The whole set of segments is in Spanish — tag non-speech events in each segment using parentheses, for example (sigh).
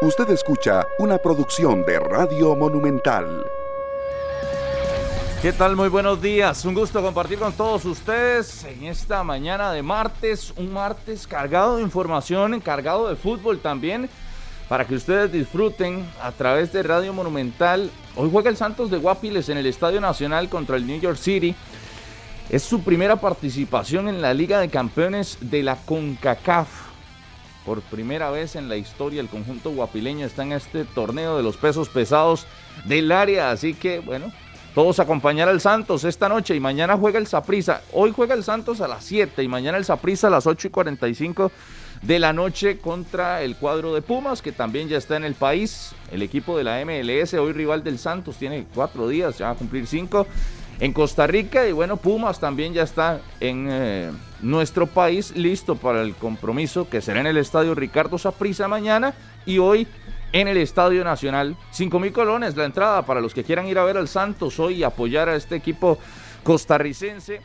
Usted escucha una producción de Radio Monumental. ¿Qué tal? Muy buenos días. Un gusto compartir con todos ustedes en esta mañana de martes. Un martes cargado de información, cargado de fútbol también, para que ustedes disfruten a través de Radio Monumental. Hoy juega el Santos de Guapiles en el Estadio Nacional contra el New York City. Es su primera participación en la Liga de Campeones de la CONCACAF. Por primera vez en la historia el conjunto guapileño está en este torneo de los pesos pesados del área. Así que, bueno, todos acompañar al Santos esta noche y mañana juega el Saprisa. Hoy juega el Santos a las 7 y mañana el Saprisa a las 8 y 45 de la noche contra el cuadro de Pumas, que también ya está en el país. El equipo de la MLS, hoy rival del Santos, tiene cuatro días, ya va a cumplir cinco en Costa Rica y bueno, Pumas también ya está en eh, nuestro país listo para el compromiso que será en el estadio Ricardo Saprissa mañana y hoy en el Estadio Nacional. 5 mil colones la entrada para los que quieran ir a ver al Santos hoy y apoyar a este equipo costarricense.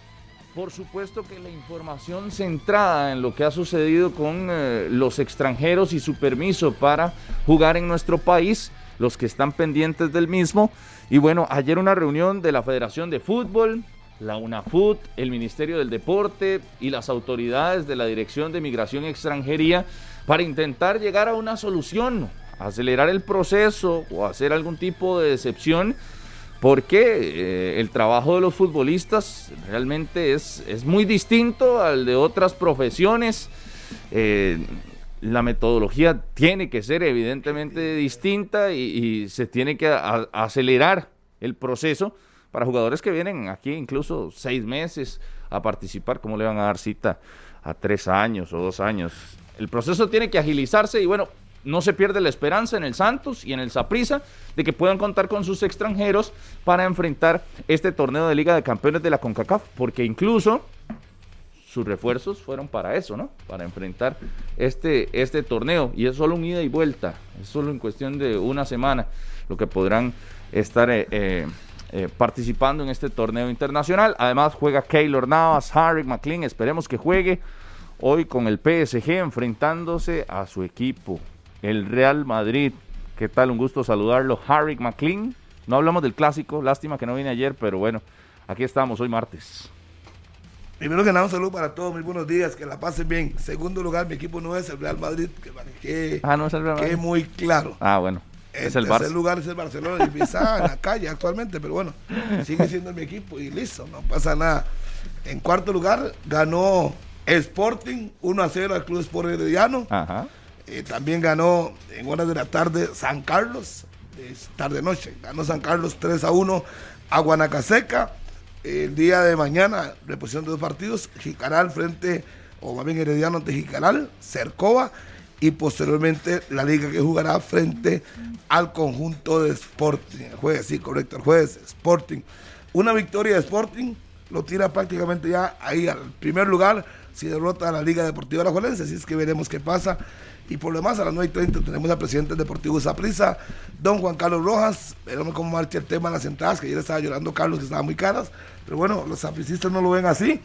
Por supuesto que la información centrada en lo que ha sucedido con eh, los extranjeros y su permiso para jugar en nuestro país, los que están pendientes del mismo, y bueno, ayer una reunión de la Federación de Fútbol, la UNAFUT, el Ministerio del Deporte y las autoridades de la Dirección de Migración y Extranjería para intentar llegar a una solución, acelerar el proceso o hacer algún tipo de decepción, porque eh, el trabajo de los futbolistas realmente es, es muy distinto al de otras profesiones. Eh, la metodología tiene que ser evidentemente distinta y, se tiene que acelerar el proceso para jugadores que vienen aquí incluso seis meses a participar, ¿cómo le van a dar cita a tres años o dos años? El proceso tiene que agilizarse y bueno, no se pierde la esperanza en el Santos y en el Saprissa de que puedan contar con sus extranjeros para enfrentar este torneo de Liga de Campeones de la CONCACAF, porque incluso sus refuerzos fueron para eso, ¿no? Para enfrentar este, este torneo. Y es solo un ida y vuelta, es solo en cuestión de una semana lo que podrán estar eh, eh, eh, participando en este torneo internacional. Además juega Keylor Navas, Harry McLean, esperemos que juegue hoy con el PSG enfrentándose a su equipo, el Real Madrid. ¿Qué tal? Un gusto saludarlo. Harry McLean. No hablamos del clásico, lástima que no vine ayer, pero bueno, aquí estamos hoy martes. Primero que nada, un saludo para todos, muy buenos días, que la pasen bien. Segundo lugar, mi equipo no es el Real Madrid, que, ah, no es el Real Madrid. que muy claro. Ah, bueno. Es el tercer lugar es el Barcelona y está en la (laughs) calle actualmente, pero bueno, sigue siendo mi equipo y listo, no pasa nada. En cuarto lugar ganó Sporting 1 a 0 al Club Sport Herediano. Ajá. Eh, también ganó en horas de la tarde San Carlos, tarde-noche. Ganó San Carlos 3 a 1 a Guanacaseca el día de mañana, reposición de dos partidos, Jicaral frente, o más bien Herediano ante Jicaral, Cercova, y posteriormente la liga que jugará frente al conjunto de Sporting. Jueves, sí, correcto, el jueves, Sporting. Una victoria de Sporting lo tira prácticamente ya ahí al primer lugar si derrota a la Liga Deportiva La Juelense, así es que veremos qué pasa. Y por lo demás, a las 9.30 tenemos al presidente Deportivo Zaprisa, don Juan Carlos Rojas. Veremos cómo marcha el tema de las entradas, que ayer estaba llorando Carlos, que estaban muy caras. Pero bueno, los sapricistas no lo ven así.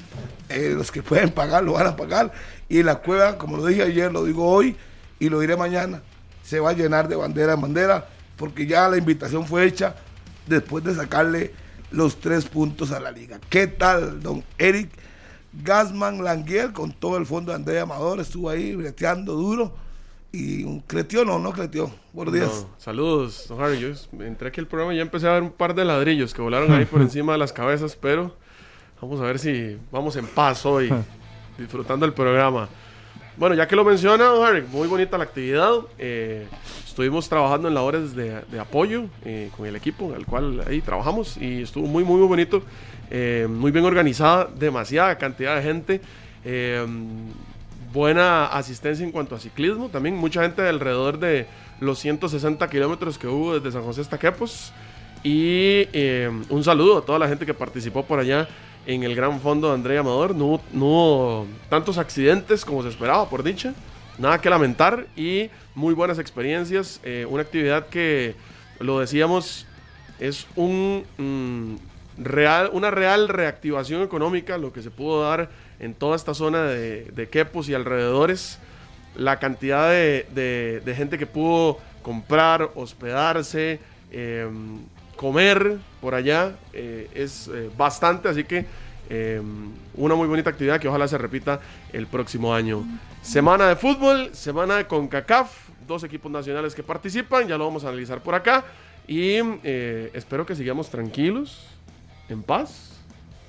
Eh, los que (laughs) pueden pagar lo van a pagar. Y la cueva, como lo dije ayer, lo digo hoy y lo diré mañana, se va a llenar de bandera en bandera, porque ya la invitación fue hecha después de sacarle los tres puntos a la liga. ¿Qué tal, don Eric Gasman Languier, con todo el fondo de Andrea Amador? Estuvo ahí breteando duro y un cretió, no, no cretió. Buenos días. saludos, don Harry. Yo entré aquí el programa y ya empecé a ver un par de ladrillos que volaron ahí por (laughs) encima de las cabezas, pero vamos a ver si vamos en paz hoy, (laughs) disfrutando el programa. Bueno, ya que lo menciona, don muy bonita la actividad. Eh, estuvimos trabajando en labores de, de apoyo eh, con el equipo el cual ahí trabajamos y estuvo muy, muy, muy bonito. Eh, muy bien organizada, demasiada cantidad de gente buena asistencia en cuanto a ciclismo. También mucha gente alrededor de los 160 kilómetros que hubo desde San José hasta Quepos. Y eh, un saludo a toda la gente que participó por allá en el gran fondo de Andrea Amador. No, hubo tantos accidentes como se esperaba, por dicha. Nada que lamentar y muy buenas experiencias. Eh, una actividad que, lo decíamos, es un, mm, real, una real reactivación económica, lo que se pudo dar en toda esta zona de, de Quepos y alrededores, la cantidad de, gente que pudo comprar, hospedarse, eh, comer por allá, eh, es eh, bastante, así que eh, una muy bonita actividad que ojalá se repita el próximo año. Semana de fútbol, semana de CONCACAF, dos equipos nacionales que participan, ya lo vamos a analizar por acá y espero que sigamos tranquilos, en paz,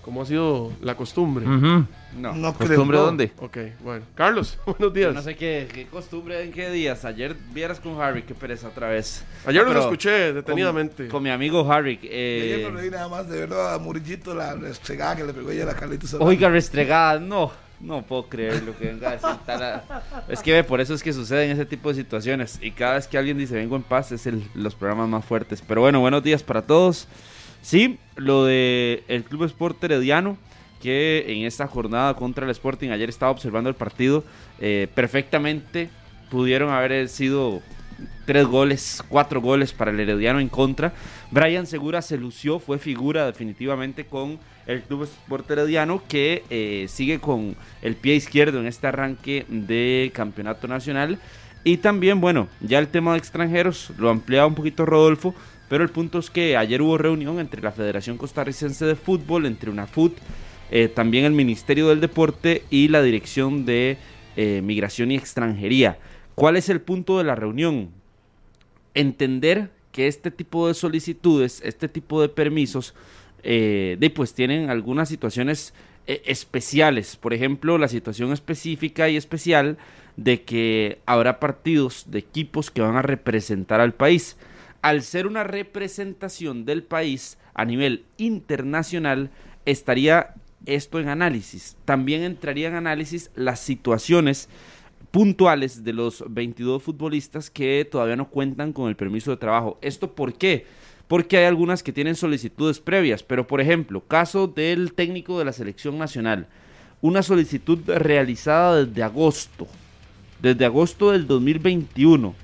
como ha sido la costumbre. Ujú. No. No creo. ¿Costumbre no. dónde? Ok, bueno. Carlos, (laughs) buenos Yo días. no sé qué, qué costumbre en qué días. Ayer vieras con Harry, qué pereza otra vez. Ayer No, pero escuché detenidamente. Con, con mi amigo Harry. Yo Eh, no reí nada más de verlo a Murillito la restregada que le pegó ella a la Carlitos Solano. oiga, restregada, no. No puedo creer lo que venga a decir. Es que ve, por eso es que suceden ese tipo de situaciones. Y cada vez que alguien dice vengo en paz, es el, los programas más fuertes. Pero bueno, buenos días para todos. Sí, lo de el Club Sport Herediano, que en esta jornada contra el Sporting, ayer estaba observando el partido, eh, perfectamente pudieron haber sido tres goles, cuatro goles para el Herediano en contra. Brian Segura se lució, fue figura definitivamente con el Club Sport Herediano, que eh, sigue con el pie izquierdo en este arranque de campeonato nacional. Y también, bueno, ya el tema de extranjeros lo ampliaba un poquito Rodolfo, pero el punto es que ayer hubo reunión entre la Federación Costarricense de Fútbol, entre UNAFUT, eh, también el Ministerio del Deporte y la Dirección de eh, Migración y Extranjería. ¿Cuál es el punto de la reunión? Entender que este tipo de solicitudes, este tipo de permisos, eh, pues tienen algunas situaciones eh, especiales. Por ejemplo, la situación específica y especial de que habrá partidos de equipos que van a representar al país. Al ser una representación del país a nivel internacional, estaría esto en análisis. También entraría en análisis las situaciones puntuales de los 22 futbolistas que todavía no cuentan con el permiso de trabajo. ¿Esto por qué? Porque hay algunas que tienen solicitudes previas, pero por ejemplo, caso del técnico de la selección nacional, una solicitud realizada desde agosto, desde agosto del 2021,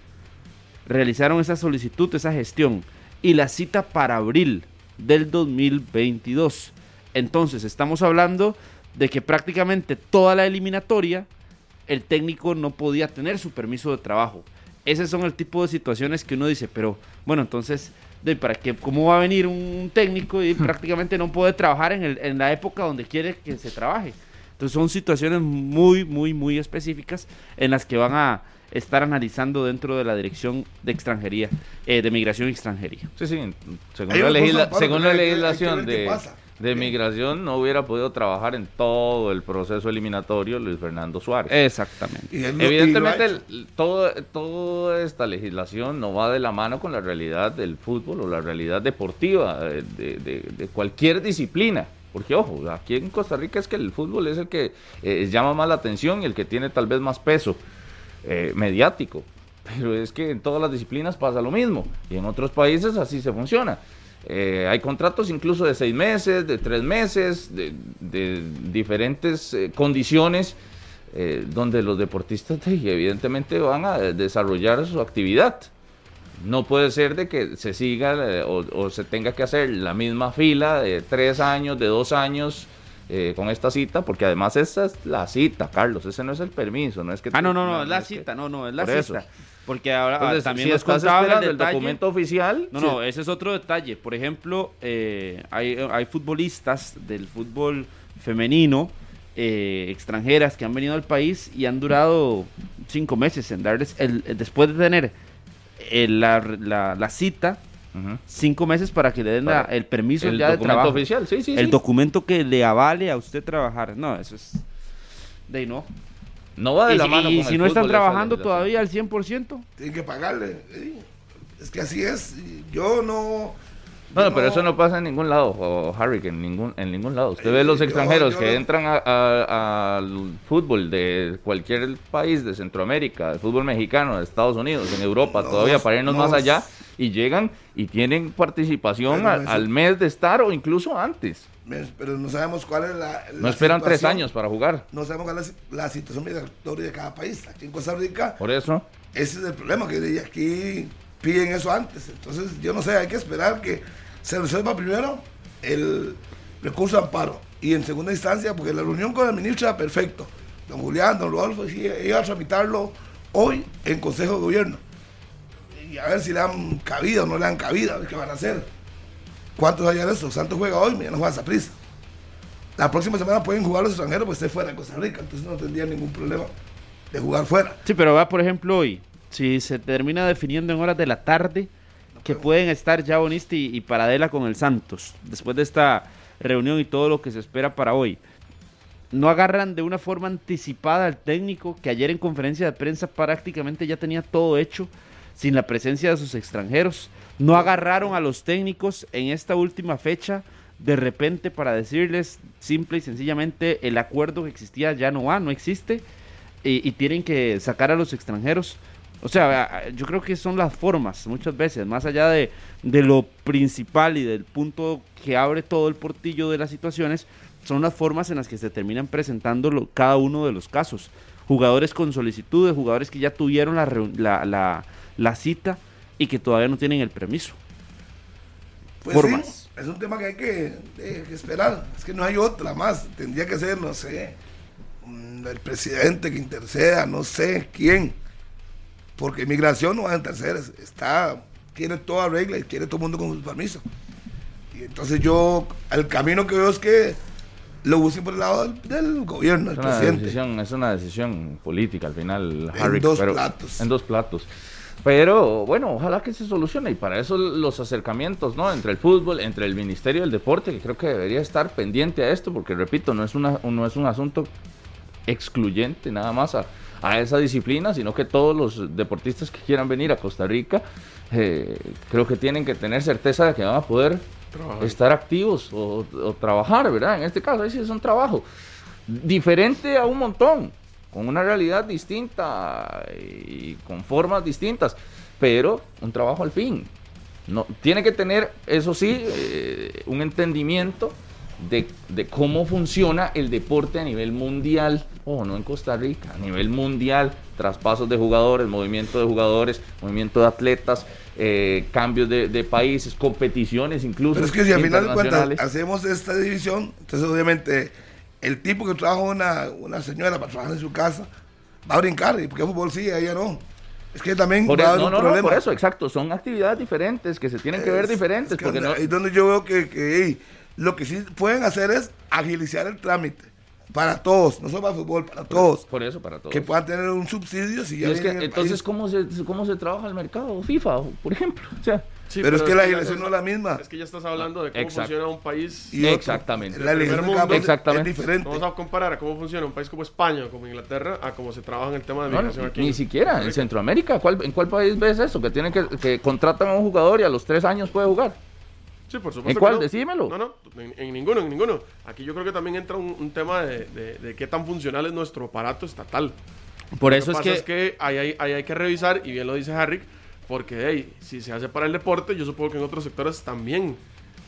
realizaron esa solicitud, esa gestión, y la cita para abril del 2022. Entonces, estamos hablando de que prácticamente toda la eliminatoria el técnico no podía tener su permiso de trabajo. Ese son el tipo de situaciones que uno dice, pero bueno, entonces, de, ¿para qué, ¿cómo va a venir un técnico y prácticamente no puede trabajar en, el- en la época donde quiere que se trabaje? Entonces son situaciones muy, muy, muy específicas en las que van a estar analizando dentro de la dirección de extranjería, eh, de migración y extranjería. Sí, sí. Según la, legisla- según la legislación de, pasa. De migración, no hubiera podido trabajar en todo el proceso eliminatorio Luis Fernando Suárez. Exactamente. Y no- Evidentemente, el- todo, toda esta legislación no va de la mano con la realidad del fútbol o la realidad deportiva de, de- de cualquier disciplina. Porque, ojo, aquí en Costa Rica es que el fútbol es el que eh, llama más la atención y el que tiene tal vez más peso eh, mediático. Pero es que en todas las disciplinas pasa lo mismo. Y en otros países así se funciona. Eh, hay contratos incluso de seis meses, de tres meses, de, de diferentes eh, condiciones eh, donde los deportistas de- evidentemente van a desarrollar su actividad. No puede ser de que se siga eh, o, o se tenga que hacer la misma fila de tres años, de dos años eh, con esta cita, porque además esa es la cita, Carlos, ese no es el permiso, no es que... Ah, no, no, no, es la que- cita, no, no, es la eso. Porque ahora ah, Entonces, también si nos contaba el el documento oficial... No, no, ese es otro detalle. Por ejemplo, eh, hay, hay futbolistas del fútbol femenino eh, extranjeras que han venido al país y han durado cinco meses en darles, el, el- después de tener el- la, la- la cita, cinco meses para que le den la- el permiso el ya de documento trabajo. oficial, sí, sí, el sí. documento que le avale a usted trabajar. No, eso es... De ahí no. No va de Y, la si- mano y con si el no están trabajando todavía al 100%. Tienen que pagarle. sí. Es que así es. Yo no. Bueno, yo pero eso no pasa en ningún lado, o Harry, que en ningún, en ningún lado. Usted ve los extranjeros yo que no- entran al fútbol de cualquier país de Centroamérica, el fútbol mexicano, de Estados Unidos, en Europa, No, todavía para irnos no. más allá, y llegan y tienen participación al mes de estar o incluso antes. Pero no sabemos cuál es la. No la esperan tres años para jugar. No sabemos cuál es la situación migratoria de cada país. Aquí en Costa Rica, Por eso, ese es el problema, que aquí piden eso antes. Entonces, yo no sé, hay que esperar que se resuelva primero el recurso de amparo. Y en segunda instancia, porque la reunión con el ministro era perfecto. Don Julián, don Rodolfo, sí, iba a tramitarlo hoy en Consejo de Gobierno. Y a ver si le dan cabida o no le dan cabida, a ver qué van a hacer. ¿Cuántos hay eso? Santos juega hoy, mañana juega prisa. La próxima semana pueden jugar los extranjeros, pues esté fuera de Costa Rica, entonces no tendría ningún problema de jugar fuera. Sí, pero va, por ejemplo, hoy, si se termina definiendo en horas de la tarde, que pueden estar ya Bonisti y, y Paradela con el Santos, después de esta reunión y todo lo que se espera para hoy. No agarran de una forma anticipada al técnico que ayer en conferencia de prensa prácticamente ya tenía todo hecho sin la presencia de sus extranjeros. No agarraron a los técnicos en esta última fecha de repente para decirles simple y sencillamente el acuerdo que existía ya no va, no existe y, tienen que sacar a los extranjeros. O sea, yo creo que son las formas muchas veces, más allá de, de lo principal y del punto que abre todo el portillo de las situaciones, son las formas en las que se terminan presentando cada uno de los casos. Jugadores con solicitudes, jugadores que ya tuvieron la, la, la- la cita y que todavía no tienen el permiso. Pues Formas. sí, es un tema que hay que, eh, que esperar. Es que no hay otra más. Tendría que ser, no sé, el presidente que interceda, no sé quién. Porque inmigración no va a interceder. es- Está, tiene toda regla y quiere todo el mundo con su permiso. Y entonces yo, el camino que veo es que lo busquen por el lado del, del gobierno, del Es una, presidente. decisión, es una decisión política al final, En Harry. dos pero- platos. En dos platos. Pero bueno, ojalá que se solucione y para eso los acercamientos, ¿no? Entre el fútbol, entre el Ministerio del Deporte, que creo que debería estar pendiente a esto, porque repito, no es, una, no es un asunto excluyente nada más a, a esa disciplina, sino que todos los deportistas que quieran venir a Costa Rica, eh, creo que tienen que tener certeza de que van a poder Trabajar. estar activos o, o trabajar, ¿verdad? En este caso, ahí sí es un trabajo diferente a un montón, con una realidad distinta y con formas distintas, pero un trabajo al fin. No, tiene que tener, eso sí, eh, un entendimiento de, de cómo funciona el deporte a nivel mundial, o no en Costa Rica, a nivel mundial, traspasos de jugadores, movimiento de jugadores, movimiento de atletas, eh, cambios de, de países, competiciones incluso. Pero es que si al final de cuentas hacemos esta división, entonces obviamente el tipo que trabaja una, una señora para trabajar en su casa va a brincar, y porque fútbol sí, ella no. Es que también Por va a eso, haber no, un no, no, problema. por eso, exacto. Son actividades diferentes que se tienen que ver Es- diferentes. es que porque anda- no, ahí es donde yo veo que, lo que sí pueden hacer es agilizar el trámite para todos, no solo para fútbol, para todos. por eso, para todos. Que puedan tener un subsidio si Y ya es que, el entonces, país. ¿cómo se, ¿cómo se trabaja el mercado FIFA, por ejemplo? O sea, Sí, Pero es que la legislación no es la misma. Es que ya estás hablando de cómo Exacto. funciona un país. Y Exactamente. La legislación Exactamente. es diferente. Vamos a comparar a cómo funciona un país como España, como Inglaterra, a cómo se trabaja en el tema de no, migración aquí. ni siquiera en Centroamérica. ¿Cuál, ¿En cuál país ves eso? Que tienen que, que contratan a un jugador y a los tres años puede jugar. Sí, por supuesto. ¿En que cuál? no. Decímelo. No, no, en, en ninguno, en ninguno. Aquí yo creo que también entra un, un tema de, de- de qué tan funcional es nuestro aparato estatal. Por Lo eso es pasa que, es que ahí, hay- ahí hay que revisar, y bien lo dice Harry, porque hey, si se hace para el deporte, yo supongo que en otros sectores también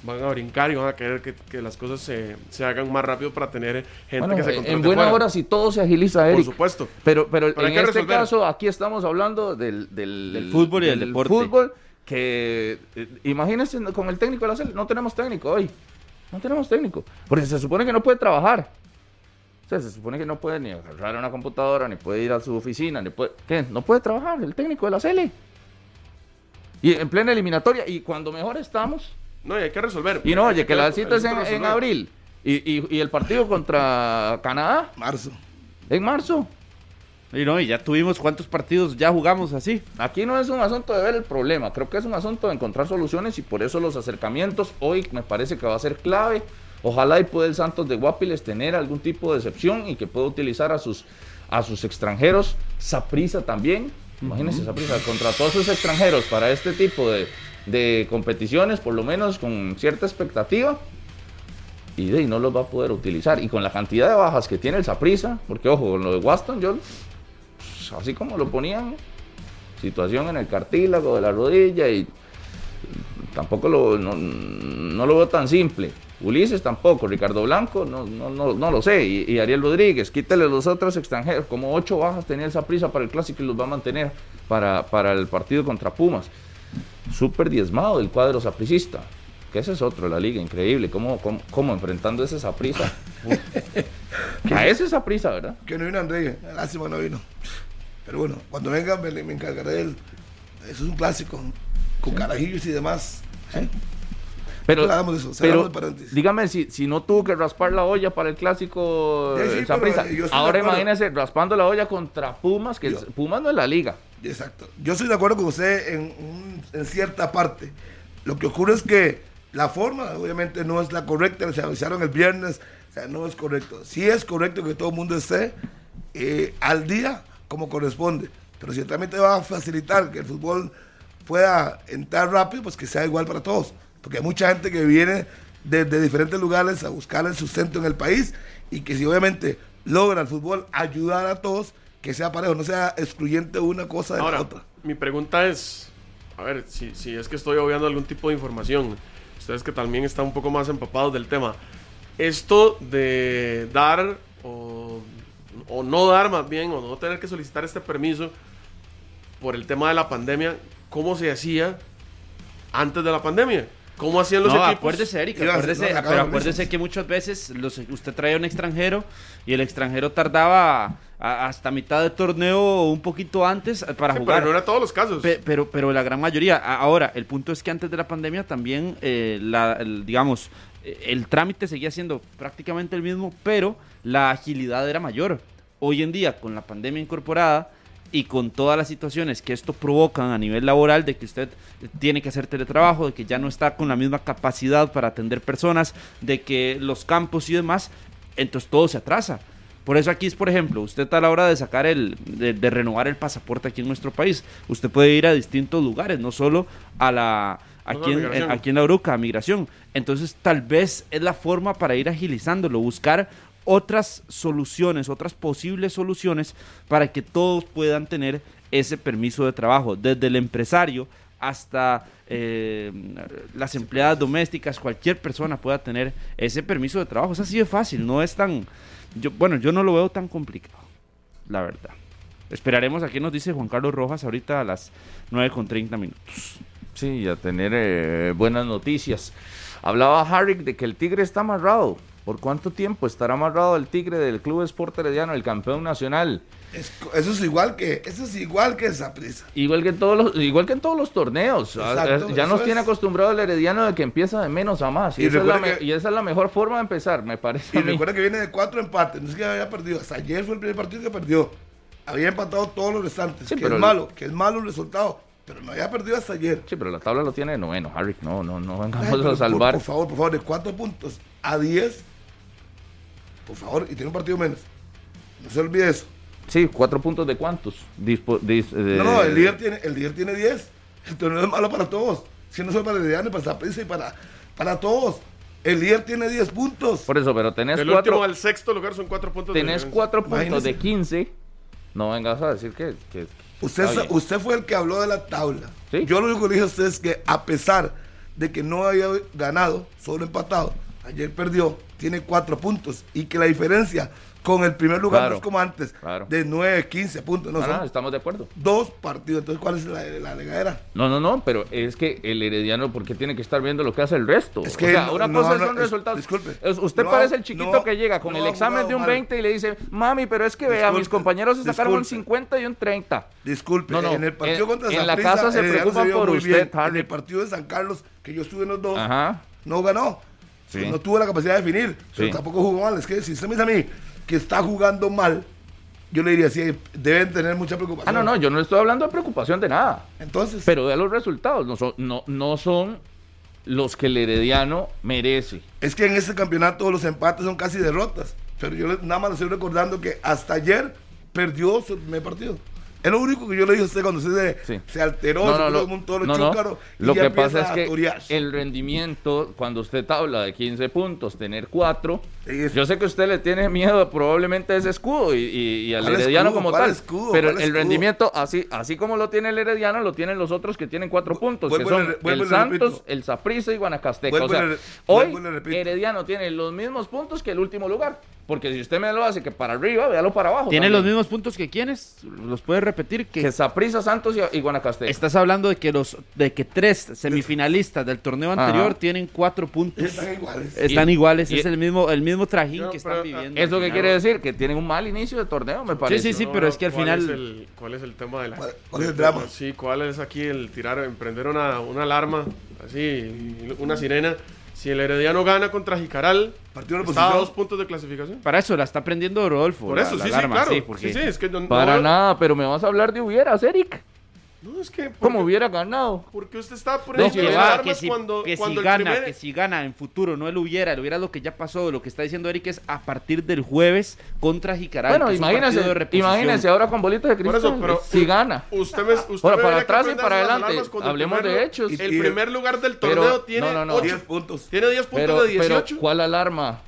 van a brincar y van a querer que, que las cosas se, se hagan más rápido para tener gente Bueno, que se en contrate buena fuera. hora si todo se agiliza, Por Eric. supuesto. Pero, pero, en este resolver. caso, aquí estamos hablando del, del, Del fútbol y del deporte. fútbol que, eh, imagínense, con el técnico de la selección, no tenemos técnico hoy. No tenemos técnico. Porque se supone que no puede trabajar. O sea, se supone que no puede ni agarrar una computadora, ni puede ir a su oficina, ni puede... ¿Qué? No puede trabajar el técnico de la Sele. Y en plena eliminatoria, y cuando mejor estamos... No, y hay que resolver. Y no, oye, que la cita es en, en abril. Y, y, y el partido contra Canadá Marzo. en marzo. y no, y ya tuvimos cuántos partidos ya jugamos así. Aquí no es un asunto de ver el problema, creo que es un asunto de encontrar soluciones y por eso los acercamientos hoy me parece que va a ser clave. Ojalá y pueda el Santos de Guapiles tener algún tipo de excepción y que pueda utilizar a sus, a sus extranjeros, Saprisa también. Imagínense, Saprisa contrató a sus extranjeros para este tipo de, de competiciones, por lo menos con cierta expectativa. Y de ahí no los va a poder utilizar. Y con la cantidad de bajas que tiene el Saprisa, porque ojo, con lo de Waston, yo, pues, así como lo ponían, situación en el cartílago de la rodilla y tampoco lo, no, no lo veo tan simple. Ulises tampoco, Ricardo Blanco, no, no, no, no lo sé. Y, y Ariel Rodríguez, quítale los otros extranjeros. Como ocho bajas tenía esa prisa para el clásico y los va a mantener para, para el partido contra Pumas. Súper diezmado el cuadro sapricista. Que ese es otro, la liga, increíble. ¿Cómo, cómo, cómo enfrentando ese saprisa? (laughs) a ese saprisa, ¿verdad? Que no vino André, lástima no vino. Pero bueno, cuando venga me, me encargaré del, Eso es un clásico. Con carajillos y demás. Sí. Pero, de eso, pero cerramos el paréntesis. dígame si, si no tuvo que raspar la olla para el clásico Sí, sí, eh, Ahora imagínese raspando la olla contra Pumas, que Yo- Pumas no es la liga. Exacto. Yo estoy de acuerdo con usted en, en cierta parte. Lo que ocurre es que la forma, obviamente, no es la correcta. Se avisaron el viernes. O sea, no es correcto. Sí es correcto que todo el mundo esté eh, al día como corresponde. Pero si también te va a facilitar que el fútbol pueda entrar rápido, pues que sea igual para todos. Porque hay mucha gente que viene desde diferentes lugares a buscar el sustento en el país y que si obviamente logra el fútbol ayudar a todos, que sea parejo, no sea excluyente una cosa de la otra. mi pregunta es, a ver, si, si es que estoy obviando algún tipo de información, ustedes que también están un poco más empapados del tema, esto de dar o, o no dar más bien, o no tener que solicitar este permiso por el tema de la pandemia, ¿cómo se hacía antes de la pandemia? ¿Cómo hacían los no, equipos? acuérdese, Erika, Iba a- acuérdese, no, sacaban pero acuérdese que muchas veces los, usted traía un extranjero y el extranjero tardaba a- hasta mitad de torneo o un poquito antes para Sí, jugar. pero no era todos los casos. Pe- pero, pero la gran mayoría. Ahora, el punto es que antes de la pandemia también, eh, la, el- digamos, eh, el trámite seguía siendo prácticamente el mismo, pero la agilidad era mayor. Hoy en día, con la pandemia incorporada y con todas las situaciones que esto provocan a nivel laboral, de que usted tiene que hacer teletrabajo, de que ya no está con la misma capacidad para atender personas, de que los campos y demás, entonces todo se atrasa. Por eso aquí es, por ejemplo, usted a la hora de sacar el, de, de renovar el pasaporte aquí en nuestro país, usted puede ir a distintos lugares, no solo a la No en, migración. aquí en la Uruca, a migración. Entonces tal vez es la forma para ir agilizándolo, buscar otras soluciones, otras posibles soluciones para que todos puedan tener ese permiso de trabajo, desde el empresario hasta eh, las empleadas domésticas, cualquier persona pueda tener ese permiso de trabajo. Es así de fácil, no es tan... Bueno, yo no lo veo tan complicado, la verdad. Esperaremos a qué nos dice Juan Carlos Rojas ahorita a las 9 con 30 minutos. Sí, a tener eh, buenas noticias. Hablaba Harrick de que el Tigre está amarrado. ¿Por cuánto tiempo estará amarrado el Tigre del Club Sport Herediano, el campeón nacional? Es- eso es igual que eso es igual que esa prisa. Igual que en todos los, igual que en todos los torneos. Ah, Exacto, eh, ya nos es. tiene acostumbrado el Herediano de que empieza de menos a más. Y, Y esa, es la, recuerde me- que- y esa es la mejor forma de empezar, me parece. Y recuerda que viene de cuatro empates, no es que había perdido, hasta ayer fue el primer partido que perdió. Había empatado todos los restantes, Sí, que pero es malo, que es malo el resultado, pero no había perdido hasta ayer. Sí, pero la tabla lo tiene de noveno, Harrick. No, no, no vengamos a salvar. Por, favor, por favor, de cuatro puntos a 10, por favor, y tiene un partido menos. No se olvide eso. Sí, cuatro puntos de cuántos. Dispo- dis- de- No, no, el líder tiene, el líder tiene 10. El torneo es malo para todos. Si no solo para el Herediano, para Saprissa y para, para todos. El líder tiene 10 puntos. Por eso, pero tenés Del cuatro, último al sexto lugar son cuatro puntos. de tenés cuatro puntos Imagínese. de 15. No vengas a decir que. que- Usted, sa- usted fue el que habló de la tabla. Sí. Yo lo único que le dije a usted es que a pesar de que no había ganado, solo empatado, ayer perdió, tiene cuatro puntos y que la diferencia con el primer lugar Claro, no es como antes, claro. de 9, 15 puntos, no, No, no, son estamos de acuerdo. dos partidos. Entonces, ¿cuál es la, la legadera? No, no, no, pero es que el herediano, ¿por qué tiene que estar viendo lo que hace el resto? Es o que sea, no- una no, cosa no, son es- resultados. disculpe. Usted parece el chiquito que llega con el examen de un jugado mal. 20 y le dice, mami, pero es que vea, mis compañeros se sacaron un disculpe. 50 y un 30. Disculpe, No, no, en el partido en- contra en la casa se preocupan por usted, bien. En el partido de San Carlos, que yo estuve en los dos, Ajá. no ganó. Sí. No tuvo la capacidad de definir, pero Sí. tampoco jugó mal. Es que si usted me dice a mí que está jugando mal, yo le diría, sí, deben tener mucha Ah, preocupación. no, no, yo no estoy hablando de preocupación de nada. Entonces, Pero de los resultados, no son, no, no son los que el herediano merece. es que en este campeonato los empates son casi derrotas. Pero yo nada más le estoy recordando que hasta ayer perdió su primer partido. Es lo único que yo le dije a usted cuando usted se, Sí. se alteró, No, se no, puso lo, un toro no, no. chúcaro, y Lo que pasa es que el rendimiento, cuando usted habla de 15 puntos, tener 4, Sí, es- yo sé que usted le tiene miedo probablemente a ese escudo y, y- y al ¿Cuál herediano escudo? como ¿Cuál tal. escudo? pero ¿Cuál el escudo? rendimiento, así, así como lo tiene el herediano, lo tienen los otros que tienen 4 puntos, que son el Santos, repito. el Saprissa y Guanacasteca. O sea, le- hoy herediano tiene los mismos puntos que el último lugar. Porque si usted me lo hace que para arriba, véalo para abajo. ¿Tiene los mismos puntos que quienes? ¿Los puedes repetir? Que Saprissa, Santos y, y Guanacasteca. estás hablando de que los de que tres semifinalistas del torneo anterior Ajá. tienen cuatro puntos. Están iguales. Están Y- iguales, y- es el mismo el mismo mismo trajín No, que están ah, viviendo. ¿Eso qué quiere decir? Que tienen un mal inicio de torneo, me parece. sí, sí, No, pero es que al ¿cuál final- es el- ¿Cuál es el tema de la... ¿Cuál, cuál es el drama? Sí, ¿cuál es aquí el tirar, emprender una, una alarma, así, una sirena? Si el Herediano gana contra Jicaral, Partido de está a dos puntos de clasificación. Para eso la está aprendiendo Rodolfo. Por eso, la sí, alarma, sí, claro. sí, Sí, sí, es que no, Para no- nada, pero me vas a hablar de hubieras, Eric. No, es que... Como hubiera ganado. Porque usted está No, poniendo que, va, si, cuando, que si cuando el gana, primer- que si gana en futuro, no el hubiera, el hubiera lo que ya pasó, lo que está diciendo Eric es a partir del jueves contra Jicaral. Bueno, reposición. imagínense ahora con bolitas de Por cristal. eso, pero si gana. Usted me, usted Ahora, me para atrás y para adelante. Hablemos primer de hechos. El Y- primer lugar del Pero- torneo tiene, no, no, no. ocho- 10 puntos. tiene 10 puntos Pero, de 18. pero, ¿cuál alarma?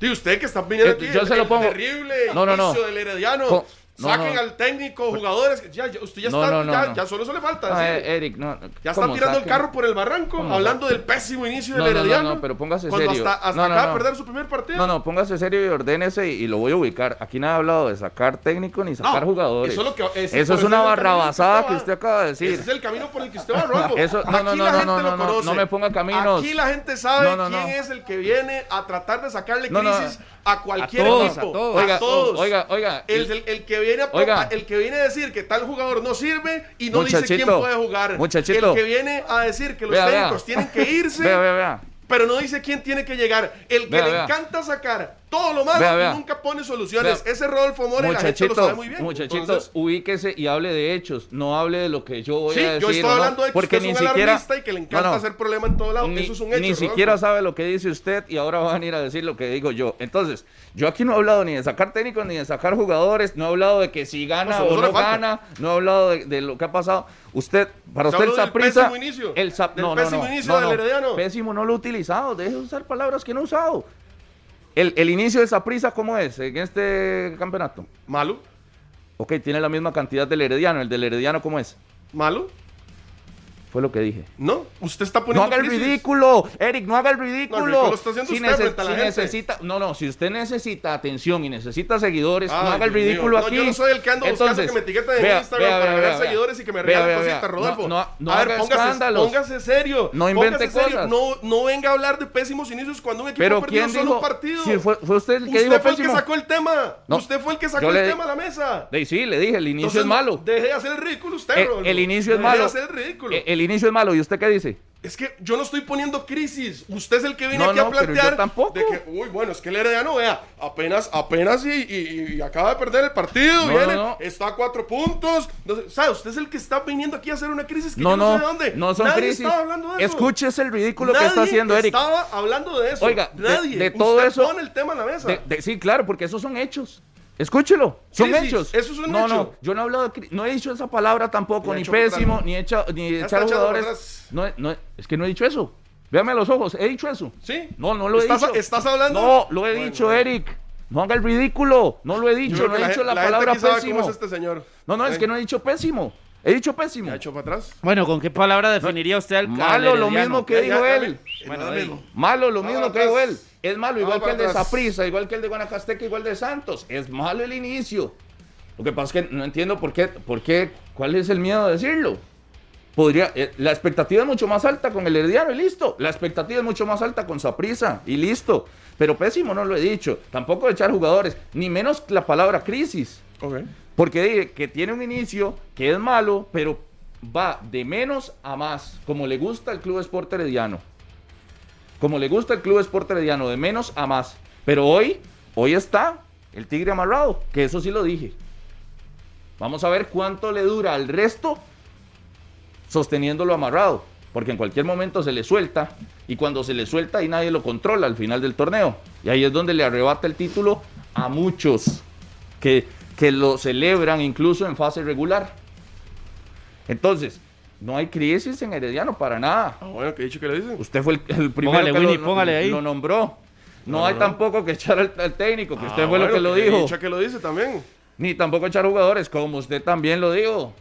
Y usted que está viniendo Eh, aquí, yo el, se lo pongo. terrible No, no, no. inicio del Herediano. No, Saquen no. al técnico, jugadores. Ya, ya- usted ya No, está, ya, solo eso le falta. Decir. eh, Eric, no. ya está ¿cómo tirando el carro por el barranco, ¿Cómo hablando del pésimo inicio del no, no, Herediano. no, pero póngase serio. hasta, hasta de perder su primer partido. No, no, póngase serio y ordénese y, y lo voy a ubicar. Aquí nadie ha hablado de sacar técnico ni sacar jugadores. Eso es, lo que, ese- Eso por es ese una barrabasada que usted acaba de Ese decir. es el camino por el que usted va, Rolfo. (laughs) Eso- no, no, Aquí no, la no, gente no, no, no, conoce. no me ponga caminos. Aquí la gente sabe quién es el que viene a tratar de sacarle crisis a cualquier A todos, equipo. a todos. Oiga, a todos. oiga, oiga. El, el- el que viene a, Oiga. el que viene a decir que tal jugador no sirve y no dice quién puede jugar. muchachito. El que viene a decir que los Vea, vea. técnicos tienen que (laughs) irse, Vea, vea, vea. pero no dice quién tiene que llegar. El que le encanta sacar todo lo malo Vea, vea. y nunca pone soluciones. Vea. Ese Rodolfo Mora la gente lo sabe muy bien. muchachito, Entonces, ubíquese y hable de hechos, no hable de lo que yo voy Sí, a decir. yo estoy o no, hablando de que porque usted ni es un siquiera alarmista y que le encanta No, no. hacer problema en todo lado. Ni, Eso es un hecho. ni Rodolfo. siquiera sabe lo que dice usted y ahora va a venir a decir lo que digo yo. Entonces, yo aquí no he hablado ni de sacar técnicos ni de sacar jugadores, no he hablado de que si gana o no gana, no he hablado de, de lo que ha pasado. Usted, para usted el inicio, el pésimo no, inicio del no, Herediano. Pésimo no lo he utilizado, deje de usar palabras que no he usado. El, el inicio de Saprissa, ¿cómo es en este campeonato? Malo, Ok, tiene la misma cantidad del Herediano. ¿El del Herediano cómo es? malo. Fue lo que dije. No, usted está No poniendo haga el crisis. ridículo, Eric, no haga el ridículo. No, el está haciendo si usted si necesita, no, no, si usted necesita atención y necesita seguidores, no Ay, haga el mío. ridículo No, aquí. yo no soy el que ando buscando Entonces, que me etiqueten en vea, Instagram vea, para vea, ganar seguidores y que me regalen cositas. Rodolfo. No, no, no a ver, haga póngase, escándalos. póngase serio. No invente póngase serio. cosas. No, no venga a hablar de pésimos inicios cuando un equipo Pero ha perdido ¿quién solo dijo? un partido. Si fue, fue usted el que usted dijo fue el que pésimo. sacó el tema. No, usted fue el que sacó el tema a la mesa. Sí, le dije, el inicio es malo. Deje de hacer el ridículo usted, El, el inicio es Deje malo. de hacer el ridículo. Inicio es malo. ¿Y usted qué dice? Es que yo no estoy poniendo crisis. Usted es el que viene No, aquí no, a pero plantear. yo tampoco. De que, uy, bueno, es que el Herediano, vea, apenas, apenas y, y- y acaba de perder el partido. No, viene, está a cuatro puntos. Entonces, ¿sabe? Usted es el que está viniendo aquí a hacer una crisis que No, yo no, no, sé de dónde. no son Nadie crisis. estaba hablando de eso. Escúchese el ridículo que Nadie está haciendo Eric. estaba hablando de eso. Oiga, de- Nadie. de todo Usted eso- pone el tema en la mesa. De- de- sí, claro, porque esos son hechos. Escúchelo, son Crisis, hechos. eso es un no, hecho. no, yo no he hablado de no he dicho esa palabra tampoco, Ni pésimo, ni hecha, ni echar jugadores. No, no, es que no he dicho eso. Véame a los ojos, he dicho eso. ¿Sí? No, no lo he ¿Estás- dicho. estás hablando? No, lo he Bueno, dicho, bueno. Eric. No haga el ridículo. No lo he dicho, no he dicho gen- la, palabra pésimo. cómo es este señor. No, no, es ¿Eh? que no he dicho pésimo. He dicho pésimo. ¿Ya echó para atrás? Bueno, ¿con qué palabra definiría usted al al Malo, lo mismo que dijo él. Bueno. Malo, lo mismo que dijo él. Es malo, igual que el de. Saprissa, igual que el de Guanacasteca, igual de Santos. Es malo el inicio. Lo que pasa es que no entiendo por qué, por qué, cuál es el miedo de decirlo. Podría, eh, la expectativa es mucho más alta con el Herediano y listo. La expectativa es mucho más alta con Saprissa y listo. Pero pésimo no lo he dicho. Tampoco echar jugadores, ni menos la palabra crisis. Ok. Porque dije que tiene un inicio que es malo, pero va de menos a más, como le gusta al Club Sport Herediano. Como le gusta al Club Sport Herediano, de menos a más. Pero hoy, hoy está el Tigre amarrado, que eso sí lo dije. Vamos a ver cuánto le dura al resto sosteniéndolo amarrado, porque en cualquier momento se le suelta y cuando se le suelta y nadie lo controla al final del torneo. Y ahí es donde le arrebata el título a muchos que, que lo celebran incluso en fase regular. Entonces, no hay crisis en Herediano para nada. Ah, bueno, que dicho que le dicen. Usted fue el, el primero Póngale, que Winnie, lo, póngale ahí. lo nombró. No, No, hay no. tampoco que echar al, al técnico, que usted Ah, fue lo bueno, que lo dijo. que lo dice también. Ni tampoco echar jugadores, como usted también lo dijo.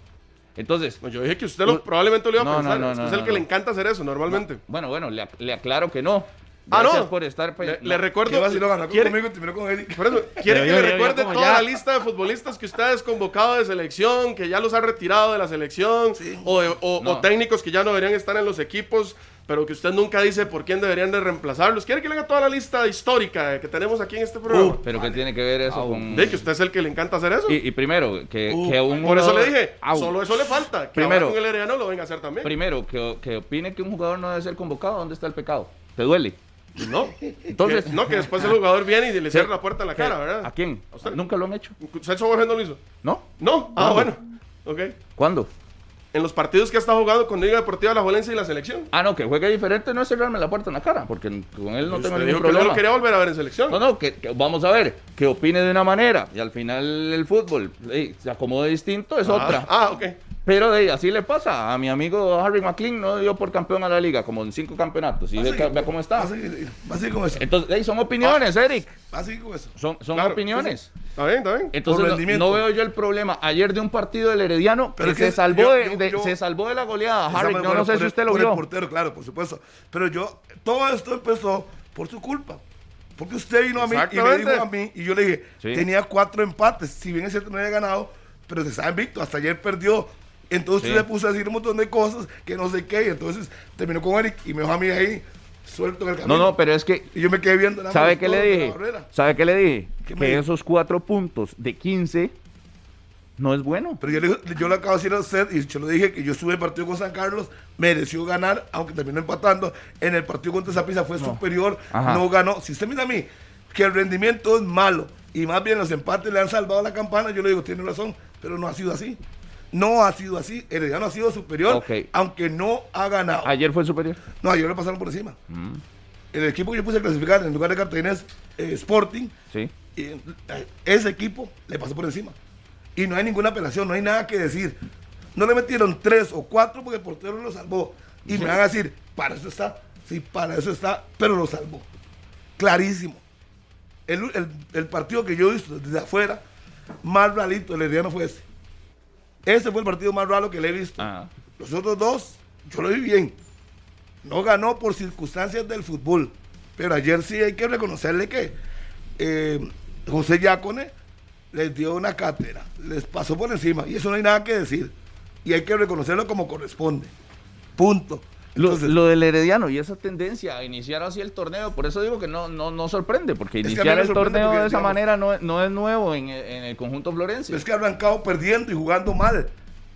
Entonces, Pues yo dije que usted lo, probablemente lo iba a No, pensar. no, no, usted no, es el que le encanta hacer eso normalmente. bueno, bueno, le, le aclaro que no. Ah, no. por estar. pues, Le, le recuerdo. ¿Qué vaciló? Ganó ¿quiere- conmigo con Eric. Por eso, (laughs) quiere que le recuerde toda ya- la lista de futbolistas que ustedes convocado de selección, que ya los ha retirado de la selección, Sí. o, de- o- No. o técnicos que ya no deberían estar en los equipos, pero que usted nunca dice por quién deberían de reemplazarlos. ¿Quiere que le haga toda la lista histórica que tenemos aquí en este programa? Uh, Pero que tiene que ver eso Au. con. de que usted es el que le encanta hacer eso. Y, y primero, que, Uh, que un Por eso le dije, Au. solo eso le falta. Que Primero. ahora con el Herediano lo venga a hacer también. Primero, que, que opine que un jugador no debe ser convocado. ¿Dónde está el pecado? ¿Te duele? No. Entonces. Que- no, que después el jugador viene y le (laughs) cierra la puerta en la ¿Qué? cara, ¿verdad? ¿A quién? ¿A usted? Nunca lo han hecho. Celso Borges no lo hizo. ¿No? No. Ah, ¿Cuándo? bueno. Ok. ¿Cuándo? En los partidos que ha estado jugando con Liga Deportiva La Juelense y la selección. Ah, no, que juegue diferente no es cerrarme la puerta en la cara, porque con él no tengo ningún dijo que no problema. lo quería volver a ver en selección. No, no, que, que vamos a ver, que opine de una manera y al final el fútbol se acomode distinto es Ah, otra. Ah, ok. Pero de, así le pasa. A mi amigo Harry McLean no dio por campeón a la liga, como en cinco campeonatos. Y Va a ve, seguir- ve cómo está. Va a seguir, va a seguir con eso. Entonces, ey, son opiniones, Eric. Va a seguir con eso. Son, son Claro, opiniones. Está bien, está bien. Entonces no, veo yo el problema. Ayer de un partido del Herediano Pero que se salvó yo- de, yo- de- yo- se salvó de la goleada. Está Harry, no, no sé si usted lo por el vio. portero, claro, por supuesto. Pero yo, todo esto empezó por su culpa. Porque usted vino a mí y me dijo a mí, y yo le dije, Sí. tenía cuatro empates. Si bien es cierto, no había ganado, pero se estaba invicto. Hasta ayer perdió. Entonces Sí. le puso a decir un montón de cosas que no sé qué. Y entonces terminó con Eric y me dejó a mí ahí suelto en el camino. No, no, pero es que Y yo me quedé viendo ¿Sabe qué le dije? ¿Sabe qué le dije? ¿Qué me Que esos cuatro puntos de 15 no es bueno. Pero yo le, yo le acabo de decir a usted, y yo le dije que yo estuve el partido con San Carlos, mereció ganar, aunque terminó empatando. En el partido contra Zapisa fue superior, Ajá. no ganó. Si usted mira a mí, que el rendimiento es malo, y más bien los empates le han salvado la campana, yo le digo, tiene razón, pero no ha sido así. No ha sido así. Herediano ha sido superior, aunque no ha ganado. Ayer fue superior. No, ayer le pasaron por encima. Mm, El equipo que yo puse a clasificar en lugar de Cartagena es eh, Sporting, sí. y eh, ese equipo le pasó por encima. Y no hay ninguna apelación, no hay nada que decir. No le metieron tres o cuatro porque el portero lo salvó. Y me van a decir, para eso está. Sí, para eso está, pero lo salvó. Clarísimo. El, el- el partido que yo he visto desde afuera, más ralito, el Herediano fue ese. Ese fue el partido más raro que le he visto. Ah. Los otros dos, yo lo vi bien. No ganó por circunstancias del fútbol. Pero ayer sí hay que reconocerle que eh, José Yacone les dio una cátedra, les pasó por encima. Y eso no hay nada que decir. Y hay que reconocerlo como corresponde. Punto. Lo, Entonces, lo del Herediano y esa tendencia a iniciar así el torneo, por eso digo que no, no, no sorprende, porque iniciar el torneo porque, de esa digamos- manera no, es- no es nuevo en, el- en el conjunto florense. es que ha arrancado perdiendo y jugando mal.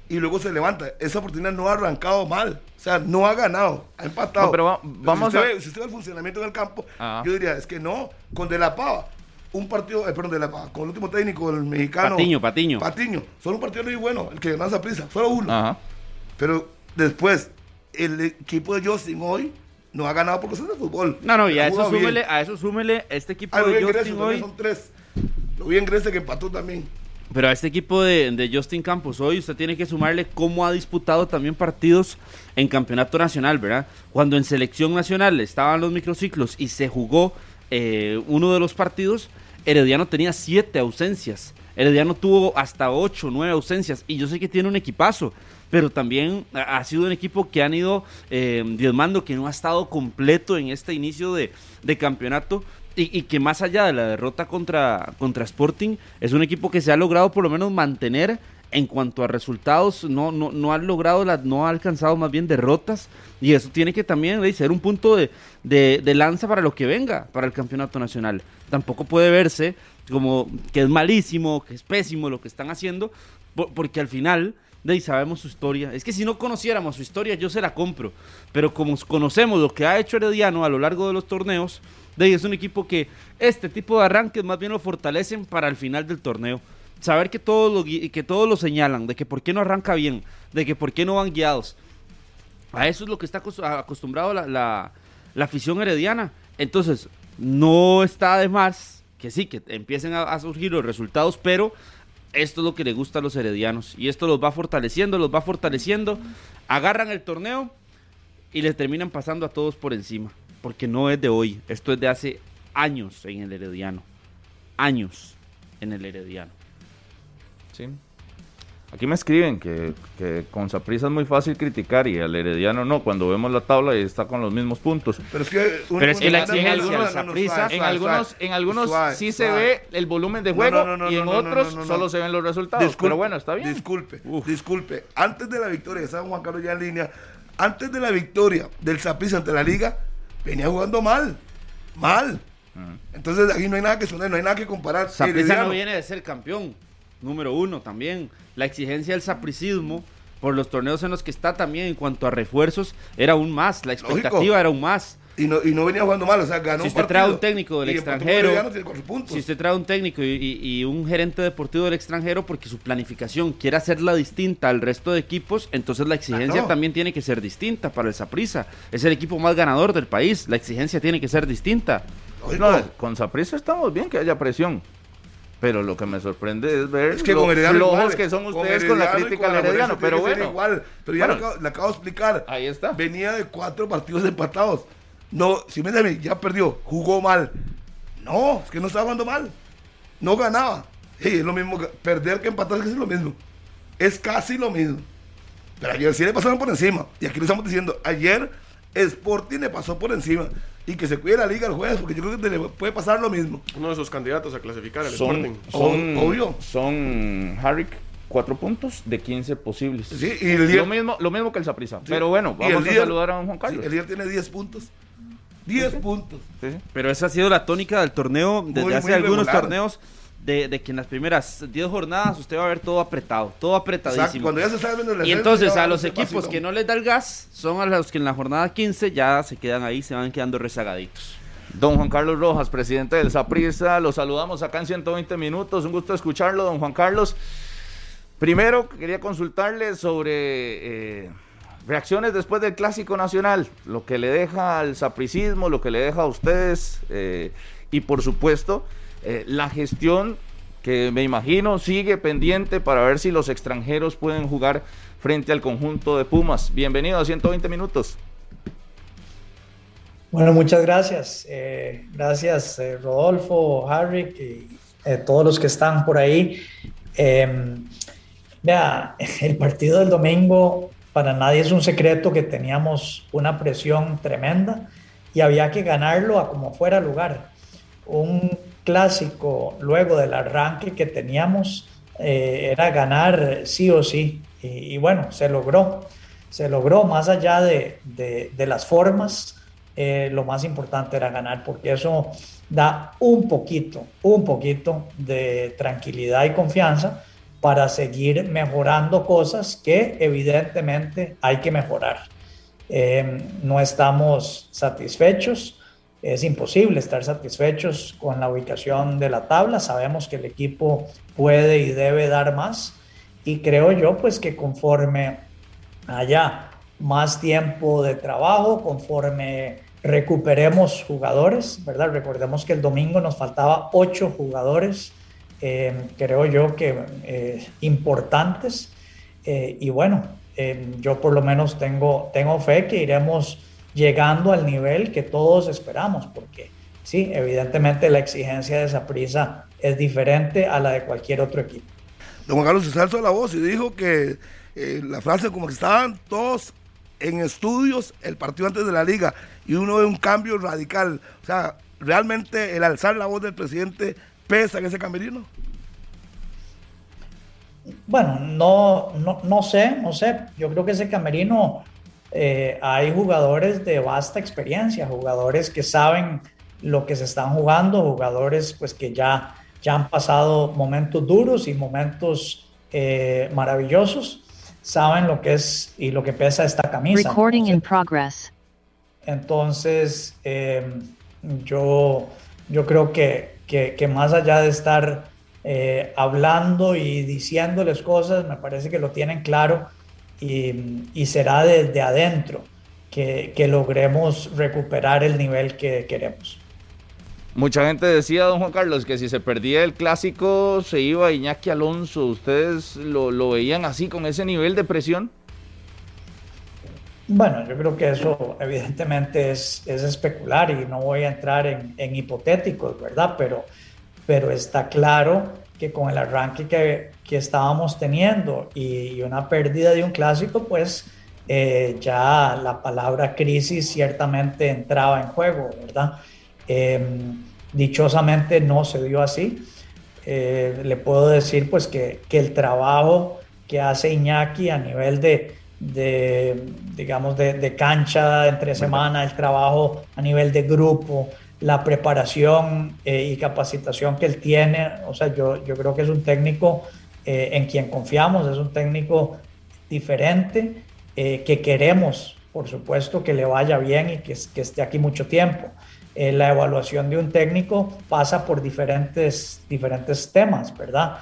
Y luego se levanta. Esa oportunidad no ha arrancado mal. O sea, no ha ganado. Ha empatado. No, pero va- vamos si usted, a- ve, si usted ve el funcionamiento del campo, Ah. yo diría, es que no. Con De La Pava, un partido, eh, perdón, De La Pava, con el último técnico, el mexicano. Patiño, Patiño. Patiño. Solo un partido muy bueno, el que ganó esa prisa. Solo uno. Ajá. Pero después, el equipo de Justin hoy no ha ganado por cosas de fútbol. No, no, y a eso bien. súmele, a eso súmele este equipo Ah, de Grecia, Justin también hoy. son tres. Lo vi en Grecia que empató también. Pero a este equipo de, de Justin Campos hoy usted tiene que sumarle cómo ha disputado también partidos en campeonato nacional, ¿verdad? Cuando en selección nacional estaban los microciclos y se jugó eh, uno de los partidos, Herediano tenía siete ausencias. Herediano tuvo hasta ocho, nueve ausencias. Y yo sé que tiene un equipazo, pero también ha sido un equipo que han ido eh, diezmando, que no ha estado completo en este inicio de, de campeonato. Y, y que más allá de la derrota contra, contra Sporting, es un equipo que se ha logrado por lo menos mantener en cuanto a resultados, no, no, no ha logrado, la, no ha alcanzado más bien derrotas. Y eso tiene que también ¿veis? ser un punto de, de, de lanza para lo que venga, para el campeonato nacional. Tampoco puede verse como que es malísimo, que es pésimo lo que están haciendo, por- porque al final de ahí sabemos su historia. Es que si no conociéramos su historia, yo se la compro. Pero como conocemos lo que ha hecho Herediano a lo largo de los torneos, de ahí es un equipo que este tipo de arranques más bien lo fortalecen para el final del torneo. Saber que todos lo, que todos lo señalan, de que por qué no arranca bien, de que por qué no van guiados. A eso es lo que está acos- acostumbrado la, la- afición herediana. Entonces, no está de más que sí, que empiecen a surgir los resultados, pero esto es lo que le gusta a los heredianos. Y esto los va fortaleciendo, los va fortaleciendo. Agarran el torneo y les terminan pasando a todos por encima. Porque no es de hoy, esto es de hace años en el herediano. Años en el herediano. Sí. Aquí me escriben que, que con Saprissa es muy fácil criticar y al Herediano no, cuando vemos la tabla y está con los mismos puntos. Pero es que, un- Pero es la exigencia En algunos, en algunos Suave, sí se ve el volumen de juego no, no, y en no, no, otros no, no, solo no. se ven los resultados. Disculpe, pero bueno, está bien. Disculpe, disculpe. Antes de la victoria, estaba Juan Carlos ya en línea. Antes de la victoria del Saprissa ante la Liga, venía jugando mal. Mal. Entonces aquí no hay nada que sonar, no hay nada que comparar. Saprissa Herediano, no viene de ser campeón, número uno también. La exigencia del sapricismo por los torneos en los que está también en cuanto a refuerzos era aún más, la expectativa Lógico. era aún más. Y no, y no venía jugando mal, o sea, ganó Si un usted trae un técnico del extranjero, Herediano, tiene cuatro puntos. Si usted trae un técnico y, y- y un gerente deportivo del extranjero porque su planificación quiere hacerla distinta al resto de equipos, entonces la exigencia Claro. también tiene que ser distinta para el Saprissa. Es el equipo más ganador del país, la exigencia tiene que ser distinta. No, con Saprissa estamos bien que haya presión. Pero lo que me sorprende es ver Es que lo con Herediano flojos igual, que son con ustedes con la crítica al Herediano. Pero bueno, igual. Pero ya Bueno. le, acabo, le acabo de explicar. ahí está. Venía de cuatro partidos empatados. No, si me dice, ya perdió, jugó mal. No, es que no estaba jugando mal. No ganaba. Sí, es lo mismo. Perder que empatar es casi lo mismo. Es casi lo mismo. Pero ayer sí le pasaron por encima. Y aquí le estamos diciendo, ayer Sporting le pasó por encima. Y que se cuide la liga el jueves, porque yo creo que le puede pasar lo mismo. Uno de sus candidatos a clasificar, el Son, Sporting. son, Obvio. son Harrick, cuatro puntos de 15 posibles. Sí, y el lo, mismo, lo mismo que el Saprissa. Sí. Pero bueno, vamos a líder- saludar a don Juan Sí, Carlos. el líder tiene 10 puntos. 10 puntos. Pero esa ha sido la tónica del torneo desde Muy, hace muy algunos regular. torneos. De, de que en las primeras 10 jornadas usted va a ver todo apretado, todo O sea, apretadísimo. cuando ya se sabe viendo el Y entonces a los equipos vacilón. que no les da el gas son a los que en la jornada 15 ya se quedan ahí, se van quedando rezagaditos. Don Juan Carlos Rojas, presidente del Saprissa, lo saludamos acá en 120 minutos. Un gusto escucharlo, don Juan Carlos. Primero, quería consultarle sobre eh, reacciones después del Clásico Nacional, lo que le deja al sapricismo, lo que le deja a ustedes eh, y por supuesto eh, la gestión que me imagino sigue pendiente para ver si los extranjeros pueden jugar frente al conjunto de Pumas. Bienvenido a 120 minutos. Bueno, muchas gracias. Eh, gracias, eh, Rodolfo, Harry y todos los que están por ahí. Eh, vea, (laughs) el partido del domingo para nadie es un secreto que teníamos una presión tremenda y había que ganarlo a como fuera lugar. Un clásico luego del arranque que teníamos eh, era ganar sí o sí y, y bueno, se logró. Se logró más allá de, de- de las formas eh, lo más importante era ganar, porque eso da un poquito, un poquito de tranquilidad y confianza para seguir mejorando cosas que evidentemente hay que mejorar. Eh, no estamos satisfechos, es imposible estar satisfechos con la ubicación de la tabla, sabemos que el equipo puede y debe dar más y creo yo pues que conforme haya más tiempo de trabajo, conforme recuperemos jugadores, ¿verdad? Recordemos que el domingo nos faltaba ocho jugadores, eh, creo yo que eh, importantes, eh, y bueno, yo por lo menos tengo, tengo fe que iremos llegando al nivel que todos esperamos, porque sí, evidentemente la exigencia de esa prisa es diferente a la de cualquier otro equipo. Don Juan Carlos se alzó la voz y dijo que eh, la frase como que estaban todos en estudios el partido antes de la liga y uno ve un cambio radical. O sea, realmente el alzar la voz del presidente pesa en ese camerino. Bueno, no, no, no sé, no sé. Yo creo que ese camerino eh, hay jugadores de vasta experiencia, jugadores que saben lo que se están jugando, jugadores pues que ya, ya han pasado momentos duros y momentos eh, maravillosos, saben lo que es y lo que pesa esta camisa. Recording in progress. Entonces, eh, yo, yo creo que, que, que más allá de estar eh, hablando y diciéndoles cosas, me parece que lo tienen claro y, y será desde adentro que, que logremos recuperar el nivel que queremos. Mucha gente decía, don Juan Carlos, que si se perdía el clásico se iba Iñaki Alonso. ¿Ustedes lo, lo veían así, con ese nivel de presión? Bueno, yo creo que eso evidentemente es, es especular y no voy a entrar en, en hipotéticos, ¿verdad? Pero, pero está claro que con el arranque que, que estábamos teniendo y, una pérdida de un clásico, pues eh, ya la palabra crisis ciertamente entraba en juego, ¿verdad? Em, dichosamente no se dio así. Eh, le puedo decir pues que, que, el trabajo que hace Iñaki a nivel de, de digamos, de, de, cancha entre semana, el trabajo a nivel de grupo, la preparación eh, y capacitación que él tiene. O sea, yo, yo creo que es un técnico eh, en quien confiamos, es un técnico diferente, eh, que queremos, por supuesto, que le vaya bien y que, que esté aquí mucho tiempo. la evaluación de un técnico pasa por diferentes, diferentes temas, ¿verdad?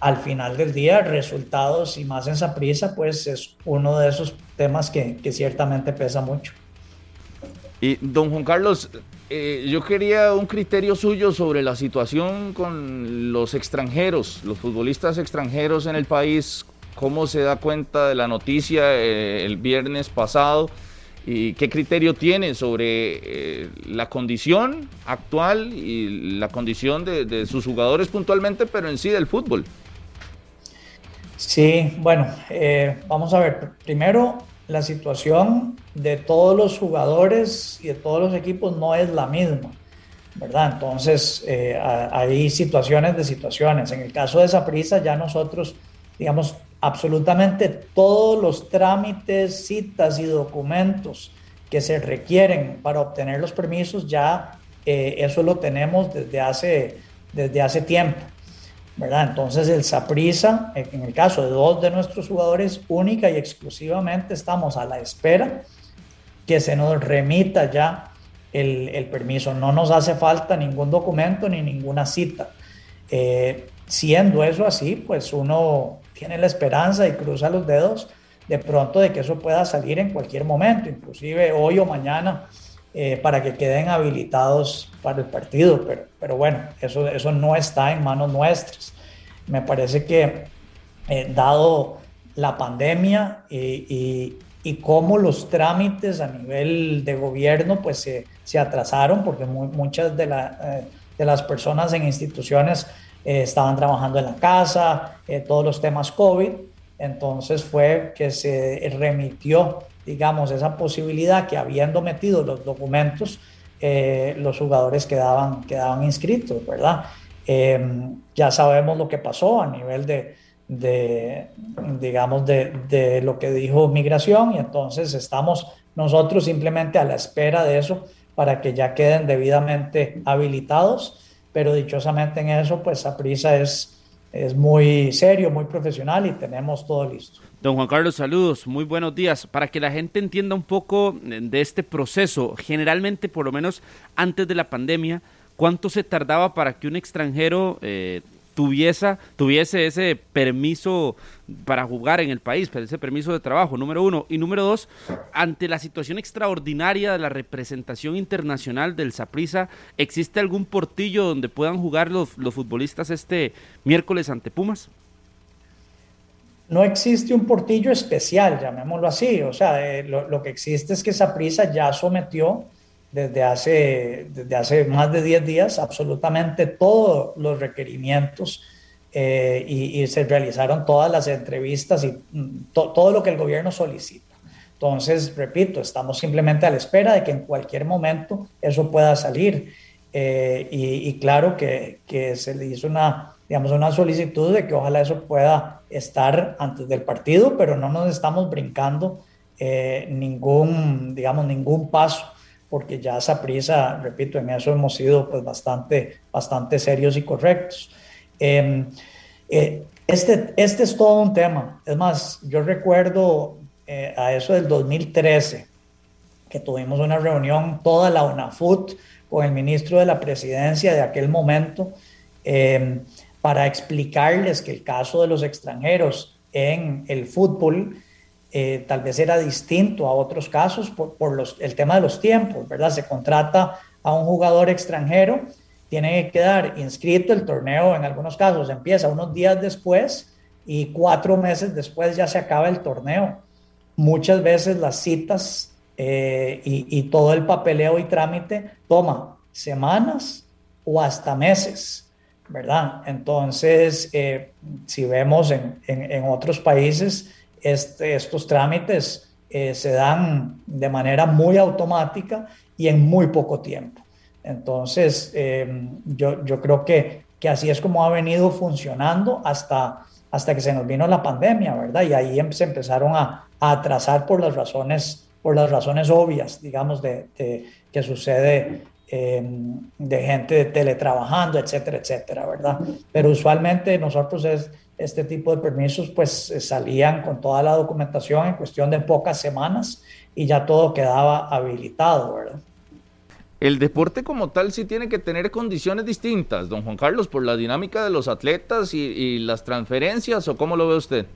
Al final del día, resultados y más en esa prisa, pues es uno de esos temas que, que ciertamente pesa mucho. Y don Juan Carlos, eh, yo quería un criterio suyo sobre la situación con los extranjeros, los futbolistas extranjeros en el país, cómo se da cuenta de la noticia eh, el viernes pasado y qué criterio tiene sobre eh, la condición actual y la condición de, de, sus jugadores puntualmente, pero en sí del fútbol. Sí, bueno, vamos a ver, primero la situación de todos los jugadores y de todos los equipos no es la misma, ¿verdad? Entonces, eh, hay situaciones de situaciones. En el caso de esa prisa, ya nosotros, digamos, absolutamente todos los trámites, citas y documentos que se requieren para obtener los permisos, ya eh, eso lo tenemos desde hace, desde hace tiempo. Entonces el Saprisa, en el caso de dos de nuestros jugadores, única y exclusivamente estamos a la espera que se nos remita ya el, el permiso. No nos hace falta ningún documento ni ninguna cita. Eh, siendo eso así, pues uno tiene la esperanza y cruza los dedos de pronto de que eso pueda salir en cualquier momento, inclusive hoy o mañana eh, para que queden habilitados para el partido, pero, pero bueno, eso, eso no está en manos nuestras. Me parece que eh, dado la pandemia y, y, cómo los trámites a nivel de gobierno pues se, se atrasaron, porque muchas de, la, eh, de, las personas en instituciones estaban trabajando en la casa, todos los temas COVID, entonces fue que se remitió digamos, esa posibilidad que habiendo metido los documentos, eh, los jugadores quedaban, quedaban inscritos, ¿verdad? Eh, ya sabemos lo que pasó a nivel de, de digamos, de, de, lo que dijo migración y entonces estamos nosotros simplemente a la espera de eso para que ya queden debidamente habilitados, pero dichosamente en eso, pues prisa es, es muy serio, muy profesional y tenemos todo listo. Don Juan Carlos, saludos, muy buenos días. Para que la gente entienda un poco de este proceso, generalmente, por lo menos antes de la pandemia, ¿cuánto se tardaba para que un extranjero eh, tuviese, tuviese ese permiso para jugar en el país, ese permiso de trabajo, número uno. Y número dos, ante la situación extraordinaria de la representación internacional del Saprisa, ¿existe algún portillo donde puedan jugar los, los futbolistas este miércoles ante Pumas? no existe un portillo especial, llamémoslo así. O sea, eh, lo, que existe es que prisa ya sometió desde hace, desde hace más de 10 días absolutamente todos los requerimientos eh, y, se realizaron todas las entrevistas y mm, todo lo que el gobierno solicita. Entonces, repito, estamos simplemente a la espera de que en cualquier momento eso pueda salir. Eh, y, y, claro que, que se le hizo una digamos, una solicitud de que ojalá eso pueda estar antes del partido, pero no nos estamos brincando eh, ningún, digamos, ningún paso, porque ya esa prisa, repito, en eso hemos sido pues bastante, bastante serios y correctos. Em, eh, este, este es todo un tema. Es más, yo recuerdo eh, a eso del 2013, que tuvimos una reunión, toda la UNAFUT, con el ministro de la presidencia de aquel momento, eh, para explicarles que el caso de los extranjeros en el fútbol eh, tal vez era distinto a otros casos por, los, el tema de los tiempos, ¿verdad? Se contrata a un jugador extranjero, tiene que quedar inscrito, el torneo en algunos casos empieza unos días después y cuatro meses después ya se acaba el torneo. Muchas veces las citas eh, y, y todo el papeleo y trámite toma semanas o hasta meses. ¿verdad? Entonces, eh, si vemos en, en, otros países, este, estos trámites eh, se dan de manera muy automática y en muy poco tiempo. Entonces, eh, yo, yo creo que, que así es como ha venido funcionando hasta, hasta que se nos vino la pandemia, ¿verdad? Y ahí em, se empezaron a, a atrasar por las razones, por las razones obvias, digamos, de, de que sucede Em, de gente teletrabajando, etcétera, etcétera, ¿verdad? Pero usualmente nosotros es, este tipo de permisos pues eh, salían con toda la documentación en cuestión de pocas semanas y ya todo quedaba habilitado, ¿verdad? El deporte como tal sí tiene que tener condiciones distintas, don Juan Carlos, por la dinámica de los atletas y, y las transferencias, ¿o cómo lo ve usted?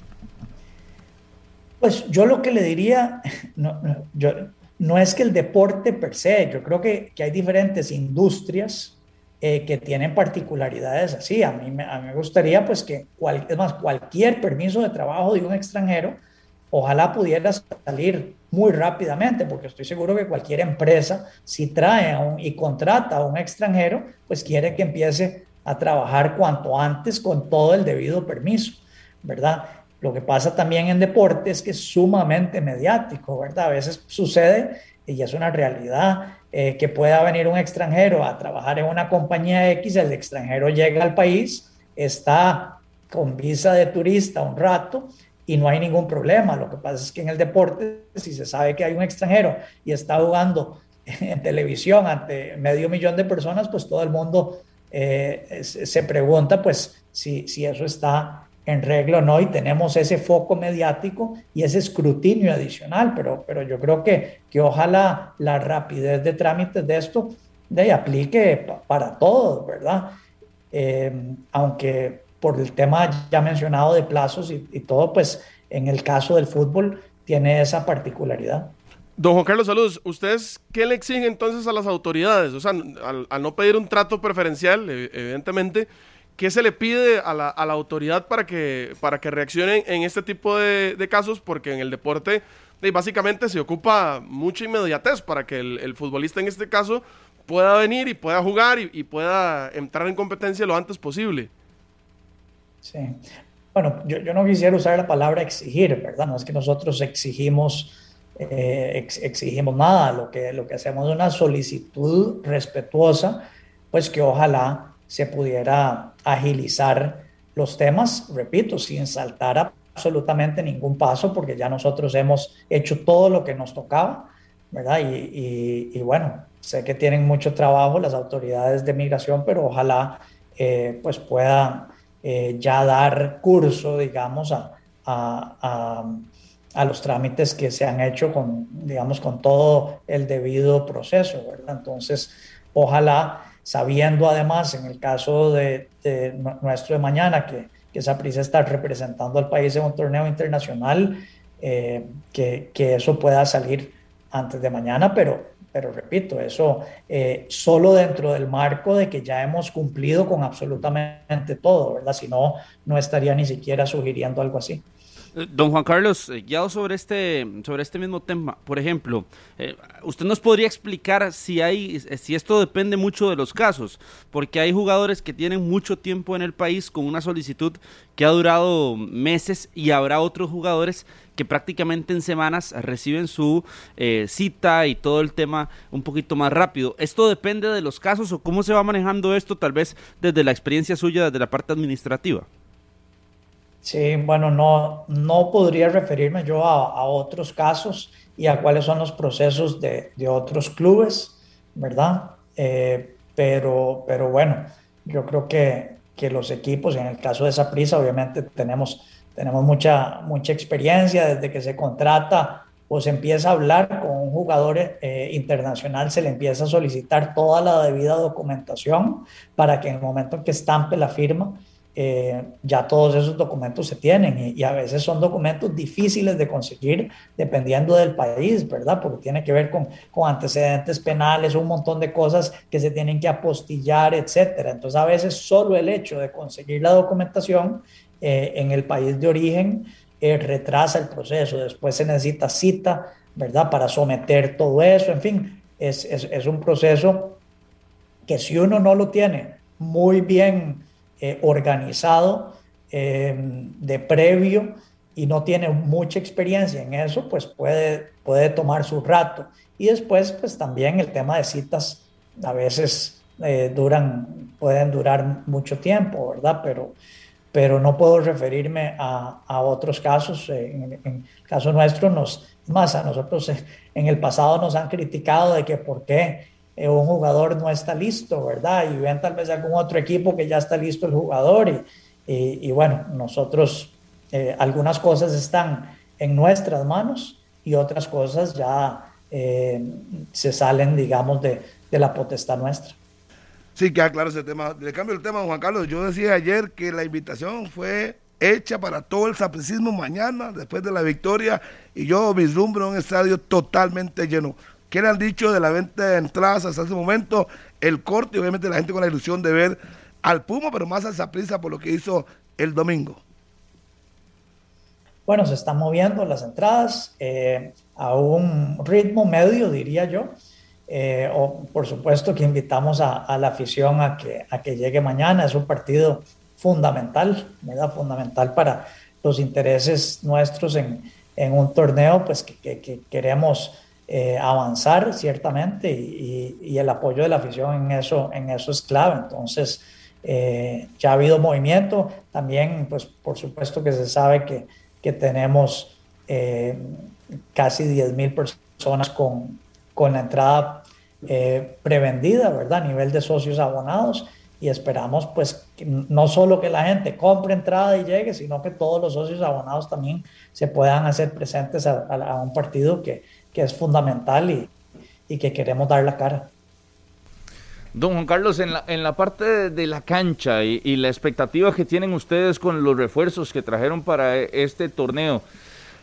Pues yo lo que le diría, (laughs) no, yo, no es que el deporte per se, yo creo que, hay diferentes industrias eh, que tienen particularidades así. A mí, a mí me gustaría pues que más, cualquier permiso de trabajo de un extranjero, ojalá pudiera salir muy rápidamente, porque estoy seguro que cualquier empresa, si trae y contrata a un extranjero, pues quiere que empiece a trabajar cuanto antes con todo el debido permiso, ¿verdad? Lo que pasa también en deporte es que es sumamente mediático, ¿verdad? A veces sucede, y es una realidad, eh, que pueda venir un extranjero a trabajar en una compañía X, el extranjero llega al país, está con visa de turista un rato y no hay ningún problema. Lo que pasa es que en el deporte, si se sabe que hay un extranjero y está jugando (laughs) en televisión ante medio millón de personas, pues todo el mundo eh, se pregunta pues si, si eso está en regla o no, y tenemos ese foco mediático y ese escrutinio adicional, pero, pero yo creo que, que ojalá la rapidez de trámites de esto de aplique para todos, ¿verdad? Eh, aunque por el tema ya mencionado de plazos y, todo, pues en el caso del fútbol tiene esa particularidad. Don Juan Carlos, saludos. ¿Ustedes qué le exigen entonces a las autoridades? O sea, al, al no pedir un trato preferencial, evidentemente, ¿Qué se le pide a la, autoridad para que, para que reaccionen en este tipo de, casos? Porque en el deporte básicamente se ocupa mucha inmediatez para que el, futbolista en este caso pueda venir y pueda jugar y, pueda entrar en competencia lo antes posible. Sí. Bueno, yo, no quisiera usar la palabra exigir, ¿verdad? No es que nosotros exigimos, eh, exigimos nada, lo que, lo que hacemos es una solicitud respetuosa, pues que ojalá se pudiera agilizar los temas, repito, sin saltar absolutamente ningún paso, porque ya nosotros hemos hecho todo lo que nos tocaba, ¿verdad? Y, bueno, sé que tienen mucho trabajo las autoridades de migración, pero ojalá eh, pues puedan eh, ya dar curso, digamos, a, a, a, los trámites que se han hecho con, digamos, con todo el debido proceso, ¿verdad? Entonces, ojalá sabiendo además en el caso de, nuestro de mañana que, que prisa está representando al país en un torneo internacional, eh, que, que, eso pueda salir antes de mañana, pero, pero repito, eso eh, solo dentro del marco de que ya hemos cumplido con absolutamente todo, ¿verdad? Si no, no estaría ni siquiera sugiriendo algo así. Don Juan Carlos, eh, ya sobre este, sobre este mismo tema, por ejemplo, eh, ¿usted nos podría explicar si, hay, si esto depende mucho de los casos? Porque hay jugadores que tienen mucho tiempo en el país con una solicitud que ha durado meses y habrá otros jugadores que prácticamente en semanas reciben su eh, cita y todo el tema un poquito más rápido. ¿Esto depende de los casos o cómo se va manejando esto tal vez desde la experiencia suya, desde la parte administrativa? Sí, bueno, no, no podría referirme yo a, otros casos y a cuáles son los procesos de, otros clubes, ¿verdad? Eh, pero, pero bueno, yo creo que, que los equipos, en el caso de esa prisa, obviamente tenemos, tenemos mucha, mucha experiencia desde que se contrata o se empieza a hablar con un jugador eh, internacional, se le empieza a solicitar toda la debida documentación para que en el momento en que estampe la firma, eh, ya todos esos documentos se tienen y, a veces son documentos difíciles de conseguir dependiendo del país, ¿verdad? Porque tiene que ver con, con, antecedentes penales, un montón de cosas que se tienen que apostillar, etcétera. Entonces a veces solo el hecho de conseguir la documentación eh, en el país de origen eh, retrasa el proceso. Después se necesita cita, ¿verdad? Para someter todo eso, en fin, es, es, es un proceso que si uno no lo tiene muy bien organizado de previo y no tiene mucha experiencia en eso, pues puede, puede tomar su rato. Y después, pues también el tema de citas a veces duran, pueden durar mucho tiempo, ¿verdad? Pero, pero no puedo referirme a, otros casos. En, en, el caso nuestro, nos, más a nosotros en el pasado nos han criticado de que por qué eh, un jugador no está listo, ¿verdad? Y ven tal vez algún otro equipo que ya está listo el jugador. Y, y, bueno, nosotros, eh, algunas cosas están en nuestras manos y otras cosas ya eh, se salen, digamos, de, de la potestad nuestra. Sí, queda claro ese tema. Le cambio el tema, Juan Carlos. Yo decía ayer que la invitación fue hecha para todo el sapricismo mañana, después de la victoria, y yo vislumbro un estadio totalmente lleno. ¿Qué le han dicho de la venta de entradas hasta ese momento? El corte, obviamente la gente con la ilusión de ver al Puma, pero más al Saprissa por lo que hizo el domingo. Bueno, se están moviendo las entradas eh, a un ritmo medio, diría yo. Eh, o por supuesto que invitamos a, a, la afición a que, a llegue mañana. Es un partido fundamental. Fundamental para los intereses nuestros en, un torneo, pues que queremos eh, avanzar ciertamente y, y, el apoyo de la afición en eso, en eso es clave. Entonces, eh, ya ha habido movimiento. También, pues por supuesto que se sabe que, que tenemos eh, casi 10 mil personas con, con la entrada eh, prevendida, ¿verdad? A nivel de socios abonados y esperamos pues que no solo que la gente compre entrada y llegue, sino que todos los socios abonados también se puedan hacer presentes a, a, a un partido que, que, es fundamental y, y, que queremos dar la cara. Don Juan Carlos, en la, en la parte de, la cancha y, la expectativa que tienen ustedes con los refuerzos que trajeron para este torneo,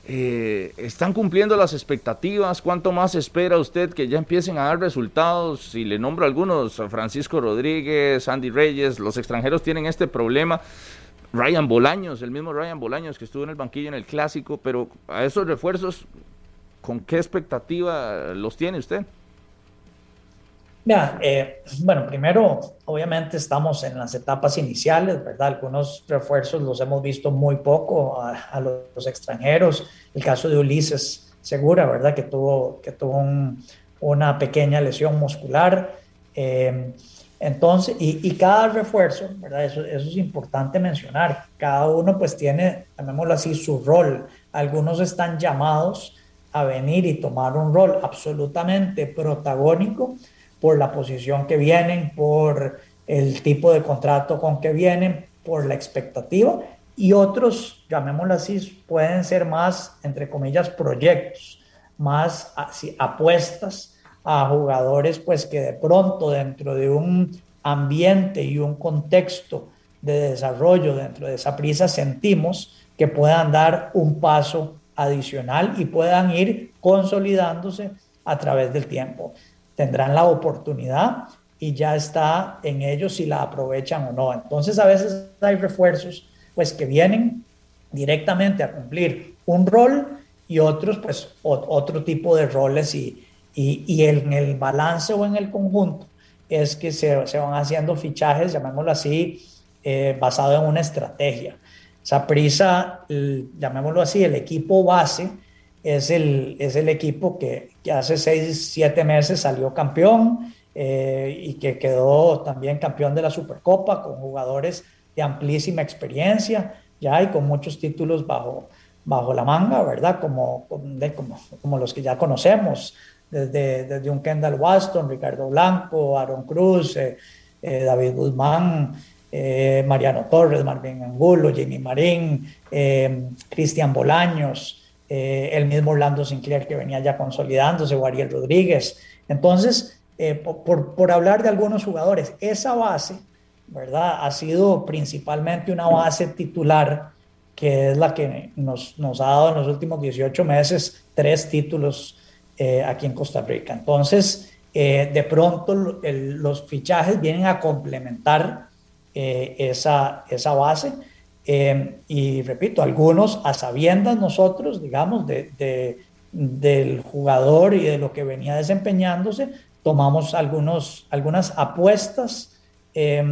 eh, ¿Están cumpliendo las expectativas? ¿Cuánto más espera usted que ya empiecen a dar resultados? Si le nombro algunos, Francisco Rodríguez, Andy Reyes, los extranjeros tienen este problema. Ryan Bolaños, el mismo Ryan Bolaños que estuvo en el banquillo en el clásico, pero a esos refuerzos, ¿con qué expectativa los tiene usted? Eh, bueno, primero, obviamente estamos en las etapas iniciales, ¿verdad? Algunos refuerzos los hemos visto muy poco a, los, extranjeros. El caso de Ulises Segura, ¿verdad? Que tuvo, que tuvo un, una pequeña lesión muscular. Eh, entonces, y, y, cada refuerzo, ¿verdad? Eso, eso es importante mencionar. Cada uno pues tiene, llamémoslo así, su rol. Algunos están llamados a venir y tomar un rol absolutamente protagónico por la posición que vienen, por el tipo de contrato con que vienen, por la expectativa, y otros, llamémoslo así, pueden ser más, entre comillas, proyectos, más así, apuestas a jugadores, pues que de pronto dentro de un ambiente y un contexto de desarrollo dentro de esa prisa sentimos que puedan dar un paso adicional y puedan ir consolidándose a través del tiempo tendrán la oportunidad y ya está en ellos si la aprovechan o no. Entonces a veces hay refuerzos pues que vienen directamente a cumplir un rol y otros pues otro tipo de roles y, y, y en el balance o en el conjunto es que se, se van haciendo fichajes, llamémoslo así, eh, basado en una estrategia. Esa prisa, llamémoslo así, el equipo base, es el, es el equipo que, hace seis, siete meses salió campeón eh, y que quedó también campeón de la Supercopa con jugadores de amplísima experiencia ya y con muchos títulos bajo, bajo la manga, ¿verdad? Como, como, como los que ya conocemos, desde, desde un Kendall Waston, Ricardo Blanco, Aaron Cruz, eh, eh, David Guzmán, eh, Mariano Torres, Marvin Angulo, Jimmy Marín, eh, Cristian Bolaños, eh, el mismo Orlando Sinclair que venía ya consolidándose, o Ariel Rodríguez. Entonces, eh, por, por, hablar de algunos jugadores, esa base, ¿verdad? Ha sido principalmente una base titular que es la que nos, nos ha dado en los últimos 18 meses tres títulos eh, aquí en Costa Rica. Entonces, de pronto los fichajes vienen a complementar eh, esa, esa base eh, y repito, algunos a sabiendas nosotros, digamos, de, de, del jugador y de lo que venía desempeñándose, tomamos algunos, algunas apuestas eh,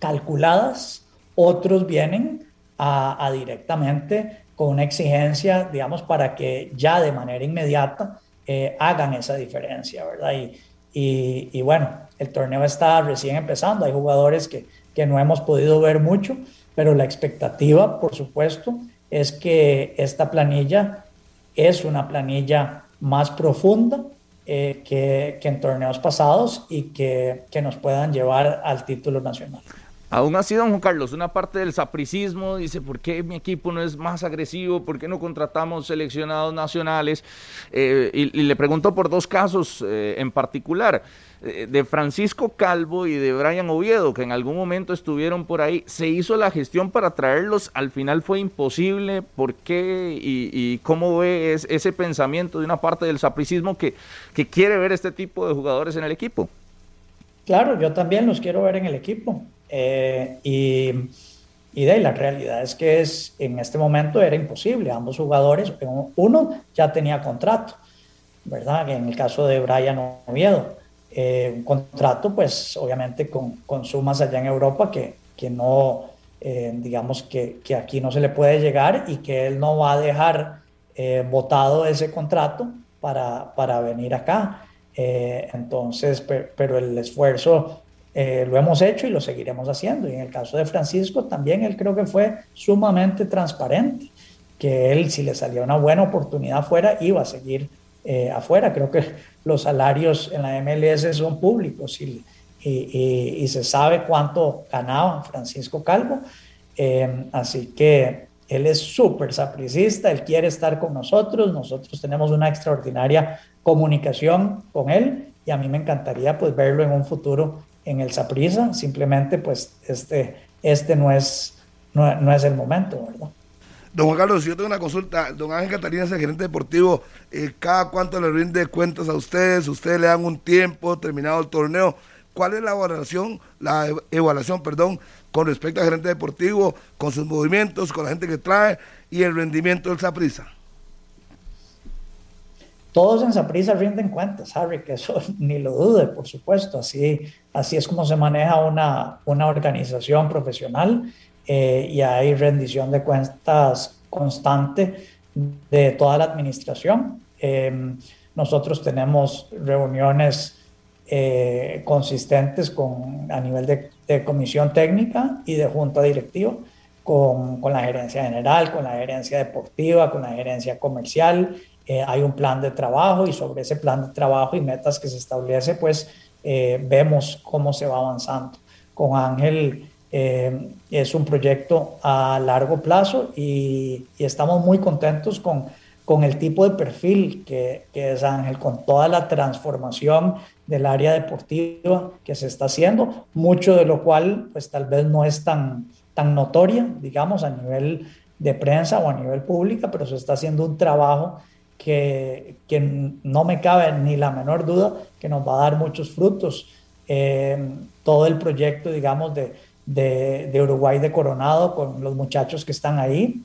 calculadas, otros vienen a, directamente con una exigencia, digamos, para que ya de manera inmediata eh, hagan esa diferencia, ¿verdad? Y, y, bueno, el torneo está recién empezando, hay jugadores que, que no hemos podido ver mucho, pero la expectativa, por supuesto, es que esta planilla es una planilla más profunda eh, que, que, en torneos pasados y que, que nos puedan llevar al título nacional. Aún así, don Juan Carlos, una parte del sapricismo dice, ¿por qué mi equipo no es más agresivo? ¿Por qué no contratamos seleccionados nacionales? Eh, y, le pregunto por dos casos eh, en particular, eh, de Francisco Calvo y de Brian Oviedo, que en algún momento estuvieron por ahí. ¿Se hizo la gestión para traerlos? Al final fue imposible. ¿Por qué? ¿Y, cómo ve ese pensamiento de una parte del sapricismo que, que quiere ver este tipo de jugadores en el equipo? Claro, yo también los quiero ver en el equipo. Eh, y, y de la realidad es que es, en este momento era imposible. Ambos jugadores, uno ya tenía contrato, ¿verdad? En el caso de Brian Oviedo, eh, un contrato, pues obviamente con, con, sumas allá en Europa que, que no, eh, digamos que, que, aquí no se le puede llegar y que él no va a dejar votado ese contrato para, para venir acá. entonces, pero el esfuerzo eh, lo hemos hecho y lo seguiremos haciendo. Y en el caso de Francisco también él creo que fue sumamente transparente, que él si le salía una buena oportunidad afuera iba a seguir eh, afuera. Creo que los salarios en la MLS son públicos y, y, se sabe cuánto ganaba Francisco Calvo. Eh, así que él es súper sapricista, él quiere estar con nosotros, nosotros tenemos una extraordinaria comunicación con él y a mí me encantaría pues verlo en un futuro en el Saprisa, simplemente pues este, este no, es, no, es el momento, ¿verdad? Don Juan Carlos, yo tengo una consulta, don Ángel Catalina es el gerente deportivo, eh, ¿cada cuánto le rinde cuentas a ustedes? ¿Ustedes le dan un tiempo terminado el torneo? ¿Cuál es la evaluación, la evaluación, perdón, con respecto al gerente deportivo, con sus movimientos, con la gente que trae y el rendimiento del Saprisa? Todos en Saprisa rinden cuentas, Harry, que eso (laughs) ni lo dude, por supuesto. Así, así es como se maneja una, una organización profesional eh, y hay rendición de cuentas constante de toda la administración. Em, nosotros tenemos reuniones eh, consistentes con, a nivel de, de, comisión técnica y de junta directiva con, con la gerencia general, con la gerencia deportiva, con la gerencia comercial eh, hay un plan de trabajo y sobre ese plan de trabajo y metas que se establece, pues eh, vemos cómo se va avanzando. Con Ángel eh, es un proyecto a largo plazo y, estamos muy contentos con, con, el tipo de perfil que, que, es Ángel, con toda la transformación del área deportiva que se está haciendo, mucho de lo cual pues tal vez no es tan, tan notoria, digamos, a nivel de prensa o a nivel pública, pero se está haciendo un trabajo que, que, no me cabe ni la menor duda que nos va a dar muchos frutos. Eh, todo el proyecto, digamos, de, de, de, Uruguay de Coronado con los muchachos que están ahí.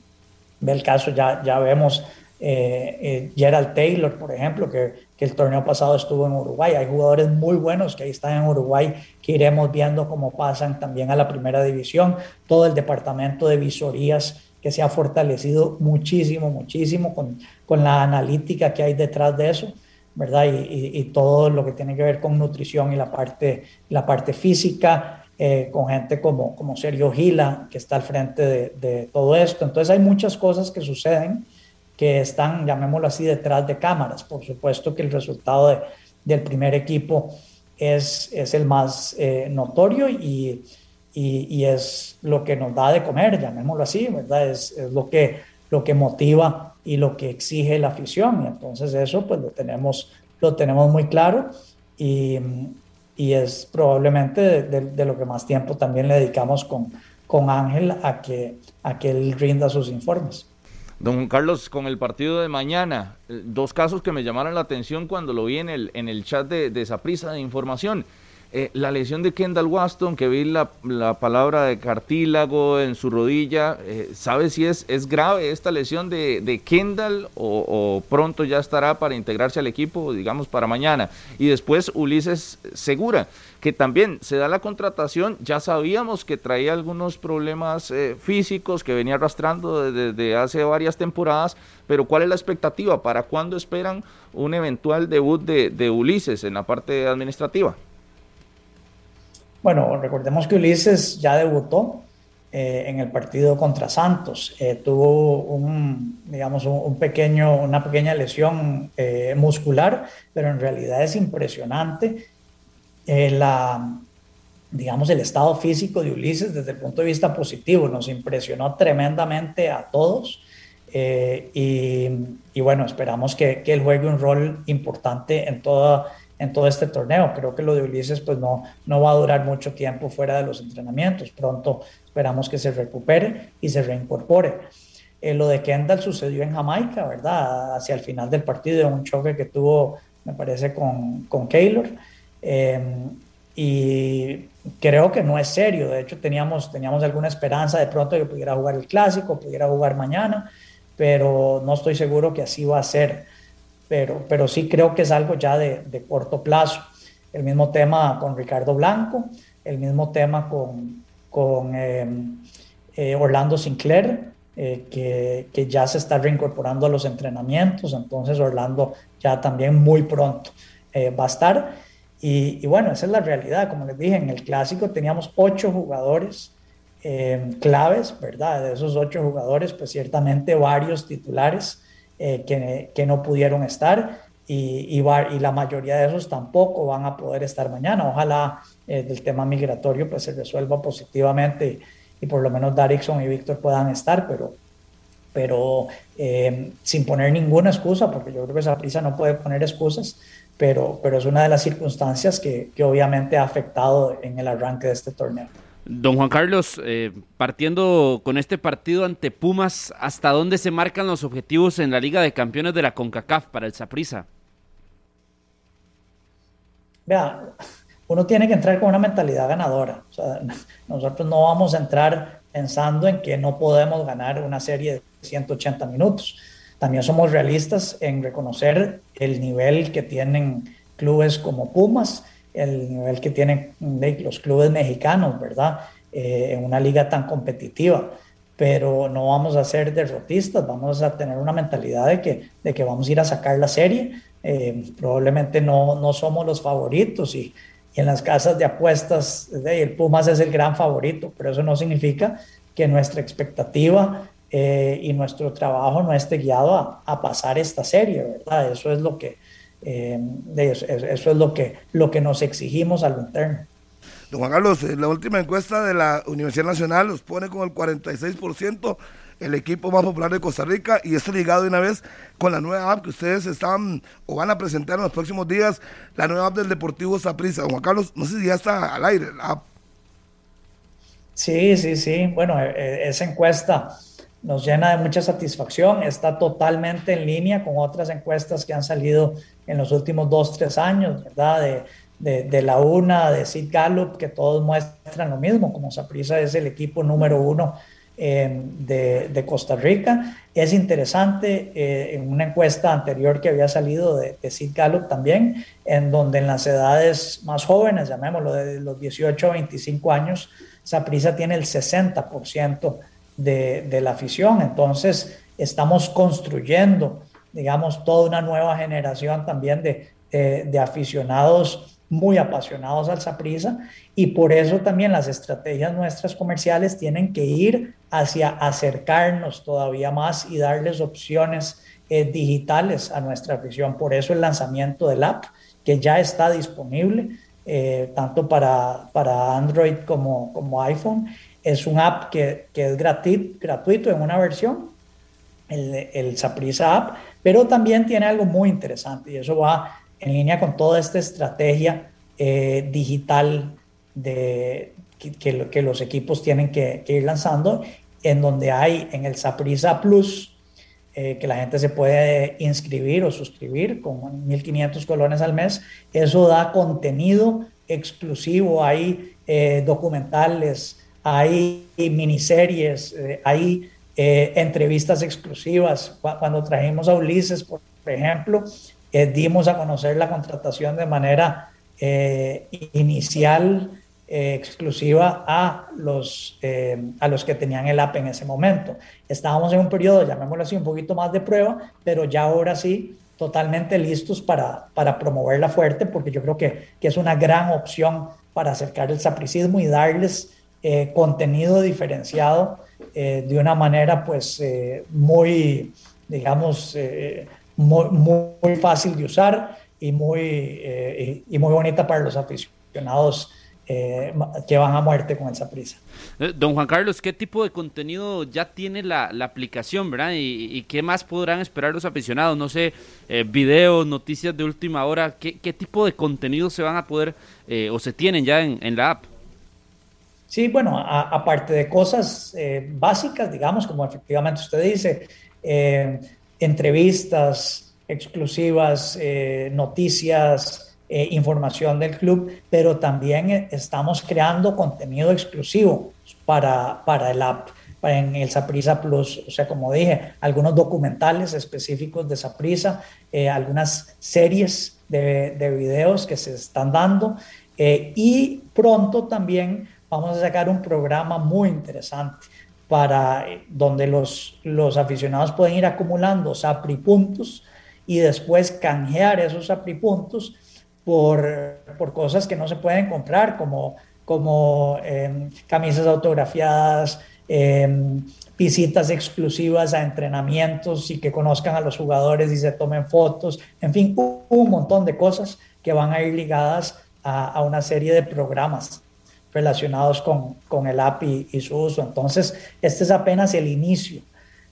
Del caso ya, ya vemos eh, eh, Gerald Taylor, por ejemplo, que, que, el torneo pasado estuvo en Uruguay. Hay jugadores muy buenos que ahí están en Uruguay que iremos viendo cómo pasan también a la primera división. Todo el departamento de visorías que se ha fortalecido muchísimo, muchísimo con, con la analítica que hay detrás de eso, ¿verdad? Y, y, todo lo que tiene que ver con nutrición y la parte, la parte física, eh, con gente como, como Sergio Gila, que está al frente de, de, todo esto. Entonces hay muchas cosas que suceden que están, llamémoslo así, detrás de cámaras. Por supuesto que el resultado de, del primer equipo es, es el más eh, notorio y y, es lo que nos da de comer, llamémoslo así, ¿verdad? Es, es, lo, que, lo que motiva y lo que exige la afición. Y entonces eso pues lo tenemos, lo tenemos muy claro y, y es probablemente de, de, lo que más tiempo también le dedicamos con, con Ángel a que, a que él rinda sus informes. Don Carlos, con el partido de mañana, dos casos que me llamaron la atención cuando lo vi en el, en el chat de, de esa prisa de información. Eh, la lesión de Kendall Waston, que vi la, palabra de cartílago en su rodilla, eh, ¿sabe si es, es grave esta lesión de, Kendall o, pronto ya estará para integrarse al equipo, digamos, para mañana? Y después Ulises Segura, que también se da la contratación, ya sabíamos que traía algunos problemas eh, físicos que venía arrastrando desde, hace varias temporadas, pero ¿cuál es la expectativa? ¿Para cuándo esperan un eventual debut de Ulises en la parte administrativa? Bueno, recordemos que Ulises ya debutó eh, en el partido contra Santos. Eh, tuvo digamos, un, pequeño, una pequeña lesión eh, muscular, pero en realidad es impresionante la, digamos, el estado físico de Ulises desde el punto de vista positivo. Nos impresionó tremendamente a todos. Y, y, bueno, esperamos que, que él juegue un rol importante en toda en todo este torneo. Creo que lo de Ulises pues no, no va a durar mucho tiempo fuera de los entrenamientos. Pronto esperamos que se recupere y se reincorpore. Eh, lo de Kendall sucedió en Jamaica, ¿verdad? Hacia el final del partido, un choque que tuvo, me parece, con, con Keylor. Eh, y creo que no es serio. De hecho, teníamos, teníamos alguna esperanza de pronto que pudiera jugar el clásico, pudiera jugar mañana, pero no estoy seguro que así va a ser pero, pero sí creo que es algo ya de, de corto plazo. El mismo tema con Ricardo Blanco, el mismo tema con, con eh, eh, Orlando Sinclair, eh, que, que, ya se está reincorporando a los entrenamientos, entonces Orlando ya también muy pronto va a estar. Y, y, bueno, esa es la realidad, como les dije, en el clásico teníamos ocho jugadores claves, ¿verdad? De esos ocho jugadores, pues ciertamente varios titulares eh, que, que, no pudieron estar y, y, y, la mayoría de esos tampoco van a poder estar mañana. Ojalá eh, el tema migratorio pues se resuelva positivamente y, por lo menos Darickson y Víctor puedan estar, pero, pero eh, sin poner ninguna excusa, porque yo creo que esa prisa no puede poner excusas, pero, pero es una de las circunstancias que, que obviamente ha afectado en el arranque de este torneo. Don Juan Carlos, eh, partiendo con este partido ante Pumas, ¿hasta dónde se marcan los objetivos en la Liga de Campeones de la CONCACAF para el Saprissa? Vea, uno tiene que entrar con una mentalidad ganadora. nosotros no vamos a entrar pensando en que no podemos ganar una serie de 180 minutos. También somos realistas en reconocer el nivel que tienen clubes como Pumas el nivel que tienen los clubes mexicanos, ¿verdad? Eh, en una liga tan competitiva. Pero no vamos a ser derrotistas, vamos a tener una mentalidad de que, de que vamos a ir a sacar la serie. Eh, probablemente no, no somos los favoritos y, en las casas de apuestas el Pumas es el gran favorito, pero eso no significa que nuestra expectativa eh, y nuestro trabajo no esté guiado a, a, pasar esta serie, ¿verdad? Eso es lo que, eh, eso, eso, es lo que, lo que nos exigimos al interno. Don Juan Carlos, eh, la última encuesta de la Universidad Nacional los pone con el 46%, el equipo más popular de Costa Rica, y esto ligado de una vez con la nueva app que ustedes están o van a presentar en los próximos días, la nueva app del Deportivo Saprissa. Don Juan Carlos, no sé si ya está al aire la app. Sí, sí, sí. Bueno, eh, esa encuesta nos llena de mucha satisfacción, está totalmente en línea con otras encuestas que han salido en los últimos dos, tres años, ¿verdad? De, de, la UNA, de Sid Gallup, que todos muestran lo mismo, como Saprissa es el equipo número uno eh, de, de, Costa Rica. Es interesante, eh, en una encuesta anterior que había salido de, de Sid Gallup también, en donde en las edades más jóvenes, llamémoslo de los 18 a 25 años, Saprissa tiene el 60% de, la afición. Entonces, estamos construyendo, digamos, toda una nueva generación también de, de, aficionados muy apasionados al Saprisa y por eso también las estrategias nuestras comerciales tienen que ir hacia acercarnos todavía más y darles opciones eh, digitales a nuestra afición. Por eso el lanzamiento del app que ya está disponible eh, tanto para, para Android como, como iPhone es un app que, que es gratis, gratuito en una versión, el, el Saprisa App, pero también tiene algo muy interesante y eso va en línea con toda esta estrategia eh, digital de, que, que, los equipos tienen que, ir lanzando, en donde hay en el Saprisa Plus, eh, que la gente se puede inscribir o suscribir con 1.500 colones al mes, eso da contenido exclusivo, hay eh, documentales, hay miniseries, eh, hay eh, entrevistas exclusivas. Cuando trajimos a Ulises, por ejemplo, dimos a conocer la contratación de manera inicial, exclusiva a los, a los que tenían el app en ese momento. Estábamos en un periodo, llamémoslo así, un poquito más de prueba, pero ya ahora sí totalmente listos para, para promoverla fuerte, porque yo creo que, que es una gran opción para acercar el sapricismo y darles eh, contenido diferenciado eh, de una manera pues eh, muy, digamos, muy, muy, fácil de usar y muy, y muy bonita para los aficionados eh, que van a muerte con esa prisa. Eh, don Juan Carlos, ¿qué tipo de contenido ya tiene la, aplicación, verdad? ¿Y, qué más podrán esperar los aficionados? No sé, eh, videos, noticias de última hora, ¿qué, tipo de contenido se van a poder o se tienen ya en, la app? Sí, bueno, aparte de cosas básicas, digamos, como efectivamente usted dice, entrevistas exclusivas, noticias, eh, información del club, pero también eh, estamos creando contenido exclusivo para, para el app, para en el Saprisa Plus. O sea, como dije, algunos documentales específicos de Saprisa, eh, algunas series de, de, videos que se están dando y pronto también vamos a sacar un programa muy interesante para donde los, los aficionados pueden ir acumulando Sapri puntos y después canjear esos Sapri puntos por, por cosas que no se pueden comprar, como, como em, camisas autografiadas, em, visitas exclusivas a entrenamientos y que conozcan a los jugadores y se tomen fotos, en fin, un montón de cosas que van a ir ligadas a, a una serie de programas relacionados con, con el app y, su uso. Entonces, este es apenas el inicio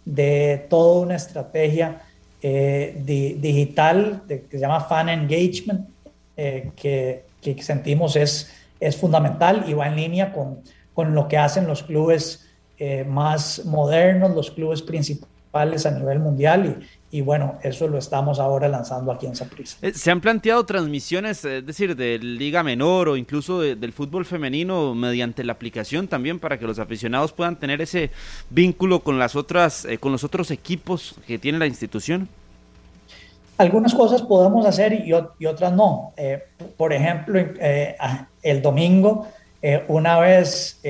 de toda una estrategia eh, digital que se llama Fan Engagement, eh, que, sentimos es, es fundamental y va en línea con, con lo que hacen los clubes eh, más modernos, los clubes principales a nivel mundial y, y bueno, eso lo estamos ahora lanzando aquí en Saprissa. Eh, ¿Se han planteado transmisiones, es decir, de Liga Menor o incluso del fútbol femenino mediante la aplicación también para que los aficionados puedan tener ese vínculo con las otras, con los otros equipos que tiene la institución? algunas cosas podemos hacer y, otras no. Eh, por ejemplo, eh, el domingo, eh, una vez,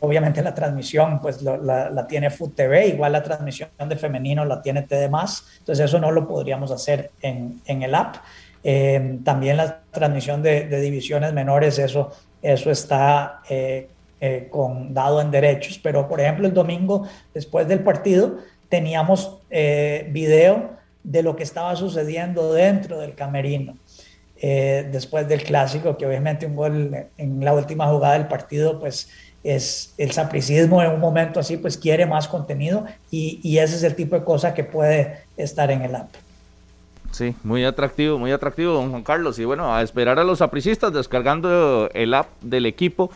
obviamente la transmisión pues la, tiene Food TV, igual la transmisión de femenino la tiene TD+, entonces eso no lo podríamos hacer en, en el app. también la transmisión de, divisiones menores, eso, eso está con, dado en derechos, pero por ejemplo el domingo, después del partido, teníamos video de lo que estaba sucediendo dentro del camerino. Eh, después del clásico, que obviamente un gol en la última jugada del partido, pues es el sapricismo en un momento así, pues quiere más contenido y, ese es el tipo de cosa que puede estar en el app. Sí, muy atractivo, muy atractivo, don Juan Carlos. Y bueno, a esperar a los sapricistas descargando el app del equipo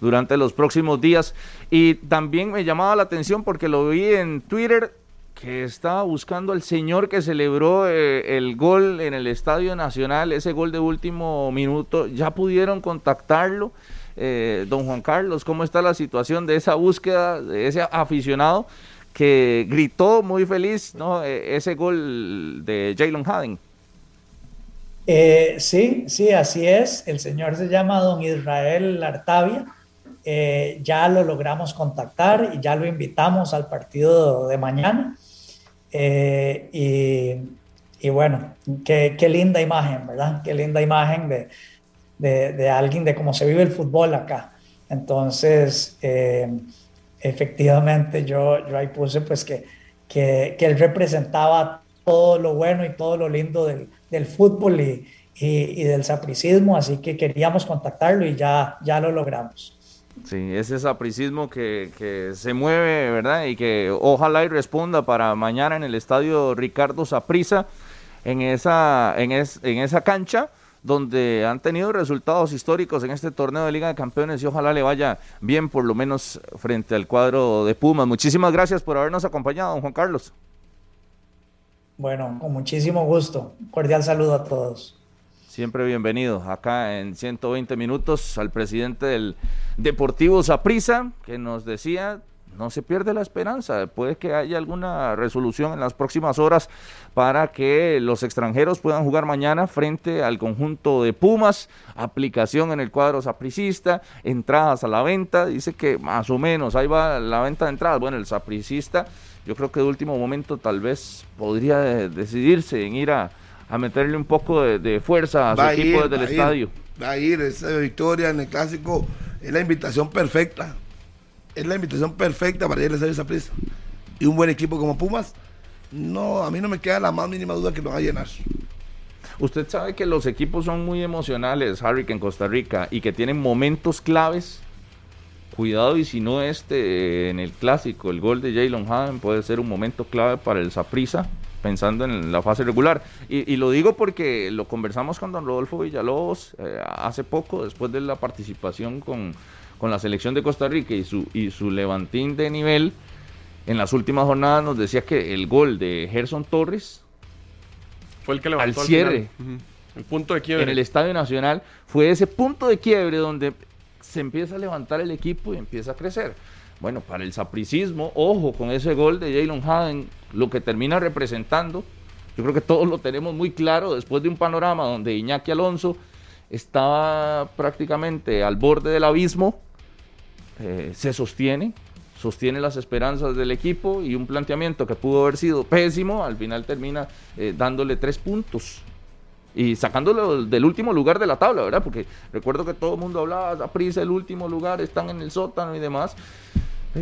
durante los próximos días. Y también me llamaba la atención porque lo vi en Twitter que estaba buscando al señor que celebró eh, el gol en el Estadio Nacional, ese gol de último minuto. ¿Ya pudieron contactarlo? Eh, don Juan Carlos, ¿cómo está la situación de esa búsqueda, de ese aficionado que gritó muy feliz ¿no? E, ese gol de Jalen Haden? Eh, sí, sí, así es. El señor se llama don Israel Artavia. ya lo logramos contactar y ya lo invitamos al partido de mañana. Eh, y, bueno, qué, linda imagen, ¿verdad? Qué linda imagen de, de, alguien, de cómo se vive el fútbol acá. Entonces, eh, efectivamente, yo, yo ahí puse pues que, que, él representaba todo lo bueno y todo lo lindo del, del fútbol y, y, del sapricismo, así que queríamos contactarlo y ya, ya lo logramos. Sí, ese sapricismo que, que se mueve, ¿verdad? Y que ojalá y responda para mañana en el estadio Ricardo Saprisa, en esa, en, en esa cancha donde han tenido resultados históricos en este torneo de Liga de Campeones y ojalá le vaya bien por lo menos frente al cuadro de Pumas. Muchísimas gracias por habernos acompañado, don Juan Carlos. Bueno, con muchísimo gusto. cordial saludo a todos. Siempre bienvenido acá en 120 minutos al presidente del Deportivo Saprissa, que nos decía, no se pierde la esperanza, puede que haya alguna resolución en las próximas horas para que los extranjeros puedan jugar mañana frente al conjunto de Pumas, aplicación en el cuadro sapricista, entradas a la venta, dice que más o menos ahí va la venta de entradas, bueno, el sapricista yo creo que de último momento tal vez podría decidirse en ir a a meterle un poco de, fuerza a su equipo desde el estadio. va a ir, esa victoria en el clásico es la invitación perfecta. Es la invitación perfecta para ir a esa prisa. Y un buen equipo como Pumas, no, a mí no me queda la más mínima duda que lo va a llenar. Usted sabe que los equipos son muy emocionales, Harry, que en Costa Rica, y que tienen momentos claves. Cuidado, y si no este en el clásico, el gol de Jalen Haven puede ser un momento clave para el Saprisa pensando en la fase regular. Y, lo digo porque lo conversamos con don Rodolfo Villalobos eh, hace poco, después de la participación con, la selección de Costa Rica y su, y su levantín de nivel. En las últimas jornadas nos decía que el gol de Gerson Torres fue el que levantó al cierre. El punto de quiebre. En el Estadio Nacional fue ese punto de quiebre donde se empieza a levantar el equipo y empieza a crecer. Bueno, para el sapricismo, ojo con ese gol de Jalen Haden, lo que termina representando. Yo creo que todos lo tenemos muy claro después de un panorama donde Iñaki Alonso estaba prácticamente al borde del abismo, eh, se sostiene, sostiene las esperanzas del equipo y un planteamiento que pudo haber sido pésimo, al final termina eh, dándole tres puntos y sacándolo del último lugar de la tabla, ¿verdad? Porque recuerdo que todo el mundo hablaba, prisa el último lugar, están en el sótano y demás.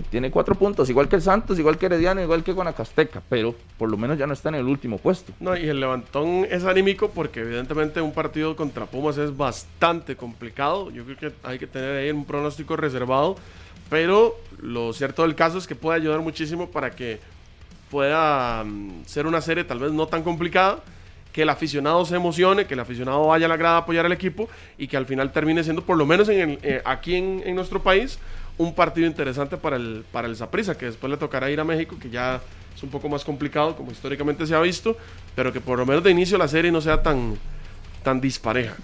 Tiene cuatro puntos, igual que el Santos, igual que Herediano, igual que Guanacasteca, pero por lo menos ya no está en el último puesto. No, y el levantón es anímico porque evidentemente un partido contra Pumas es bastante complicado. Yo creo que hay que tener ahí un pronóstico reservado, pero lo cierto del caso es que puede ayudar muchísimo para que pueda mm, ser una serie tal vez no tan complicada, que el aficionado se emocione, que el aficionado vaya a la grada a apoyar al equipo y que al final termine siendo, por lo menos en eh, aquí en nuestro país, un partido interesante para el para el Saprissa, que después le tocará ir a México, que ya es un poco más complicado, como históricamente se ha visto, pero que por lo menos de inicio la serie no sea tan, tan dispareja.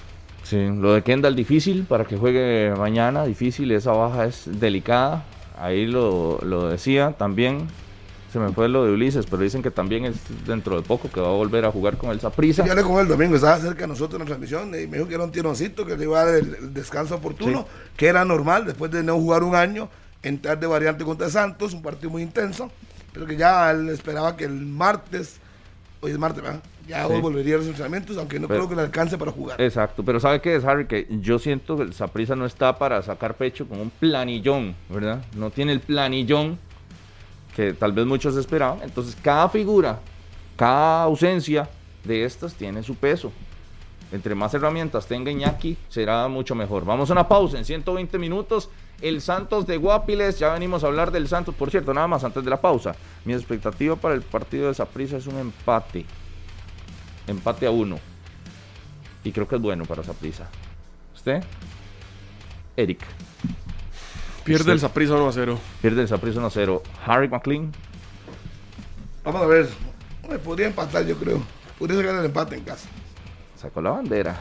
Sí, lo de Kendall difícil para que juegue mañana, difícil, esa baja es delicada, ahí lo, lo decía también, se me fue lo de Ulises, pero dicen que también es dentro de poco que va a volver a jugar con el Saprisa. Yo hablé con el domingo, estaba cerca de nosotros en la transmisión y me dijo que era un tironcito, que le iba a dar el, descanso oportuno, que era normal después de no jugar un año, entrar de variante contra Santos, un partido muy intenso, pero que ya él esperaba que el martes, hoy es martes, ¿verdad? ya volvería a los entrenamientos, aunque no creo que le alcance para jugar. Exacto, pero ¿sabe qué es, Harry? Que yo siento que el Saprisa no está para sacar pecho con un planillón, ¿verdad? No tiene el planillón que tal vez muchos esperaban. Entonces, cada figura, cada ausencia de estas tiene su peso. Entre más herramientas tenga Iñaki, será mucho mejor. Vamos a una pausa en 120 minutos. El Santos de Guapiles, ya venimos a hablar del Santos, por cierto, nada más antes de la pausa. Mi expectativa para el partido de Saprissa es un empate. Empate a uno. Y creo que es bueno para Saprissa. ¿Usted? Eric. Pierde el Saprissa 1 a 0. Pierde el Saprissa 1 a 0. Harry McLean. Vamos a ver. Me podría empatar, yo creo. Podría sacar el empate en casa. Sacó la bandera.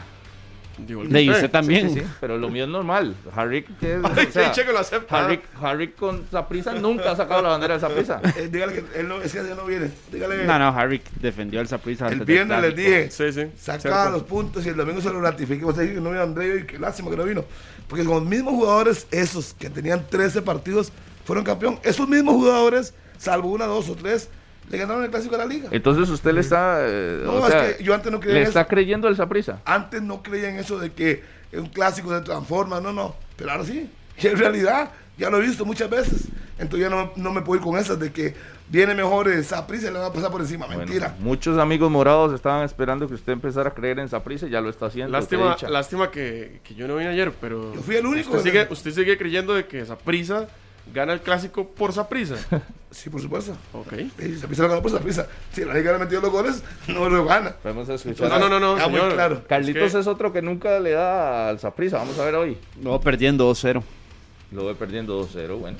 De usted también. Sí, sí, pero lo mío es normal. Harry, que lo acepta. Harry, Harry con Saprissa nunca ha sacado la bandera de Saprissa. Eh, dígale que él no, es que no viene. Dígale. No, no, Harry defendió el Saprissa. El viernes les dije. Sí, sí. Sacaba los puntos y el domingo se lo ratifiqué. Usted que no vino André y qué lástima que no vino. Porque con los mismos jugadores, esos que tenían 13 partidos, fueron campeón. Esos mismos jugadores, salvo una, dos o tres, le ganaron el clásico de la liga. Entonces usted le está. Eh, no, es que yo antes no creía ¿Le en está eso. creyendo el Saprissa? Antes no creía en eso de que un clásico se transforma, no, no. Pero ahora sí. (laughs) Y en realidad, ya lo he visto muchas veces. Entonces ya no, no me puedo ir con esas de que viene mejor el Saprissa y le va a pasar por encima. Mentira. muchos amigos morados estaban esperando que usted empezara a creer en Saprissa y ya lo está haciendo. Lástima, lástima que, que, yo no vine ayer, pero. Yo fui el único. Usted, sigue, usted sigue creyendo de que Saprissa gana el clásico por Saprissa. (laughs) sí, por supuesto. Ok. Saprissa lo gana por Saprissa. Si la liga le ha metido los goles, no lo gana. Podemos escuchar. No, no, no, no. muy claro. Carlitos es, otro que nunca le da al Saprissa. Vamos a ver hoy. Lo va perdiendo 2-0. Lo voy perdiendo 2-0. Bueno,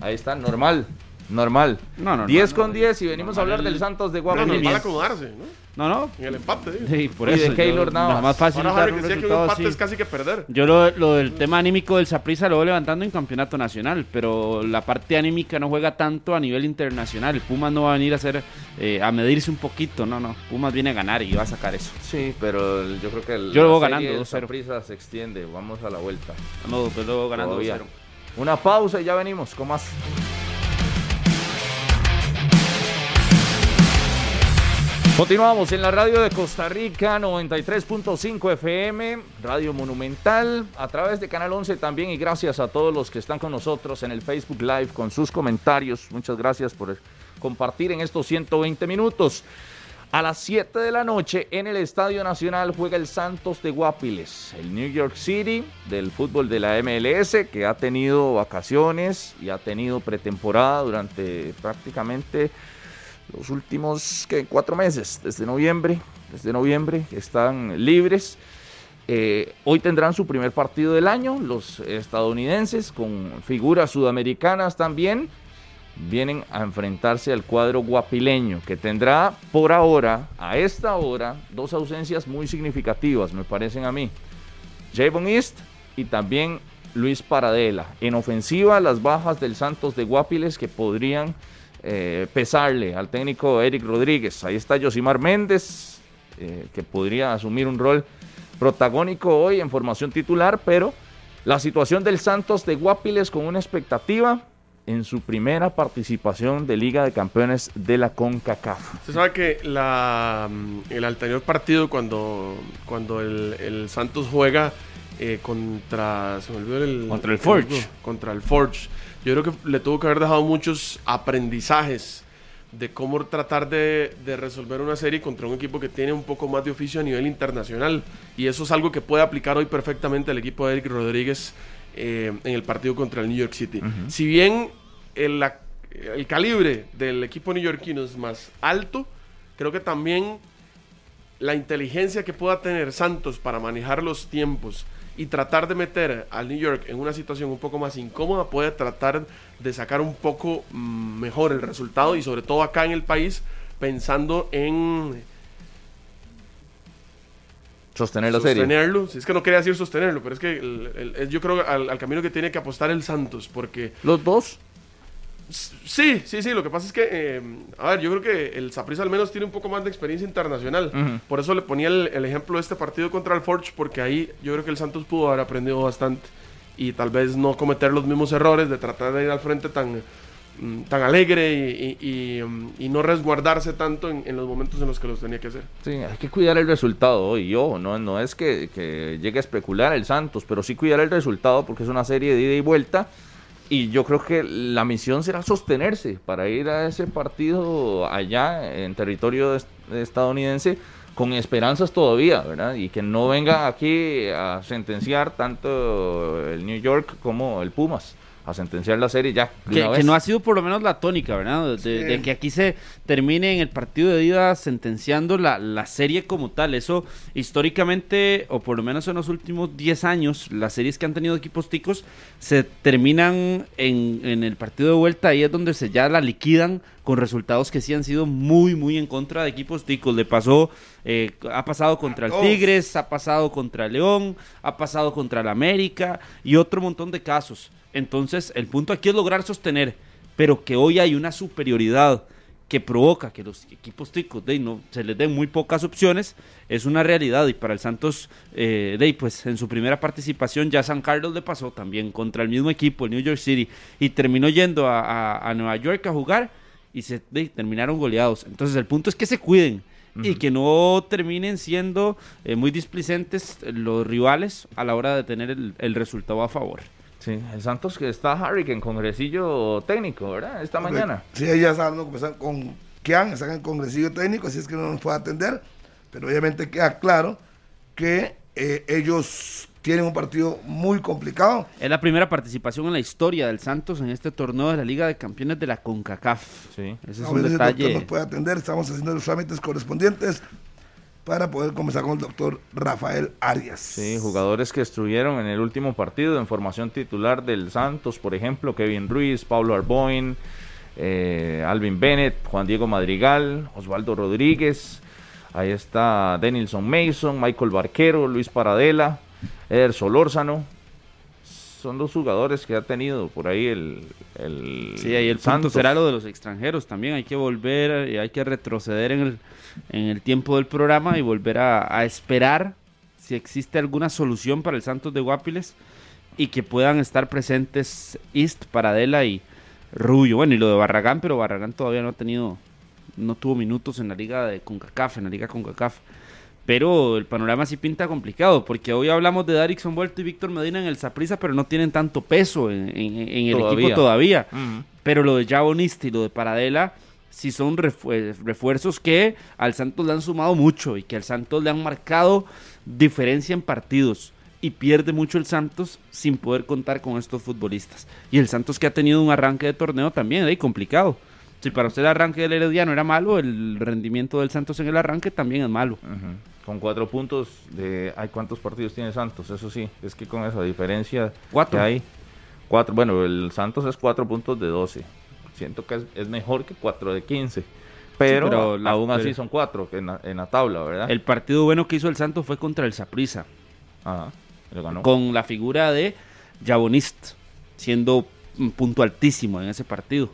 ahí está, normal. Normal. No, normal, 10 no, con no, 10 y venimos a hablar del Santos de No, Guapiles. normal acomodarse, ¿no? No, no. En el empate. ¿sí? Sí, por Y de eso. Keylor yo- Navas. lo más fácil Ahora dar un decía que un empate es casi que perder. Yo lo, lo del tema anímico del Saprissa lo voy levantando en campeonato nacional, pero la parte anímica no juega tanto a nivel internacional. Pumas no va a venir a hacer eh, a medirse un poquito, no, no. Pumas viene a ganar y va a sacar eso. Sí, pero el- yo creo que el, Yo lo voy ganando, 2-0. Saprissa se extiende. Vamos a la vuelta. No, pues luego ganando Todavía. 2-0. Una pausa y ya venimos con más. Continuamos en la radio de Costa Rica, 93.5 FM, Radio Monumental, a través de Canal 11 también y gracias a todos los que están con nosotros en el Facebook Live con sus comentarios. Muchas gracias por compartir en estos 120 minutos. A las 7 de la noche en el Estadio Nacional juega el Santos de Guapiles, el New York City del fútbol de la MLS que ha tenido vacaciones y ha tenido pretemporada durante prácticamente los últimos cuatro meses, desde noviembre, desde noviembre están libres. Eh, hoy tendrán su primer partido del año, los estadounidenses con figuras sudamericanas también vienen a enfrentarse al cuadro guapileño, que tendrá por ahora, a esta hora, dos ausencias muy significativas, me parecen a mí. Javon East y también Luis Paradela. En ofensiva, las bajas del Santos de Guapiles que podrían eh, pesarle al técnico Eric Rodríguez. Ahí está Josimar Méndez, eh, que podría asumir un rol protagónico hoy en formación titular, pero la situación del Santos de Guapiles con una expectativa en su primera participación de Liga de Campeones de la CONCACAF. Usted sabe que la, mm, el anterior partido, cuando, cuando el, el Santos juega eh, contra. Se me olvidó el. Contra el Forge. Contra el Forge. Yo creo que le tuvo que haber dejado muchos aprendizajes de cómo tratar de, de resolver una serie contra un equipo que tiene un poco más de oficio a nivel internacional. Y eso es algo que puede aplicar hoy perfectamente el equipo de Eric Rodríguez eh, en el partido contra el New York City. Si bien el, la- el calibre del equipo neoyorquino es más alto, creo que también la inteligencia que pueda tener Santos para manejar los tiempos y tratar de meter al New York en una situación un poco más incómoda puede tratar de sacar un poco mm, mejor el resultado y sobre todo acá en el país pensando en Sostener la serie. sostenerlo. Si es que no quería decir sostenerlo, pero es que el- el- el- yo creo al, al camino que tiene que apostar el Santos porque Los dos. Sí, sí, sí. Lo que pasa es que, eh, a ver, yo creo que el Saprissa al menos tiene un poco más de experiencia internacional. Ujú. Por eso le ponía el, el ejemplo de este partido contra el Forge, porque ahí yo creo que el Santos pudo haber aprendido bastante y tal vez no cometer los mismos errores de tratar de ir al frente tan, mm, tan alegre y, y- y, mm, y no resguardarse tanto en, en los momentos en los que los tenía que hacer. Sí, hay que cuidar el resultado hoy. Yo, no, no es que, que llegue a especular el Santos, pero sí cuidar el resultado porque es una serie de ida y vuelta. Y yo creo que la misión será sostenerse para ir a ese partido allá en territorio est- estadounidense con esperanzas todavía, ¿verdad? Y que no venga aquí a sentenciar tanto el New York como el Pumas, a sentenciar la serie ya. Que, no ha sido por lo menos la tónica, ¿verdad? De, de que aquí se termine en el partido de ida sentenciando la, la serie como tal. Eso históricamente, o por lo menos en los últimos 10 años, las series que han tenido equipos ticos se terminan en, en el partido de vuelta. Ahí es donde se ya la liquidan con resultados que sí han sido muy, muy en contra de equipos ticos. Le pasó, eh, ha pasado contra el. Tigres, ha pasado contra el León, ha pasado contra el América y otro montón de casos. Entonces, el punto aquí es lograr sostener, pero que hoy hay una superioridad que provoca que los equipos ticos de, no, se les den muy pocas opciones, es una realidad. Y para el Santos, eh, de, pues en su primera participación ya San Carlos le pasó también contra el mismo equipo, el New York City, y terminó yendo a, a- a Nueva York a jugar y se de, terminaron goleados. Entonces, el punto es que se cuiden. Y que no terminen siendo eh, muy displicentes los rivales a la hora de tener el- el resultado a favor. Sí, el Santos que está Harry, en congresillo técnico, ¿verdad? Esta mañana. Sí, ahí ya saben conversar con Kian, están en el congresillo técnico, así es que no nos puede atender, pero obviamente queda claro que eh, ellos tienen un partido muy complicado. Es la primera participación en la historia del Santos en este torneo de la Liga de Campeones de la CONCACAF. Sí. Ese es A un detalle. nos puede atender, estamos haciendo los trámites correspondientes para poder conversar con el doctor Rafael Arias. Sí, jugadores que estuvieron en el último partido en formación titular del Santos, por ejemplo, Kevin Ruiz, Pablo Arboin, eh, Alvin Bennett, Juan Diego Madrigal, Osvaldo Rodríguez, ahí está Denilson Mason, Michael Barquero, Luis Paradela, Eder Solórzano. Son los jugadores que ha tenido por ahí el, el Sí, ahí el punto Santos. será lo de los extranjeros también. Hay que volver, y hay que retroceder en el, en el tiempo del programa y volver a, a esperar si existe alguna solución para el Santos de Guapiles y que puedan estar presentes East, Paradela y Rubio. Bueno, y lo de Barragán, pero Barragán todavía no ha tenido, no tuvo minutos en la liga de CONCACAF, en la liga CONCACAF. Pero el panorama sí pinta complicado, porque hoy hablamos de Darixon Vuelto y Víctor Medina en el Saprissa, pero no tienen tanto peso en, en- en el Todavía. equipo todavía. Pero lo de Jabonista y lo de Paradela sí son refu- refuerzos que al Santos le han sumado mucho y que al Santos le han marcado diferencia en partidos. Y pierde mucho el Santos sin poder contar con estos futbolistas. Y el Santos que ha tenido un arranque de torneo también ahí complicado. Si para usted el arranque del Herediano era malo, el rendimiento del Santos en el arranque también es malo. Con cuatro puntos de... Ay, ¿cuántos partidos tiene Santos? Eso sí, es que con esa diferencia Cuatro. que hay... Cuatro, bueno, el Santos es cuatro puntos de 12. Siento que es, es mejor que cuatro de 15. Pero, pero la- aún así pero- son cuatro en la, en la tabla, ¿verdad? El partido bueno que hizo el Santos fue contra el Saprissa. Ajá, ganó. con la figura de Jabonist, siendo un punto altísimo en ese partido.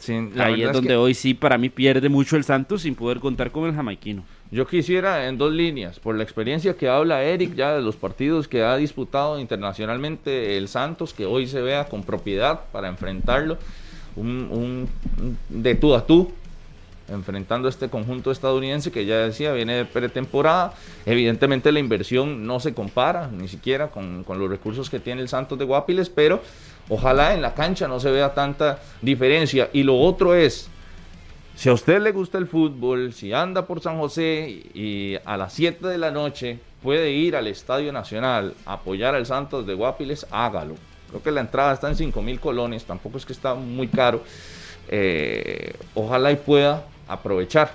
Sí, Ahí es donde que hoy sí para mí pierde mucho el Santos sin poder contar con el jamaiquino. Yo quisiera en dos líneas, por la experiencia que habla Eric ya de los partidos que ha disputado internacionalmente el Santos, que hoy se vea con propiedad para enfrentarlo, un, un- de tú a tú, enfrentando este conjunto estadounidense que ya decía viene de pretemporada. Evidentemente la inversión no se compara ni siquiera con, con los recursos que tiene el Santos de Guapiles, pero ojalá en la cancha no se vea tanta diferencia. Y lo otro es, si a usted le gusta el fútbol, si anda por San José y a las 7 de la noche puede ir al Estadio Nacional a apoyar al Santos de Guapiles, hágalo. Creo que la entrada está en 5 mil colones, tampoco es que está muy caro. Eh, ojalá y pueda aprovechar,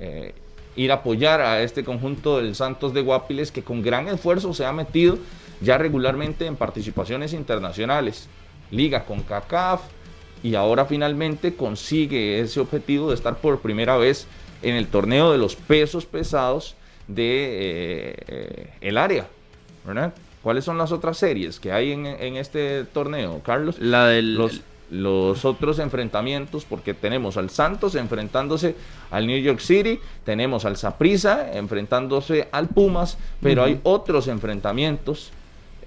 eh, ir a apoyar a este conjunto del Santos de Guapiles que con gran esfuerzo se ha metido ya regularmente en participaciones internacionales. Liga con CACAF, y ahora finalmente consigue ese objetivo de estar por primera vez en el torneo de los pesos pesados de eh, el área, ¿verdad? ¿Cuáles son las otras series que hay en, en este torneo, Carlos? La del Los, los otros enfrentamientos, porque tenemos al Santos enfrentándose al New York City, tenemos al Saprissa enfrentándose al Pumas, pero hay otros enfrentamientos.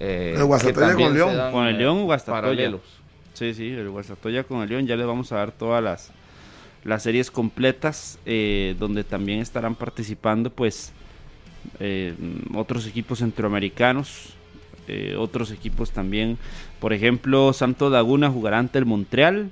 eh, El Guastatoya con León. dan, Con el eh, León, Guastatoya. paralelos. Sí, sí, el Guastatoya con el León. Ya les vamos a dar todas las, las series completas eh, donde también estarán participando pues eh, otros equipos centroamericanos, otros equipos también. Por ejemplo, Santo Laguna jugará ante el Montreal,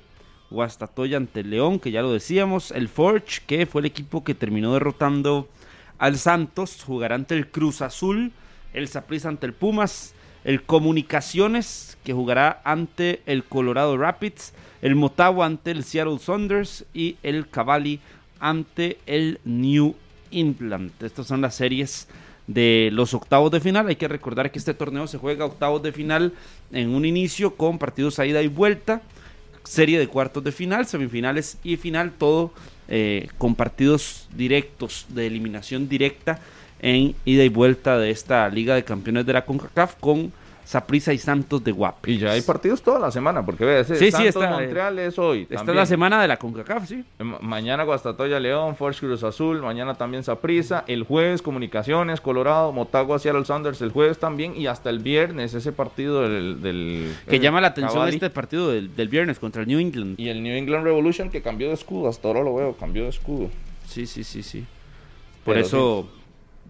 Guastatoya ante el León, que ya lo decíamos, el Forge, que fue el equipo que terminó derrotando al Santos, jugará ante el Cruz Azul, el Saprissa ante el Pumas, el Comunicaciones, que jugará ante el Colorado Rapids, el Motagua ante el Seattle Saunders y el Cavalli ante el New England. Estas son las series de los octavos de final. Hay que recordar que este torneo se juega octavos de final en un inicio con partidos a ida y vuelta, serie de cuartos de final, semifinales y final, todo eh, con partidos directos de eliminación directa en ida y vuelta de esta Liga de Campeones de la CONCACAF con Saprissa y Santos de Guapi. Y ya hay partidos toda la semana, porque ve, ese Sí, sí, está, Montreal es hoy. Esta es también. la semana de la CONCACAF, sí. Ma- Mañana Guastatoya León, Force Cruz Azul, mañana también Saprissa, el jueves Comunicaciones, Colorado, Motagua, Seattle Sounders, el jueves también y hasta el viernes ese partido del... del Que el llama la atención Cavalli este partido del, del viernes contra el New England. Y el New England Revolution que cambió de escudo, hasta ahora lo veo, cambió de escudo. Sí, sí, sí, sí. Por Pero eso,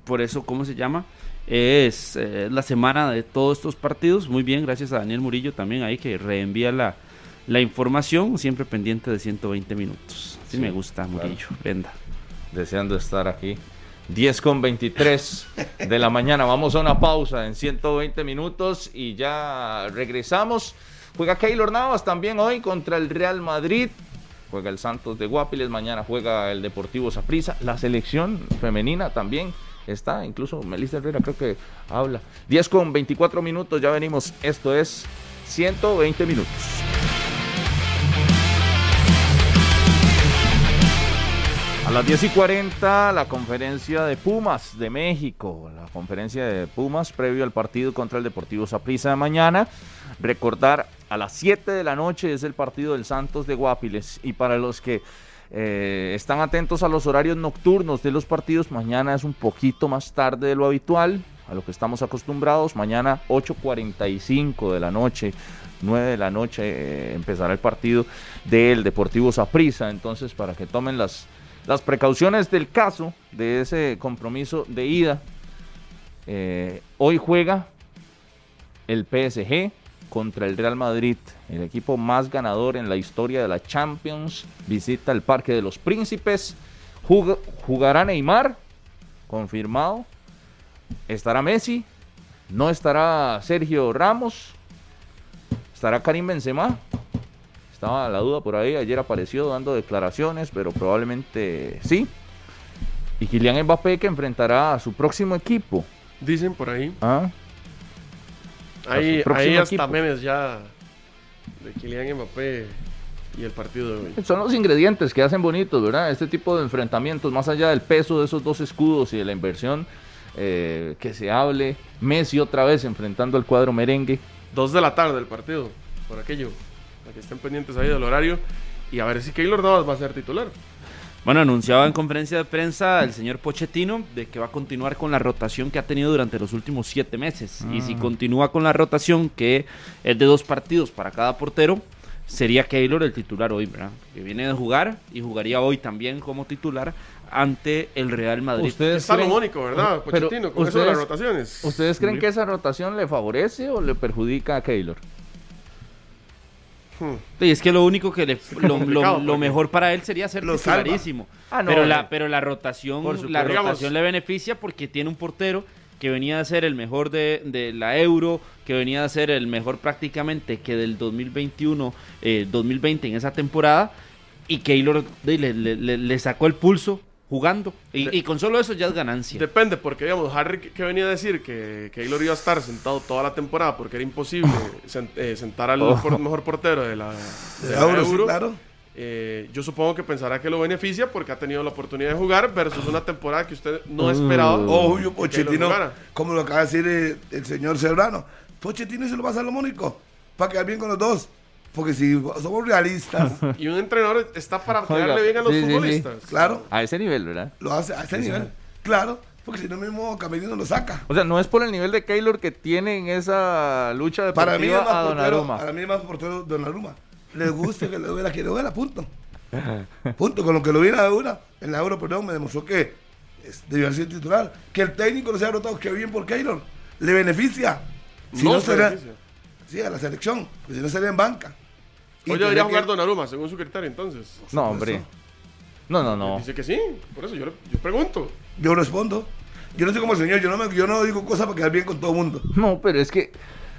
por eso, ¿cómo se llama? Es eh, la semana de todos estos partidos. Muy bien, gracias a Daniel Murillo también ahí que reenvía la, la información, siempre pendiente de 120 minutos. Sí, Sí, me gusta claro. Murillo, venda. Deseando estar aquí. 10 con 23 de la mañana. Vamos a una pausa en 120 minutos y ya regresamos. Juega Keylor Navas también hoy contra el Real Madrid. Juega el Santos de Guapiles. Mañana juega el Deportivo Saprissa. La selección femenina también está, incluso Melissa Herrera creo que habla. 10 con 24 minutos, ya venimos. Esto es 120 minutos. A las 10 y 40, la conferencia de Pumas de México, la conferencia de Pumas previo al partido contra el Deportivo Saprissa de mañana. Recordar, a las 7 de la noche es el partido del Santos de Guapiles. Y para los que eh, están atentos a los horarios nocturnos de los partidos, mañana es un poquito más tarde de lo habitual, a lo que estamos acostumbrados. Mañana 8.45 de la noche 9 de la noche eh, empezará el partido del Deportivo Saprissa. Entonces, para que tomen las, las precauciones del caso de ese compromiso de ida, eh, hoy juega el PSG contra el Real Madrid, el equipo más ganador en la historia de la Champions. Visita el Parque de los Príncipes. jugará Neymar, confirmado. Estará Messi. No estará Sergio Ramos. Estará Karim Benzema. Estaba la duda por ahí, ayer apareció dando declaraciones, pero probablemente sí. Y Kylian Mbappé que enfrentará a su próximo equipo. Dicen por ahí. ¿Ah? Ahí, ahí hasta memes ya de Kylian Mbappé y el partido de hoy. Son los ingredientes que hacen bonitos, ¿verdad? Este tipo de enfrentamientos, más allá del peso de esos dos escudos y de la inversión, eh, que se hable. Messi otra vez enfrentando al cuadro merengue. Dos de la tarde el partido, por aquello. Para que estén pendientes ahí del horario. Y a ver si Keylor Navas va a ser titular. Bueno, anunciaba en conferencia de prensa el señor Pochettino de que va a continuar con la rotación que ha tenido durante los últimos siete meses. Y si ah. continúa con la rotación, que es de dos partidos para cada portero, sería Keylor el titular hoy, ¿verdad? Que viene de jugar y jugaría hoy también como titular ante el Real Madrid. Ustedes es salomónico, ¿verdad? Pochettino, con eso de las rotaciones. ¿Ustedes creen que esa rotación le favorece o le perjudica a Keylor? Hmm. Y es que lo único que le, lo, mejor para él sería ser titularísimo. Ah, pero, la, pero la rotación, la rotación le beneficia porque tiene un portero que venía a ser el mejor de, de, la Euro, que venía a ser el mejor prácticamente que del 2021, eh, 2020 en esa temporada, y Keylor le, le, sacó el pulso jugando. Y, con solo eso ya es ganancia. Depende, porque digamos, Harry que venía a decir que, que iba a estar sentado toda la temporada porque era imposible (laughs) eh, sentar al oh. mejor portero de la, Euro. claro. Eh, yo supongo que pensará que lo beneficia porque ha tenido la oportunidad de jugar versus una temporada que usted no esperaba. Mm. Ojo, yo, Pochettino, como lo acaba de decir el, el señor Serrano, Pochettino se lo va a Salomónico para quedar bien con los dos. Porque si somos realistas. (laughs) y un entrenador está para quedarle bien a los futbolistas. Claro. A ese nivel, ¿verdad? Lo hace a ese nivel. Claro. Porque si no mismo Camerino lo saca. O sea, no es por el nivel de Keylor que tiene en esa lucha de para mí es más a Donnarumma. Para mí es más portero Donnarumma. Le gusta que le duela, que le duela, punto. (laughs) punto. Con lo que lo vi en la Euro, en la Euro, perdón, me demostró que debió ser titular. Que el técnico no se ha rotado, que bien por Keylor. Le beneficia. Si no, se beneficia. Sí, a la selección. Pues si no sería en banca. Hoy debería jugar Donnarumma, según su criterio, entonces. No, hombre. No, no, no. Dice que sí, por eso yo, yo pregunto. Yo respondo. Yo no soy como el señor, yo no, me, yo no digo cosas para quedar bien con todo el mundo. No, pero es que...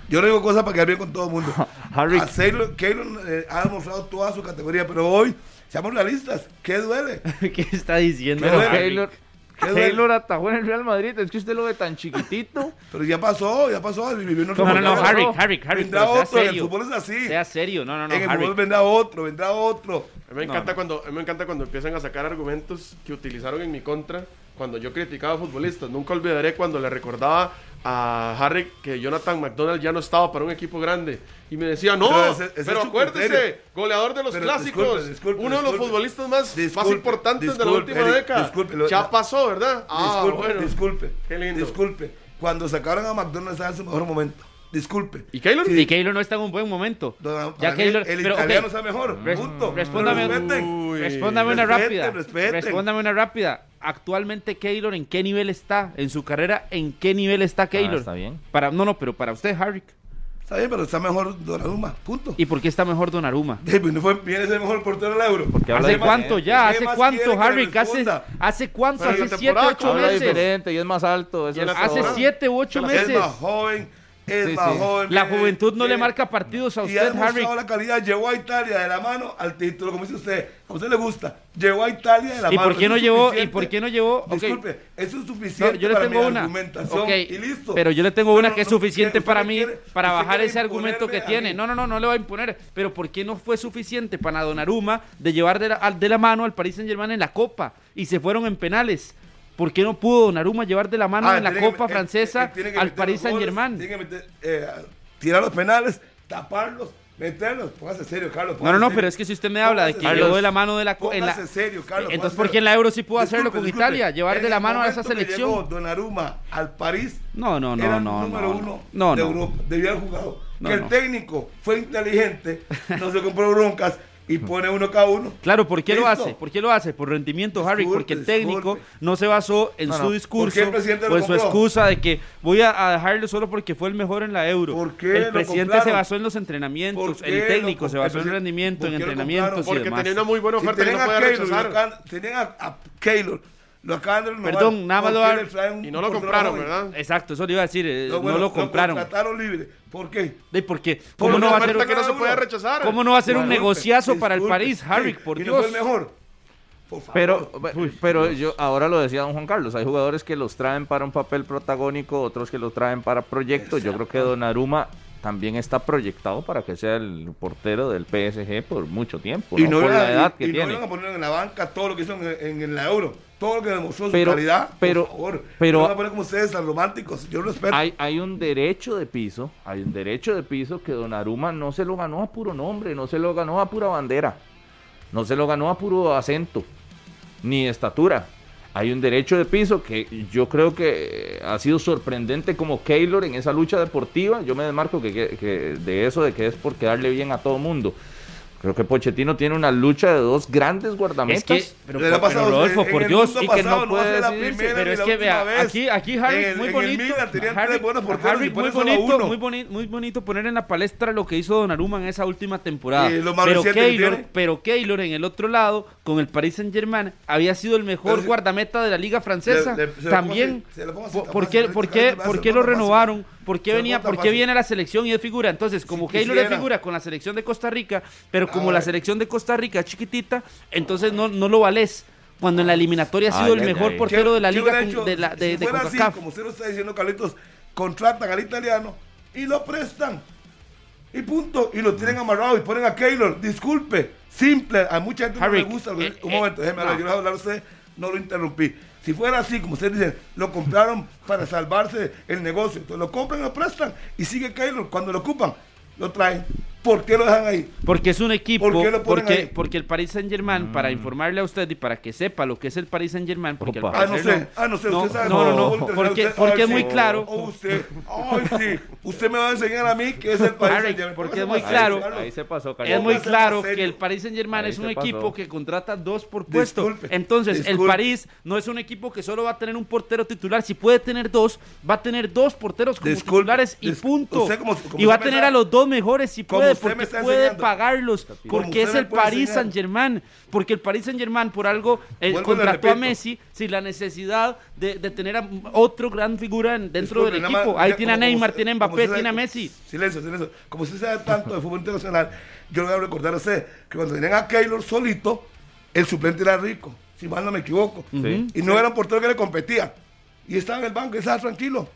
Yo no digo cosas para quedar bien con todo el mundo. (laughs) Harry... A Keylor eh, ha demostrado toda su categoría, pero hoy, seamos realistas, ¿qué duele? (laughs) ¿Qué está diciendo? Keylor, Keylor atajó en el Real Madrid. Es que usted lo ve tan chiquitito. (laughs) Pero ya pasó, ya pasó. Vivió en otro no, no, no, Harry, Harry, Harry. Vendrá otro. El fútbol es así. Sea serio. No, no, no. En el fútbol vendrá otro, vendrá otro. A mí me encanta, Cuando, me encanta cuando empiezan a sacar argumentos que utilizaron en mi contra cuando yo criticaba a futbolistas. Nunca olvidaré cuando le recordaba a Harry que Jonathan McDonald ya no estaba para un equipo grande. Y me decía, no, pero, acuérdese, goleador de los clásicos, uno de los futbolistas más, más importantes de la última década. ya pasó, ¿verdad? Ah, disculpe, disculpe. Qué lindo. Disculpe. Cuando sacaron a McDonald estaba en su mejor momento. Disculpe. ¿Y Keylor? Y Keylor no está en un buen momento. ya Keylor, el italiano está mejor. punto. Respóndame, respóndame una rápida. Respóndame una rápida. Actualmente Keylor, ¿en qué nivel está? En su carrera, ¿en qué nivel está ah, Keylor? está bien. Para, no, no, pero para usted, Harry. Está bien, pero está mejor Donnarumma, punto. ¿Y por qué está mejor Donnarumma? (laughs) No fue, viene el mejor portero del Euro. ¿Hace cuánto ya? ¿Hace cuánto, Harry? ¿Hace, ¿Hace cuánto? ¿Hace 7, 8 meses? diferente y es más alto. hace 7 u 8 meses. Es más joven, es Sí, más sí. joven. La juventud no le marca partidos a y ha usted, demostrado Harry. la calidad, llevó a Italia de la mano al título, como dice usted. A usted le gusta, llevó a Italia de la ¿Y mano. por qué no llevó? ¿Y por qué no llevó? Disculpe, eso es No, suficiente yo le para tengo mi una. argumentación y listo. Pero yo le tengo una que es suficiente para mí quiere- para bajar ese argumento que tiene. No, no, no, no le voy a imponer. Pero ¿por qué no fue suficiente para Donnarumma de llevar de la, de la mano al Paris Saint Germain en la Copa y se fueron en penales? ¿Por qué no pudo Donnarumma llevar de la mano Ah, en la que- Copa eh, francesa eh, al Paris los Saint goles, Germain? Tiene que meter, eh, tirar los penales, taparlos, meterlos. Póngase serio, Carlos. No, no, no, pero es que si usted me habla de que Póngase llevó de la mano de la... en la serio, Carlos. Entonces, póngase ¿por qué en la Euro sí pudo hacerlo con disculpe. Italia? Llevar de la el mano a esa selección. llegó al París. No, no, no, era el no, número no. uno No, de no. Europa. Debió haber jugado. Que el técnico fue inteligente, no se compró broncas (laughs) y pone uno cada uno. Claro, ¿por qué lo hace? ¿Por qué lo hace? Por rendimiento, Harry, Disculpe, porque el técnico disculpe. no se basó en No, su discurso ¿Por qué el en su excusa de que voy a, a dejarlo solo porque fue el mejor en la Euro. ¿Por qué el presidente se basó en los entrenamientos, ¿Por qué el técnico se basó en compraron? rendimiento, en ¿Por qué lo entrenamientos y compraron? Porque demás. tenía una muy buena Si oferta que tenían no a Keylor, rechazar. tenían a, a Keylor, lo acaban de renovar. Perdón, nada más ¿Por lo qué ha- le traen un Y no lo compraron, joven? ¿verdad? Exacto, eso le iba a decir, eh, no, bueno, lo compraron. contrataron libre. ¿Por qué? ¿De por qué? Por ¿Cómo una no va a ser oferta un, que no se puede uno. rechazar. cómo no va a ser un Disculpe, negociazo para el. París, Harry, Sí, por y no fue Dios? el mejor. Por favor. Pero, pero yo ahora lo decía don Juan Carlos, hay jugadores que los traen para un papel protagónico, otros que los traen para proyectos. Yo creo que Donnarumma también está proyectado para que sea el portero del PSG por mucho tiempo, y ¿no? no, por la edad y- que y no tiene. iban a poner en la banca todo lo que hizo en, en- en la Euro. Todo lo que demostró su calidad. pero- por favor. pero- no van a poner como ustedes tan románticos. Yo respeto. Hay, hay un derecho de piso, hay un derecho de piso que Donnarumma no se lo ganó a puro nombre, no se lo ganó a pura bandera, no se lo ganó a puro acento, ni estatura. Hay un derecho de piso que yo creo que ha sido sorprendente como Keylor en esa lucha deportiva. Yo me desmarco que- que de eso, de que es por quedarle bien a todo mundo. Creo que Pochettino tiene una lucha de dos grandes Es guardametas. que, pero, Le ha pero, pasado Rodolfo, en- por Dios, y que no puede primera Pero es la que vea, vez. aquí, aquí Harry, el- muy bonito. Harry, muy bonito, muy bonito, muy bonito poner en la palestra lo que hizo Donnarumma en esa última temporada. Y lo más pero Keylor, pero Keylor en el otro lado, con el Paris Saint Germain, había sido el mejor Pero si- guardameta de la liga francesa. Le- le- se También, se ¿por, qué, lo fácil. renovaron? ¿Por qué venía, por qué viene a la selección y es figura? Entonces, como Si Keylor es figura con la selección de Costa Rica, pero como la selección de Costa Rica es chiquitita, entonces no, no lo vales. Cuando en la eliminatoria ha sido Ay, el ay, mejor ay. portero de la ¿Qué liga hecho de, la, si de, de fuera así, como usted lo está diciendo, Carlitos, contratan al italiano y lo prestan. Y punto. Y lo tienen amarrado y ponen a Keylor. Disculpe. Simple. A mucha gente Harry, no le gusta. eh, Un eh, momento, déjeme no. hablar. Yo le voy a hablar a usted. No lo interrumpí. Si fuera así, como ustedes dicen, lo compraron para salvarse el negocio. Entonces lo compran lo prestan. Y sigue Keylor. Cuando lo ocupan, lo traen. ¿Por qué lo dejan ahí? Porque es un equipo, ¿Por qué lo ponen porque, ahí? porque el Paris Saint Germain, para informarle a usted y para que sepa lo que es el Paris Saint Germain, porque Opa. al Ah, no sé. Ah, no sé. no, Usted sabe. no, no, no, fútbol internacional, porque, usted- porque es muy sí. claro. Oh, usted. Ay, sí. Usted me va a enseñar a mí que es el país. Harry, porque es muy claro. Ahí se pasó, Es muy claro que el Paris Saint Germain Ahí es un equipo que contrata dos por puesto. Disculpe, Entonces, el. París no es un equipo que solo va a tener un portero titular. Si puede tener dos, va a tener dos porteros como Disculpe, titulares y punto. usted como- como y va a tener a los dos mejores si como puede, porque puede enseñando. pagarlos. Porque es el Paris. Saint Germain. Porque el Paris Saint Germain, por algo, eh, contrató a. Messi sin la necesidad de, de tener a otro gran figura en- dentro Disculpe, del equipo. más, Ahí ya, tiene a Neymar, usted- tiene a Mbappé, tiene a Messi. Silencio, silencio. Como usted sabe tanto de fútbol internacional, yo le voy a recordar a usted que cuando tenían a Keylor solito, el suplente era rico, si mal no me equivoco. Sí. Y no era un portero que le competía. Y estaba en el banco y estaba tranquilo.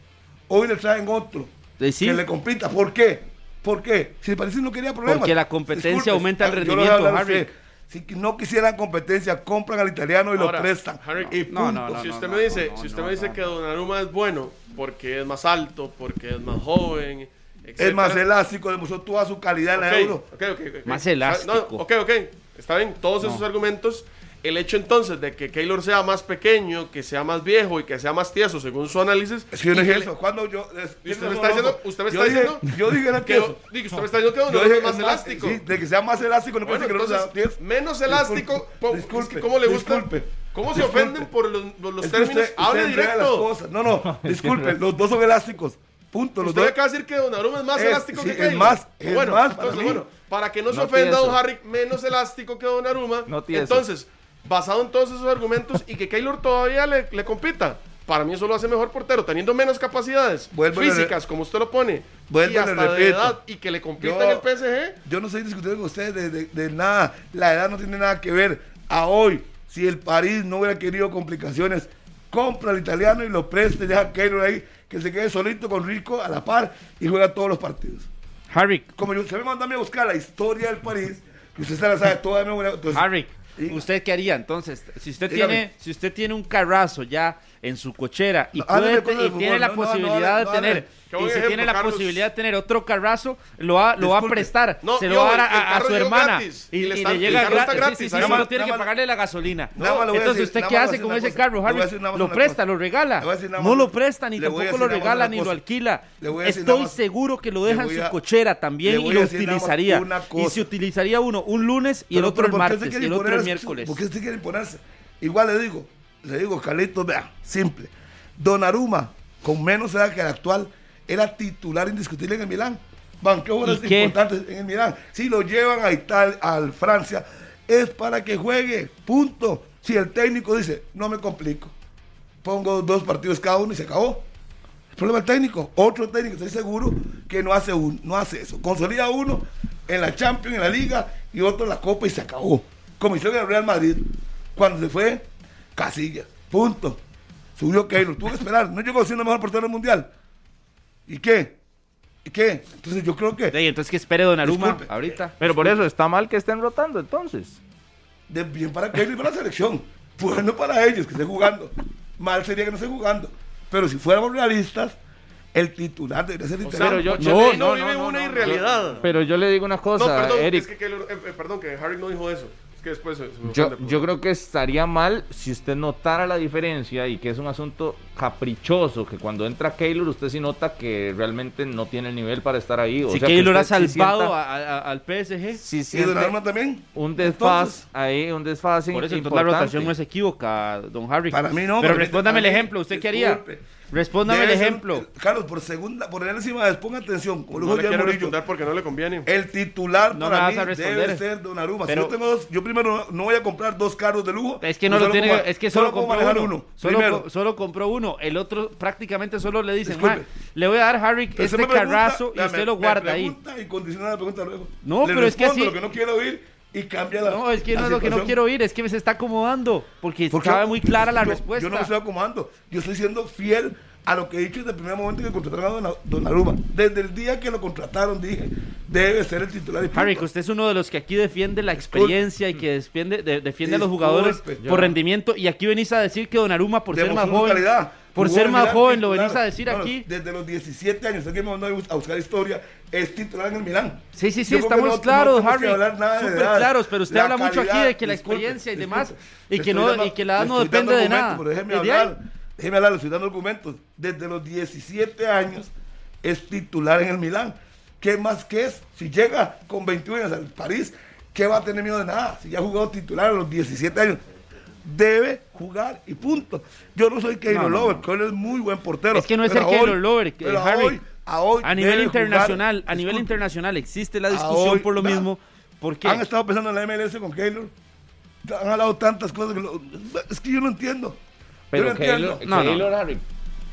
Hoy le traen otro Eh, sí. que le compita. ¿Por qué? ¿Por qué? Si el París no quería problemas. Porque la competencia aumenta el rendimiento, Harry. Si no quisieran competencia, compran al italiano y Ahora, lo prestan. Harry, y no, punto. no, no, si usted no, me dice, no, si usted no, me dice no. que Donnarumma es bueno porque es más alto, porque es más joven, Es más elástico, demostró toda su calidad en la Ok, euro. ok, ok, ok. Más elástico. No, ok, ok. Está bien, todos esos argumentos. El hecho entonces de que Keylor sea más pequeño, que sea más viejo y que sea más tieso, según su análisis. Es que yo no dije eso. Cuando yo. es- ¿Y usted me está diciendo, usted me está diciendo Yo dije era que, tieso. digo, usted me está diciendo que dije es más elástico. sí, de que sea más elástico, no puede Bueno, ser que no sea entonces, tieso. menos elástico, Disculpe, es disculpe, que ¿cómo le gusta? disculpe, ¿Cómo se disculpe. ofenden por los, por los que términos? usted- Hable usted las directo. cosas. No, no, (laughs) disculpe, los dos son elásticos. Punto. Los Usted dos. acaba de decir que Donnarumma es más Es- elástico sí, que es Keylor. más, es bueno, más para entonces, mí. bueno, para que no se No ofenda tieso. don Harry, menos elástico que Donnarumma. No tieso. entonces, basado en todos esos argumentos y que Keylor todavía le, le compita. Para mí eso lo hace mejor portero, teniendo menos capacidades Vuelvo físicas, como usted lo pone, Vuelvo y hasta de edad, y que le compita Yo- en el PSG. Yo no estoy discutiendo con ustedes de, de- de nada. La edad no tiene nada que ver. A hoy, si el París no hubiera querido complicaciones, compra al italiano y lo preste, deja a Keylor ahí, que se quede solito con Rico a la par y juega todos los partidos. Harry, Como yo, usted me mandó a mí a buscar la historia del París, que usted se la sabe toda de memoria. entonces- Harry. ¿Usted qué haría entonces? Si usted Dígame. tiene, si usted tiene un carrazo ya en su cochera y, No, puede tiene fútbol, la no, posibilidad no, de no, tener y si ejemplo, tiene la Carlos. posibilidad de tener otro carrazo, lo va, lo va a prestar, No, se lo va a dar a, su hermana y, y le y le llega el carro está gratis. Sí, sí, sí, nada solo tiene que pagarle la gasolina. Entonces, decir- ¿usted qué hace con ese carro, Harry? Lo presta, lo regala. No lo presta, ni tampoco lo regala, ni lo alquila. Le voy a decir nada Estoy seguro que lo deja en su cochera también y lo utilizaría. Y se utilizaría uno un lunes y el otro el ¿por qué se martes y el otro el miércoles. ¿Por qué usted quiere imponerse? Igual le digo, le digo, Carlitos, vea, simple. Donnarumma, con menos edad que el actual, era titular indiscutible en el Milán. Banqueó horas importantes en el Milán. Si lo llevan a Italia, a Francia, es para que juegue. Punto. Si el técnico dice, no me complico, pongo dos partidos cada uno y se acabó. El problema del técnico. Otro técnico, estoy seguro que no hace, un, no hace eso. Consolida uno en la Champions, en la Liga, y otro en la Copa y se acabó. Como hicieron en el Real Madrid. Cuando se fue, Casillas. Punto. Subió Keylor. Tuvo que esperar. No llegó siendo el mejor portero del Mundial. ¿Y qué? ¿Y qué? Entonces yo creo que Ey, entonces que espere Donnarumma Disculpe. ahorita. Pero por eso está mal que estén rotando entonces. de bien para Keylor y para la selección. Bueno para ellos que estén jugando. Mal sería que no estén jugando. Pero si fuéramos realistas, el titular debería ser el O italiano. sea, yo- no, no, no, vive no, no, una no, irrealidad. Pero yo le digo una No, cosa, perdón, Eric. es que, eh, eh, perdón, que Harry no dijo eso. Es que después se, se me Yo, yo creo que estaría mal si usted notara la diferencia y que es un asunto caprichoso, que cuando entra Keylor usted sí nota que realmente no tiene el nivel para estar ahí. O Si sea, Keylor ha sí salvado sienta- a- a- al PSG. sí y Donnarumma también. un desfaz Entonces, ahí, un desfaz Por eso entonces la rotación no es equívoca, don Harry. Para mí no, Pero respóndame el ejemplo. ¿Usted qué haría? Respóndame el ser- ejemplo. Carlos, por segunda, por enésima vez, ponga atención. No le Jan quiero Murillo, responder porque no le conviene. El titular No para mí debe ser Donnarumma. Pero- si yo tengo dos, yo primero no, voy a comprar dos carros de lujo. Es que no lo solo tiene, es que solo, compró uno. uno. Solo, solo compró uno. El otro prácticamente solo le dicen, Disculpe. "Ma, le voy a dar Harry este me pregunta, carrazo y vea, usted me- lo me guarda ahí. Y condiciona la pregunta luego. No, Le pero es que así- lo que no quiero oír y cambia la No, es que la no es lo que no quiero oír, es que se está acomodando. Porque Porque estaba muy clara la yo- respuesta. Yo no me estoy acomodando. Yo estoy siendo fiel a lo que he dicho desde el primer momento que contrataron a Donna- Donnarumma. Desde el día que lo contrataron dije, debe ser el titular. Harry, que usted es uno de los que aquí defiende la experiencia y que defiende, de- defiende a los jugadores por rendimiento. Y aquí venís a decir que Donnarumma, por ser más joven, calidad. por Jugó ser más joven, lo venís a decir aquí. Desde los 17 años, que me mandó a buscar historia, es titular en el Milán. Sí, sí, sí, Yo estamos no- claros, no Harry. Súper claros, pero usted La habla mucho aquí de que la experiencia y demás, y que no, dando- y que la edad no depende de nada. Déjeme hablar, déjeme hablar, le estoy dando argumentos. Desde los 17 años es titular en el Milán. ¿Qué más que es? Si llega con 21 años al París, ¿qué va a tener miedo de nada? Si ya ha jugado titular a los 17 años. Debe jugar y punto. Yo no soy Keylor No, no, Lover, Keylor es muy buen portero. Es que no es pero el a Keylor Lover, eh, pero a Harry. hoy- a hoy A nivel internacional, jugar. a nivel Disculpe, internacional existe la discusión hoy, por lo mismo. porque Han estado pensando en la MLS con Keylor. Han hablado tantas cosas. que lo- es que yo no entiendo. Pero yo no Keylor, entiendo. No, no. Keylor, Harry,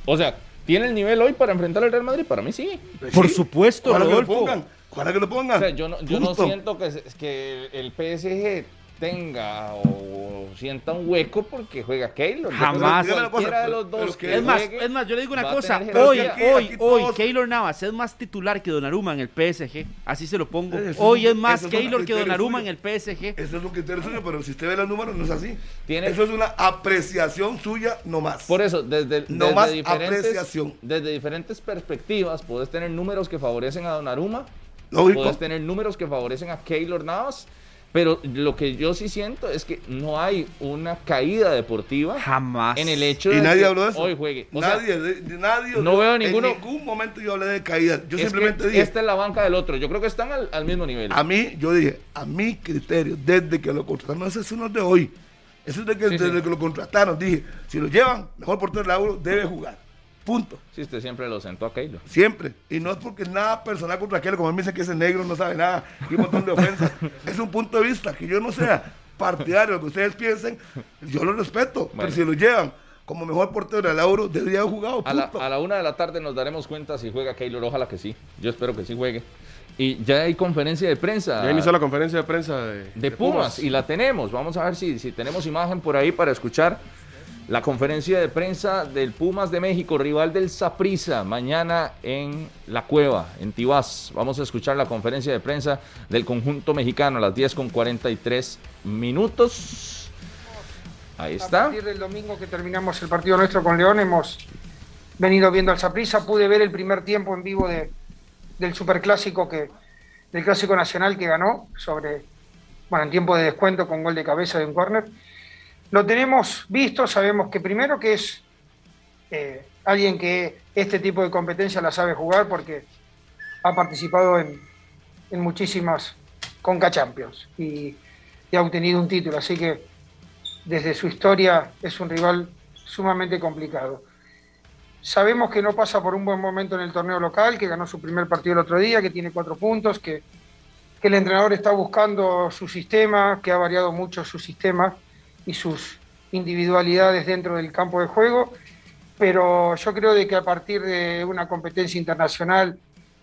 o sea, ¿tiene el nivel hoy para enfrentar al Real Madrid? Para mí sí. Por supuesto, ojalá que lo Rodolfo. pongan. Ojalá que lo pongan. O sea, yo no, yo no siento que, que el PSG tenga o sienta un hueco porque juega Keylor. Que Jamás. Cualquiera de los dos que- que Es más, juegue es más, yo le digo una cosa. Hoy. Aquí- hoy, aquí hoy, todos- Keylor Navas es más titular que Donnarumma en el PSG. Así se lo pongo. Eso Hoy es más Keylor que Donnarumma en el PSG. Eso es un criterio suyo, pero si usted ve los números, no es así. Tiene- Eso es una apreciación suya nomás. Por eso, desde, No desde más diferentes, apreciación. desde diferentes perspectivas, puedes tener números que favorecen a Donnarumma, Lógico. puedes tener números que favorecen a Keylor Navas, pero lo que yo sí siento es que no hay una caída deportiva Jamás. en el hecho Y de nadie que habló de eso. hoy juegue. O nadie, de- nadie. no veo en ninguno- ningún momento yo hablé de caída. Yo es simplemente que dije. esta es la banca del otro. Yo creo que están al, al mismo nivel. A mí, yo dije, a mi criterio, desde que lo contrataron, ese es uno de hoy. Eso es de que, Sí, desde sí. que lo contrataron. Dije, si lo llevan, mejor portero del euro, debe jugar. Punto. Si usted siempre lo sentó a Keylor. Siempre. Y no es porque nada personal contra aquel, como mí me dicen que ese negro no sabe nada y un montón de ofensas. es un punto de vista que yo no sea partidario lo que ustedes piensen, yo lo respeto. Bueno. Pero si lo llevan como mejor portero del Lauro, debería haber jugado. A la, punto. a la una de la tarde nos daremos cuenta si juega Keylor, ojalá que sí. Yo espero que sí juegue. Y ya hay conferencia de prensa. Ya inició la conferencia de prensa de, de Pumas, y la tenemos. Vamos a ver si, si tenemos imagen por ahí para escuchar la conferencia de prensa del Pumas de México, rival del Saprissa, mañana en La Cueva, en Tibás. Vamos a escuchar la conferencia de prensa del conjunto mexicano a las 10 con 43 minutos. Ahí A está. partir del domingo que terminamos el partido nuestro con León, hemos venido viendo al Saprissa. Pude ver el primer tiempo en vivo de, del Superclásico, que, del Clásico Nacional que ganó, sobre, bueno, en tiempo de descuento con gol de cabeza de un córner. Lo tenemos visto, sabemos que primero que es eh, alguien que este tipo de competencia la sabe jugar porque ha participado en, en muchísimas Conca Champions y, ha obtenido un título, así que desde su historia es un rival sumamente complicado. Sabemos que no pasa por un buen momento en el torneo local, que ganó su primer partido el otro día, que tiene cuatro puntos, que el entrenador está buscando su sistema, que ha variado mucho su sistema y sus individualidades dentro del campo de juego, pero yo creo de que a partir de una competencia internacional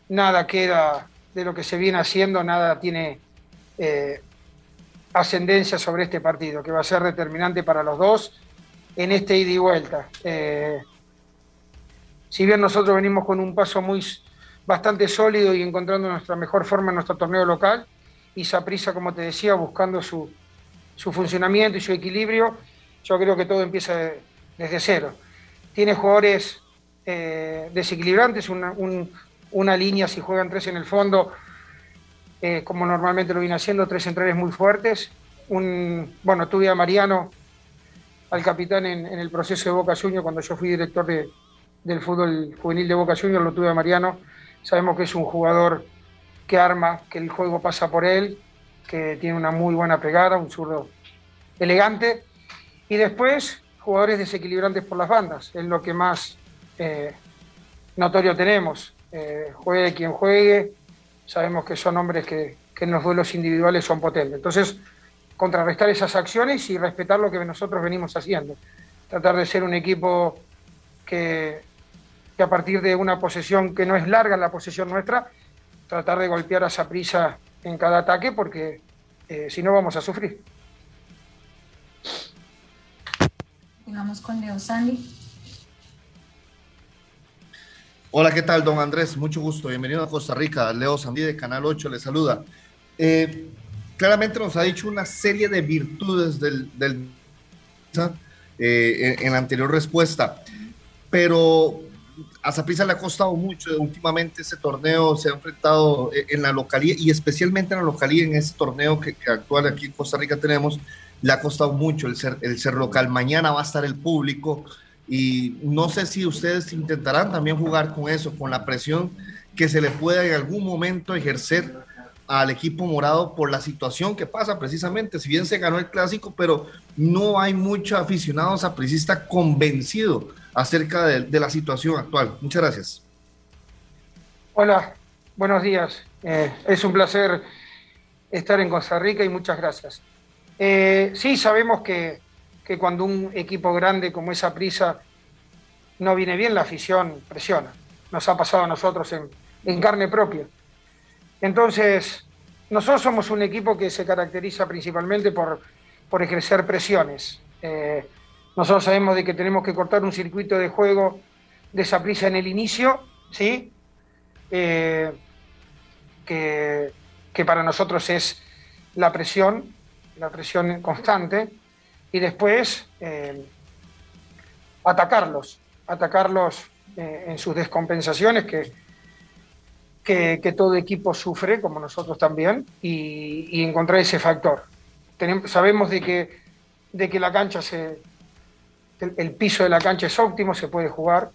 nada queda de lo que se viene haciendo, nada tiene eh, ascendencia sobre este partido, que va a ser determinante para los dos en este ida y vuelta. Eh, si bien nosotros venimos con un paso muy bastante sólido y encontrando nuestra mejor forma en nuestro torneo local, y Saprisa, como te decía, buscando su, su, funcionamiento y su equilibrio, yo creo que todo empieza de, desde cero. Tiene jugadores eh, desequilibrantes, una, un, una, línea, si juegan tres en el fondo, eh, como normalmente lo viene haciendo, tres centrales muy fuertes. Un, bueno, tuve a Mariano, al capitán, en, en el proceso de Boca Juniors, cuando yo fui director de, del fútbol juvenil de Boca Juniors, lo tuve a Mariano. Sabemos que es un jugador que arma, que el juego pasa por él, que tiene una muy buena pegada, un zurdo elegante. Y después, jugadores desequilibrantes por las bandas, es lo que más eh, notorio tenemos. Eh, juegue quien juegue, sabemos que son hombres que, que, en los duelos individuales son potentes. Entonces, contrarrestar esas acciones y respetar lo que nosotros venimos haciendo. Tratar de ser un equipo que, que a partir de una posesión que no es larga la posesión nuestra, tratar de golpear a esa prisa en cada ataque porque eh, si no vamos a sufrir. Vamos con Leo Sandy. Hola, ¿qué tal, don Andrés? Mucho gusto. Bienvenido a Costa Rica. Leo Sandy de Canal 8 le saluda. Eh, claramente nos ha dicho una serie de virtudes del, del eh, en, en, la anterior respuesta, pero a Zaprisa le ha costado mucho. Últimamente ese torneo se ha enfrentado en la localía y especialmente en la localía, en ese torneo que, que actual aquí en Costa Rica tenemos, le ha costado mucho el ser, el ser local. Mañana va a estar el público y no sé si ustedes intentarán también jugar con eso, con la presión que se le pueda en algún momento ejercer al equipo morado por la situación que pasa precisamente. Si bien se ganó el clásico, pero no hay mucho aficionado sapricista convencido acerca de, la situación actual. Muchas gracias. Hola, buenos días. Eh, es un placer estar en Costa Rica y muchas gracias. Eh, sí, sabemos que, que, cuando un equipo grande como esa prisa no viene bien, la afición presiona. Nos ha pasado a nosotros en, en carne propia. Entonces, nosotros somos un equipo que se caracteriza principalmente por, por ejercer presiones. Eh, nosotros sabemos de que tenemos que cortar un circuito de juego de esa prisa en el inicio, ¿sí? Eh, que, que, para nosotros es la presión, la presión constante, y después eh, atacarlos, atacarlos eh, en sus descompensaciones que, que, todo equipo sufre, como nosotros también, y, encontrar ese factor. Sabemos de que, de que la cancha se, el, piso de la cancha es óptimo, se puede jugar,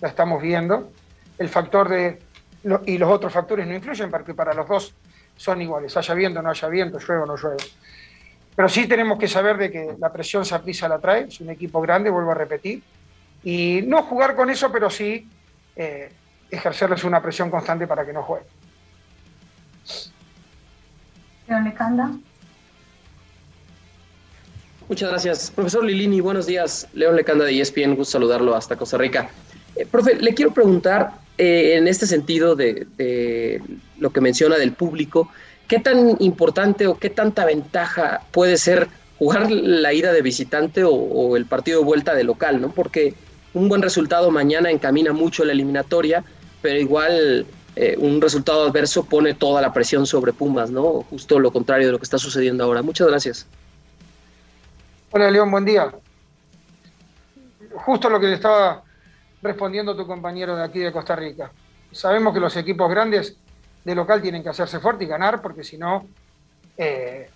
la estamos viendo. El factor de. Y los otros factores no influyen porque para los dos son iguales, haya viento o no haya viento, llueve o no llueve. Pero sí tenemos que saber de que la presión Saprissa la trae, es un equipo grande, vuelvo a repetir, y no jugar con eso, pero sí eh, ejercerles una presión constante para que no jueguen. Muchas gracias. Profesor Lilini, buenos días. León Lecanda de ESPN, gusto saludarlo hasta Costa Rica. Eh, profe, le quiero preguntar eh, en este sentido de, de, lo que menciona del público, ¿qué tan importante o qué tanta ventaja puede ser jugar la ida de visitante o, el partido de vuelta de local? ¿no? Porque un buen resultado mañana encamina mucho la eliminatoria, pero igual eh, un resultado adverso pone toda la presión sobre Pumas, ¿no? Justo lo contrario de lo que está sucediendo ahora. Muchas gracias. Hola León, buen día. Justo lo que le estaba respondiendo tu compañero de aquí de Costa Rica. Sabemos que los equipos grandes de local tienen que hacerse fuerte y ganar, porque si no, eh,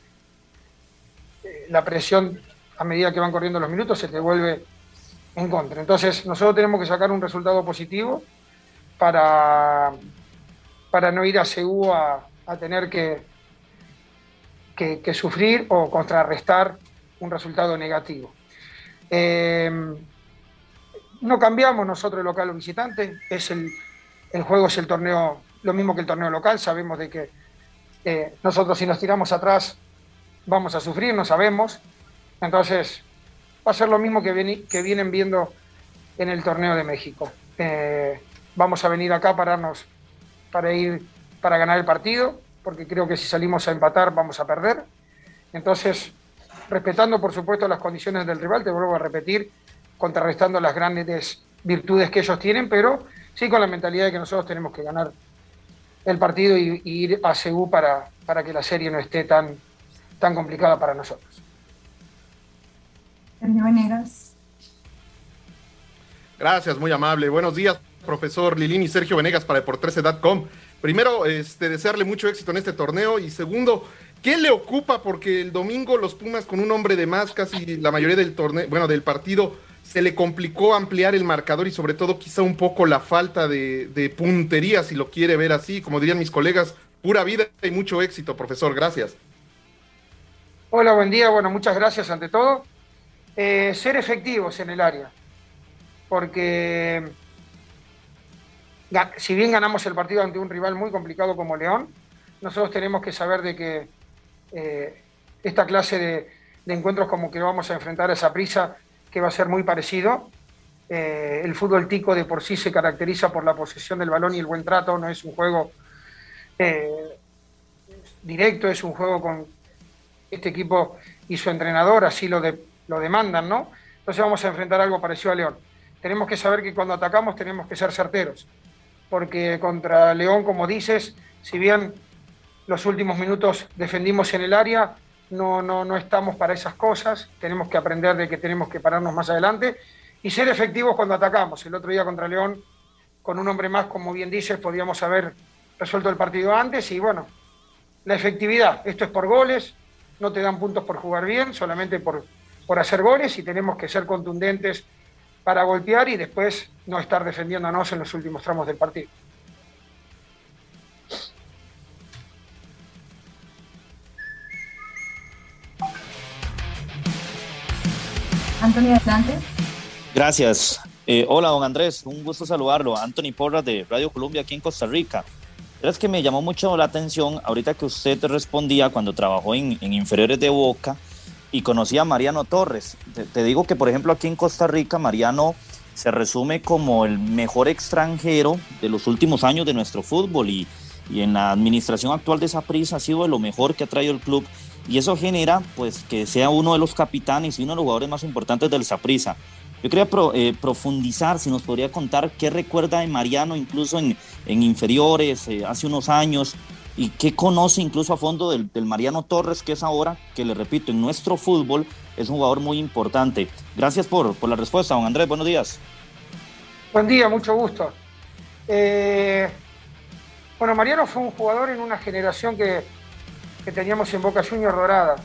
eh, la presión a medida que van corriendo los minutos se te vuelve en contra. Entonces, nosotros tenemos que sacar un resultado positivo para, para no ir a a, tener que, que, sufrir o contrarrestar un resultado negativo. Eh, no cambiamos nosotros local o visitante, es el, el, juego es el torneo, lo mismo que el torneo local, sabemos de que eh, nosotros si nos tiramos atrás vamos a sufrir, no sabemos, entonces va a ser lo mismo que, que vienen viendo en el torneo de México. Eh, vamos a venir acá para, darnos, para ir para ganar el partido, porque creo que si salimos a empatar vamos a perder. Entonces, respetando por supuesto las condiciones del rival, te vuelvo a repetir, contrarrestando las grandes virtudes que ellos tienen, pero sí con la mentalidad de que nosotros tenemos que ganar el partido y, y ir a Seúl para, para que la serie no esté tan, tan complicada para nosotros. Sergio Venegas. Gracias, muy amable. Buenos días, profesor Lilini Sergio Venegas para Deportrece.com. Primero, este, desearle mucho éxito en este torneo y segundo, ¿qué le ocupa? Porque el domingo los Pumas con un hombre de más, casi la mayoría del torneo, bueno, del partido, se le complicó ampliar el marcador y sobre todo quizá un poco la falta de, puntería, si lo quiere ver así, como dirían mis colegas, pura vida y mucho éxito, profesor. Gracias. Hola, buen día. Bueno, muchas gracias ante todo. Eh, ser efectivos en el área, porque si bien ganamos el partido ante un rival muy complicado como León, nosotros tenemos que saber de que eh, esta clase de, encuentros como que vamos a enfrentar a esa prisa, que va a ser muy parecido. Eh, el fútbol tico de por sí se caracteriza por la posesión del balón y el buen trato, no es un juego eh, directo, es un juego con este equipo y su entrenador, así lo, de, lo demandan, ¿no? Entonces vamos a enfrentar algo parecido a León. Tenemos que saber que cuando atacamos tenemos que ser certeros porque contra León, como dices, si bien los últimos minutos defendimos en el área, no, no, no estamos para esas cosas, tenemos que aprender de que tenemos que pararnos más adelante y ser efectivos cuando atacamos. El otro día contra León, con un hombre más, como bien dices, podíamos haber resuelto el partido antes y bueno, la efectividad, esto es por goles, no te dan puntos por jugar bien, solamente por, por hacer goles y tenemos que ser contundentes para golpear y después no estar defendiéndonos en los últimos tramos del partido. Gracias. Eh, hola, don Andrés, un gusto saludarlo. Anthony Porras de Radio Colombia aquí en Costa Rica. Es que me llamó mucho la atención ahorita que usted respondía cuando trabajó en, en inferiores de Boca y conocí a Mariano Torres. Te, te, digo que, por ejemplo, aquí en Costa Rica, Mariano se resume como el mejor extranjero de los últimos años de nuestro fútbol y, y en la administración actual de Saprissa ha sido lo mejor que ha traído el club y eso genera pues que sea uno de los capitanes y uno de los jugadores más importantes del Saprissa. Yo quería eh, profundizar, si nos podría contar qué recuerda de Mariano incluso en, en inferiores, eh, hace unos años, y qué conoce incluso a fondo del, del, Mariano Torres, que es ahora, que le repito, en nuestro fútbol es un jugador muy importante. Gracias por, por la respuesta, don Andrés, buenos días. Buen día, mucho gusto. Eh, bueno, Mariano fue un jugador en una generación que, que teníamos en Boca Juniors dorada.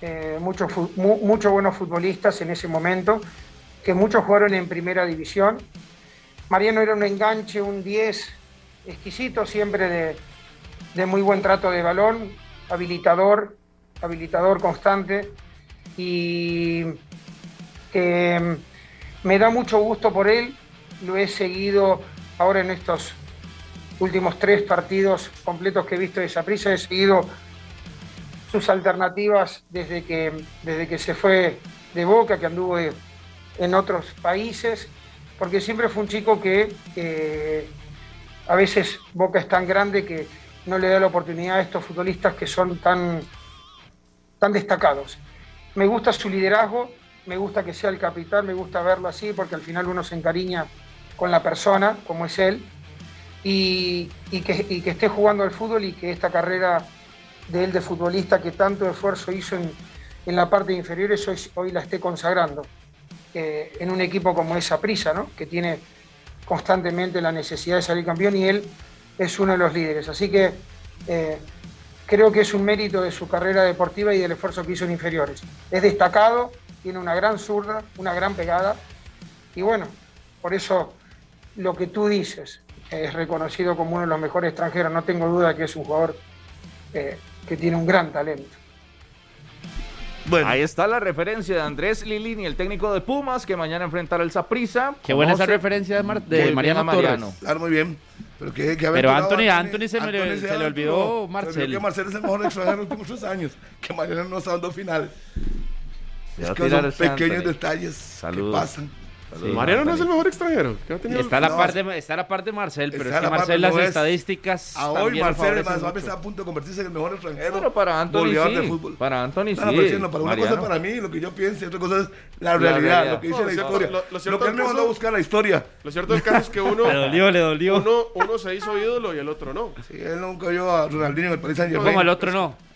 Eh, muchos mu, mucho buenos futbolistas en ese momento, que muchos jugaron en primera división. Mariano era un enganche, un 10 exquisito, siempre de, de muy buen trato de balón, habilitador, habilitador constante y que me da mucho gusto por él, lo he seguido ahora en estos últimos tres partidos completos que he visto de esa prisa, he seguido sus alternativas desde que, desde que se fue de Boca, que anduvo en otros países, porque siempre fue un chico que a veces Boca es tan grande que no le da la oportunidad a estos futbolistas que son tan, tan destacados. Me gusta su liderazgo, me gusta que sea el capitán, me gusta verlo así, porque al final uno se encariña con la persona, como es él, y, que, y que esté jugando al fútbol y que esta carrera de él de futbolista que tanto esfuerzo hizo en, en la parte inferior, eso hoy la esté consagrando eh, en un equipo como esa prisa, ¿no? que tiene constantemente la necesidad de salir campeón y él es uno de los líderes. Así que eh, creo que es un mérito de su carrera deportiva y del esfuerzo que hizo en inferiores. Es destacado, tiene una gran zurda, una gran pegada y bueno, por eso lo que tú dices es reconocido como uno de los mejores extranjeros. No tengo duda que es un jugador eh, que tiene un gran talento. Bueno. Ahí está la referencia de Andrés Lilini, el técnico de Pumas, que mañana enfrentará el Saprissa. Qué buena esa referencia de, Mariano, Mariano. Claro, muy bien. Pero, que, Pero Anthony, Anthony, se, me, le olvidó Marcel. que Marcel es el mejor extranjero de los últimos años. Que Mariano no está dando final. Es que son pequeños detalles que pasan. Mariano no es el mejor extranjero. está, la parte, está la parte de Marcel, pero es que Marcel las estadísticas. A hoy Marcel está a punto de convertirse en el mejor extranjero. Pero para Anthony sí. fútbol. Para Anthony sí. No, para una cosa para mí, lo que yo pienso, y otra cosa es la realidad, lo que dice la historia. Lo, que él me mandó a buscar la historia. Lo cierto del caso es que (laughs) uno. le dolió, le dolió. Uno, uno se hizo ídolo y el otro no. Sí, él nunca vio a Ronaldinho en el Paris Saint Germain. ¿Cómo el otro no?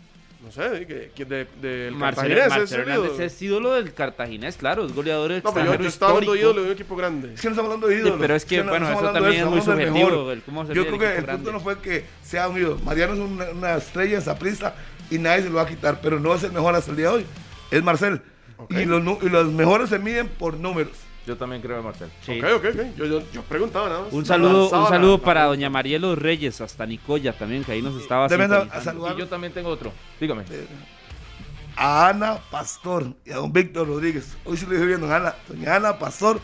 No sé, que, de, del Marcelo, Hernández es ídolo del cartaginés, claro, es goleador No, pero yo, estaba hablando de ídolo de un equipo grande. Es que no estamos hablando de ídolo. pero es que, bueno, eso también es muy subjetivo. yo creo que el punto no fue que sea un ídolo. Mariano es una, una estrella, prisa y nadie se lo va a quitar, pero no es el mejor hasta el día de hoy. Es Marcel. Y, los, y los mejores se miden por números. Yo también creo en Marcel. Sí. Ok, ok, ok. Yo, yo, yo, preguntaba nada más. Un saludo, un saludo para doña Marielo Reyes, hasta Nicoya también, que ahí nos estaba haciendo. Y yo también tengo otro. Dígame. Eh, a Ana Pastor y a don Víctor Rodríguez. Hoy sí lo dije bien, don Ana. Doña Ana Pastor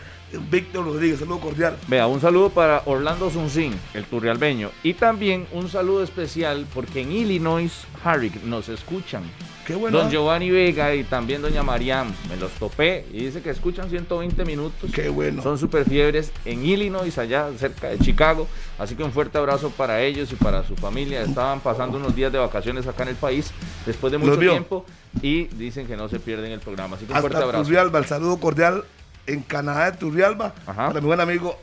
Víctor Rodríguez. Saludo cordial. Vea, un saludo para Orlando Zunzín, el turrialbeño. Y también un saludo especial porque en Illinois, Harry, nos escuchan. Qué bueno. Don Giovanni Vega y también doña Mariam, me los topé y dice que escuchan 120 minutos. Qué bueno. Son súper fiebres en Illinois, allá cerca de Chicago. Así que un fuerte abrazo para ellos y para su familia. Estaban pasando unos días de vacaciones acá en el país después de mucho tiempo y dicen que no se pierden el programa. Así que un fuerte abrazo. Turrialba, el saludo cordial en Canadá de Turrialba para mi buen amigo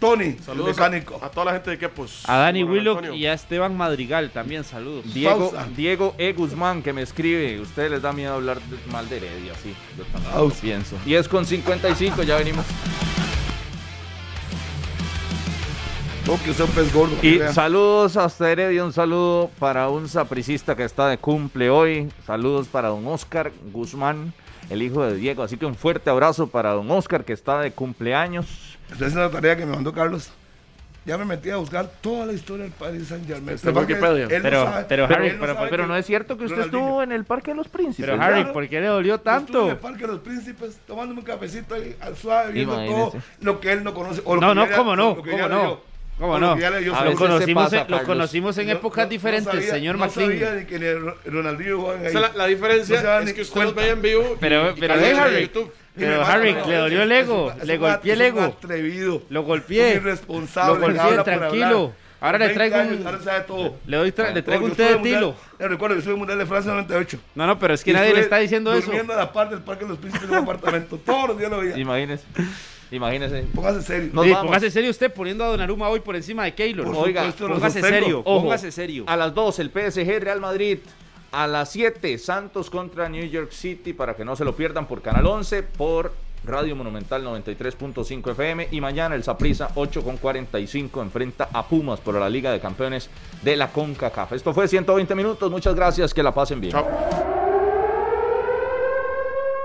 Tony, saludos mecánico. A, toda la gente de que pues. A Dani Willock y a Esteban Madrigal también saludos. Diego, Diego E. Guzmán que me escribe. Ustedes les da miedo hablar mal de Heredia, sí. Yo también lo pienso. Y es con 55, ya venimos. Y saludos a usted, Heredia. Un saludo para un sapricista que está de cumple hoy. Saludos para don Oscar Guzmán, el hijo de Diego. Así que un fuerte abrazo para don Oscar que está de cumpleaños. Esta es la tarea que me mandó Carlos. Ya me metí a buscar toda la historia del Paris Saint Germain. Pero, pero, Harry, pero, no es cierto que usted estuvo en el Parque de los Príncipes. Pero Harry, ¿por qué le dolió tanto? en el Parque de los Príncipes tomándome un cafecito ahí al suave, viendo todo lo que él no conoce. O no, no, cómo no, cómo no. ¿Cómo no? Lo conocimos, en, lo conocimos en épocas diferentes, señor Martín. No sabía ni que Ronaldinho ahí. la, diferencia es que usted los veía en vivo. Pero, pero, Harry, pero Harry, le dolió el ego, le golpeé el ego. atrevido. Lo golpeé. irresponsable. Lo golpeé, tranquilo. Ahora le traigo un. Le, doy le traigo un té de tilo. Le recuerdo que soy mundial de Francia 98. No, no, pero es que nadie le está diciendo eso. Durmiendo a la parte del Parque de los Príncipes en un apartamento. Todos los días lo veía. Imagínese. Imagínese. Póngase serio. Sí, póngase serio usted poniendo a Donnarumma hoy por encima de Keylor. Oiga, póngase serio. Póngase serio. A las 2, el PSG Real Madrid. A las 7, Santos contra New York City. Para que no se lo pierdan por Canal 11. Por Radio Monumental 93.5 FM y mañana el Saprisa 8.45 enfrenta a Pumas por la Liga de Campeones de la CONCACAF. Esto fue 120 minutos, muchas gracias, que la pasen bien.